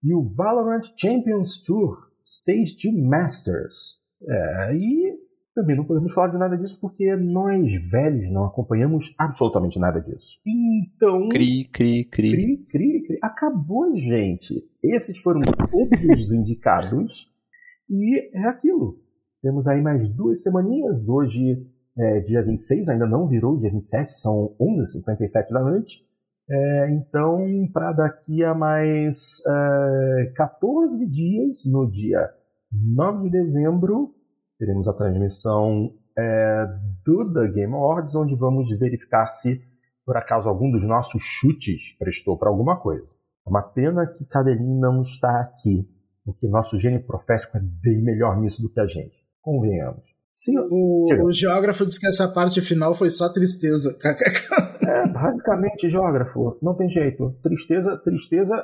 Speaker 1: e o Valorant Champions Tour Stage 2 Masters é, e também não podemos falar de nada disso porque nós velhos não acompanhamos absolutamente nada disso. Então.
Speaker 2: Cri, cri, cri.
Speaker 1: Cri, cri, cri. Acabou, gente. Esses foram todos os indicados. E é aquilo. Temos aí mais duas semaninhas. Hoje é dia 26, ainda não virou dia 27, são 11h57 da noite. É, então, para daqui a mais é, 14 dias, no dia 9 de dezembro, teremos a transmissão é, do The Game Awards, onde vamos verificar se, por acaso, algum dos nossos chutes prestou para alguma coisa. É uma pena que Cadelin não está aqui, porque nosso gênio profético é bem melhor nisso do que a gente. Convenhamos.
Speaker 3: Sim, o, o, geógrafo disse que essa parte final foi só tristeza.
Speaker 1: é, basicamente, geógrafo, não tem jeito. Tristeza, tristeza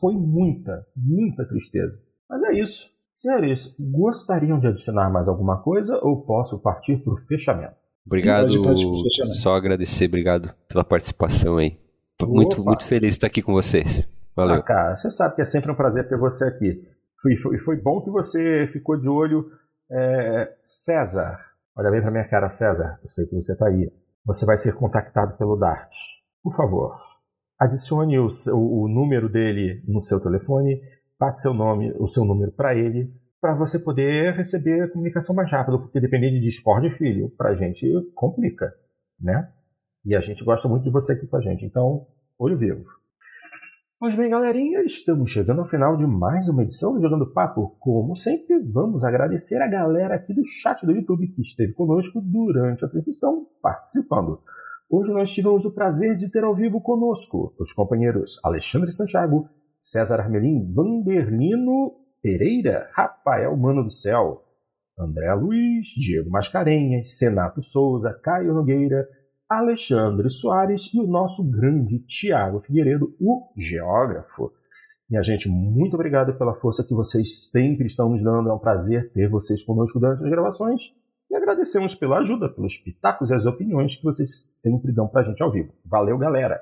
Speaker 1: foi muita, muita tristeza. Mas é isso. Senhores, gostariam de adicionar mais alguma coisa ou posso partir para o fechamento?
Speaker 2: Obrigado. Sim, pode, pode fechamento. Só agradecer, obrigado pela participação aí. Tô muito, muito feliz de estar aqui com vocês. Valeu. Ah,
Speaker 1: cara, você sabe que é sempre um prazer ter você aqui. Foi, foi, foi bom que você ficou de olho. É, César, olha bem para minha cara, César. Eu sei que você está aí. Você vai ser contactado pelo Dart. Por favor, adicione o, o, o número dele no seu telefone passe seu nome, o seu número para ele, para você poder receber a comunicação mais rápido, porque dependendo de Discord, filho, para a gente complica, né? E a gente gosta muito de você aqui com a gente, então, olho vivo. Pois bem, galerinha, estamos chegando ao final de mais uma edição do Jogando Papo. Como sempre, vamos agradecer a galera aqui do chat do YouTube que esteve conosco durante a transmissão, participando. Hoje nós tivemos o prazer de ter ao vivo conosco os companheiros Alexandre Santiago, César Armelin, Vanderlino Pereira, Rafael Mano do Céu, André Luiz, Diego Mascarenhas, Senato Souza, Caio Nogueira, Alexandre Soares e o nosso grande Tiago Figueiredo, o geógrafo. Minha gente, muito obrigado pela força que vocês sempre estão nos dando. É um prazer ter vocês conosco durante as gravações. E agradecemos pela ajuda, pelos pitacos e as opiniões que vocês sempre dão pra gente ao vivo. Valeu, galera!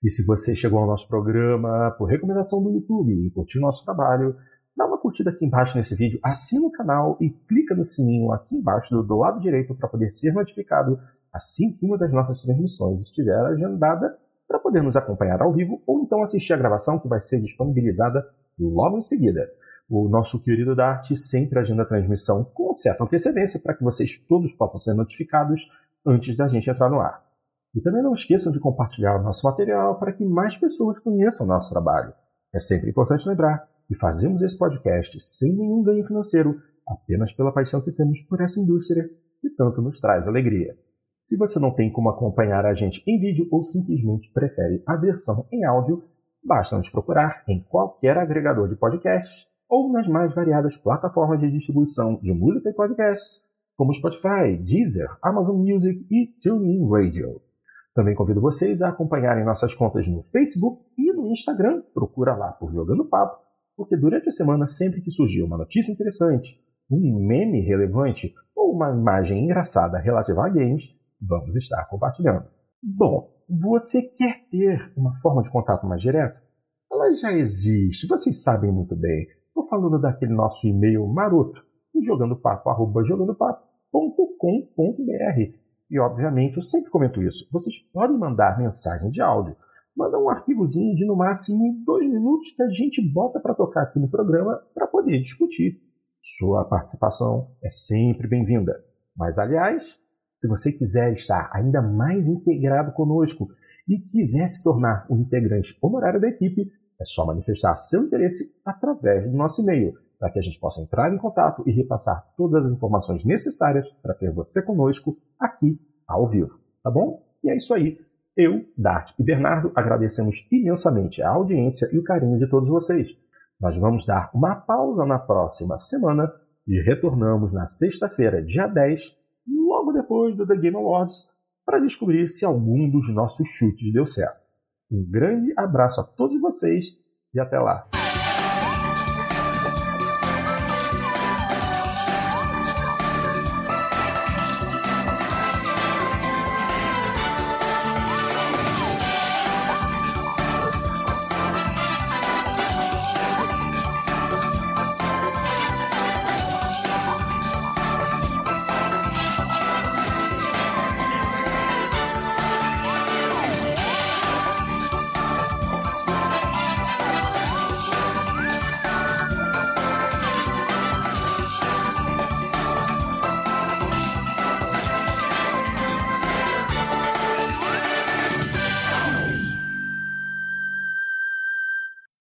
Speaker 1: E se você chegou ao nosso programa por recomendação do YouTube e curtiu nosso trabalho, dá uma curtida aqui embaixo nesse vídeo, assina o canal e clica no sininho aqui embaixo do, do lado direito para poder ser notificado assim que uma das nossas transmissões estiver agendada para poder nos acompanhar ao vivo ou então assistir a gravação que vai ser disponibilizada logo em seguida. O nosso querido Dart sempre agenda a transmissão com certa antecedência para que vocês todos possam ser notificados antes da gente entrar no ar. E também não esqueçam de compartilhar o nosso material para que mais pessoas conheçam o nosso trabalho. É sempre importante lembrar e fazemos esse podcast sem nenhum ganho financeiro, apenas pela paixão que temos por essa indústria que tanto nos traz alegria. Se você não tem como acompanhar a gente em vídeo ou simplesmente prefere a versão em áudio, basta nos procurar em qualquer agregador de podcasts ou nas mais variadas plataformas de distribuição de música e podcasts, como Spotify, Deezer, Amazon Music e TuneIn Radio. Também convido vocês a acompanharem nossas contas no Facebook e no Instagram, procura lá por Jogando Papo, porque durante a semana, sempre que surgir uma notícia interessante, um meme relevante ou uma imagem engraçada relativa a games, vamos estar compartilhando. Bom, você quer ter uma forma de contato mais direto? Ela já existe, vocês sabem muito bem. Estou falando daquele nosso e-mail maroto, jogandopapo.jogandopapo.com.br. E, obviamente, eu sempre comento isso. Vocês podem mandar mensagem de áudio. Manda um arquivozinho de no máximo dois minutos que a gente bota para tocar aqui no programa para poder discutir. Sua participação é sempre bem-vinda. Mas, aliás, se você quiser estar ainda mais integrado conosco e quiser se tornar um integrante honorário da equipe, é só manifestar seu interesse através do nosso e-mail, para que a gente possa entrar em contato e repassar todas as informações necessárias para ter você conosco aqui ao vivo. Tá bom? E é isso aí. Eu, Dart e Bernardo agradecemos imensamente a audiência e o carinho de todos vocês. Nós vamos dar uma pausa na próxima semana e retornamos na sexta-feira, dia 10, logo depois do The Game Awards, para descobrir se algum dos nossos chutes deu certo. Um grande abraço a todos vocês e até lá!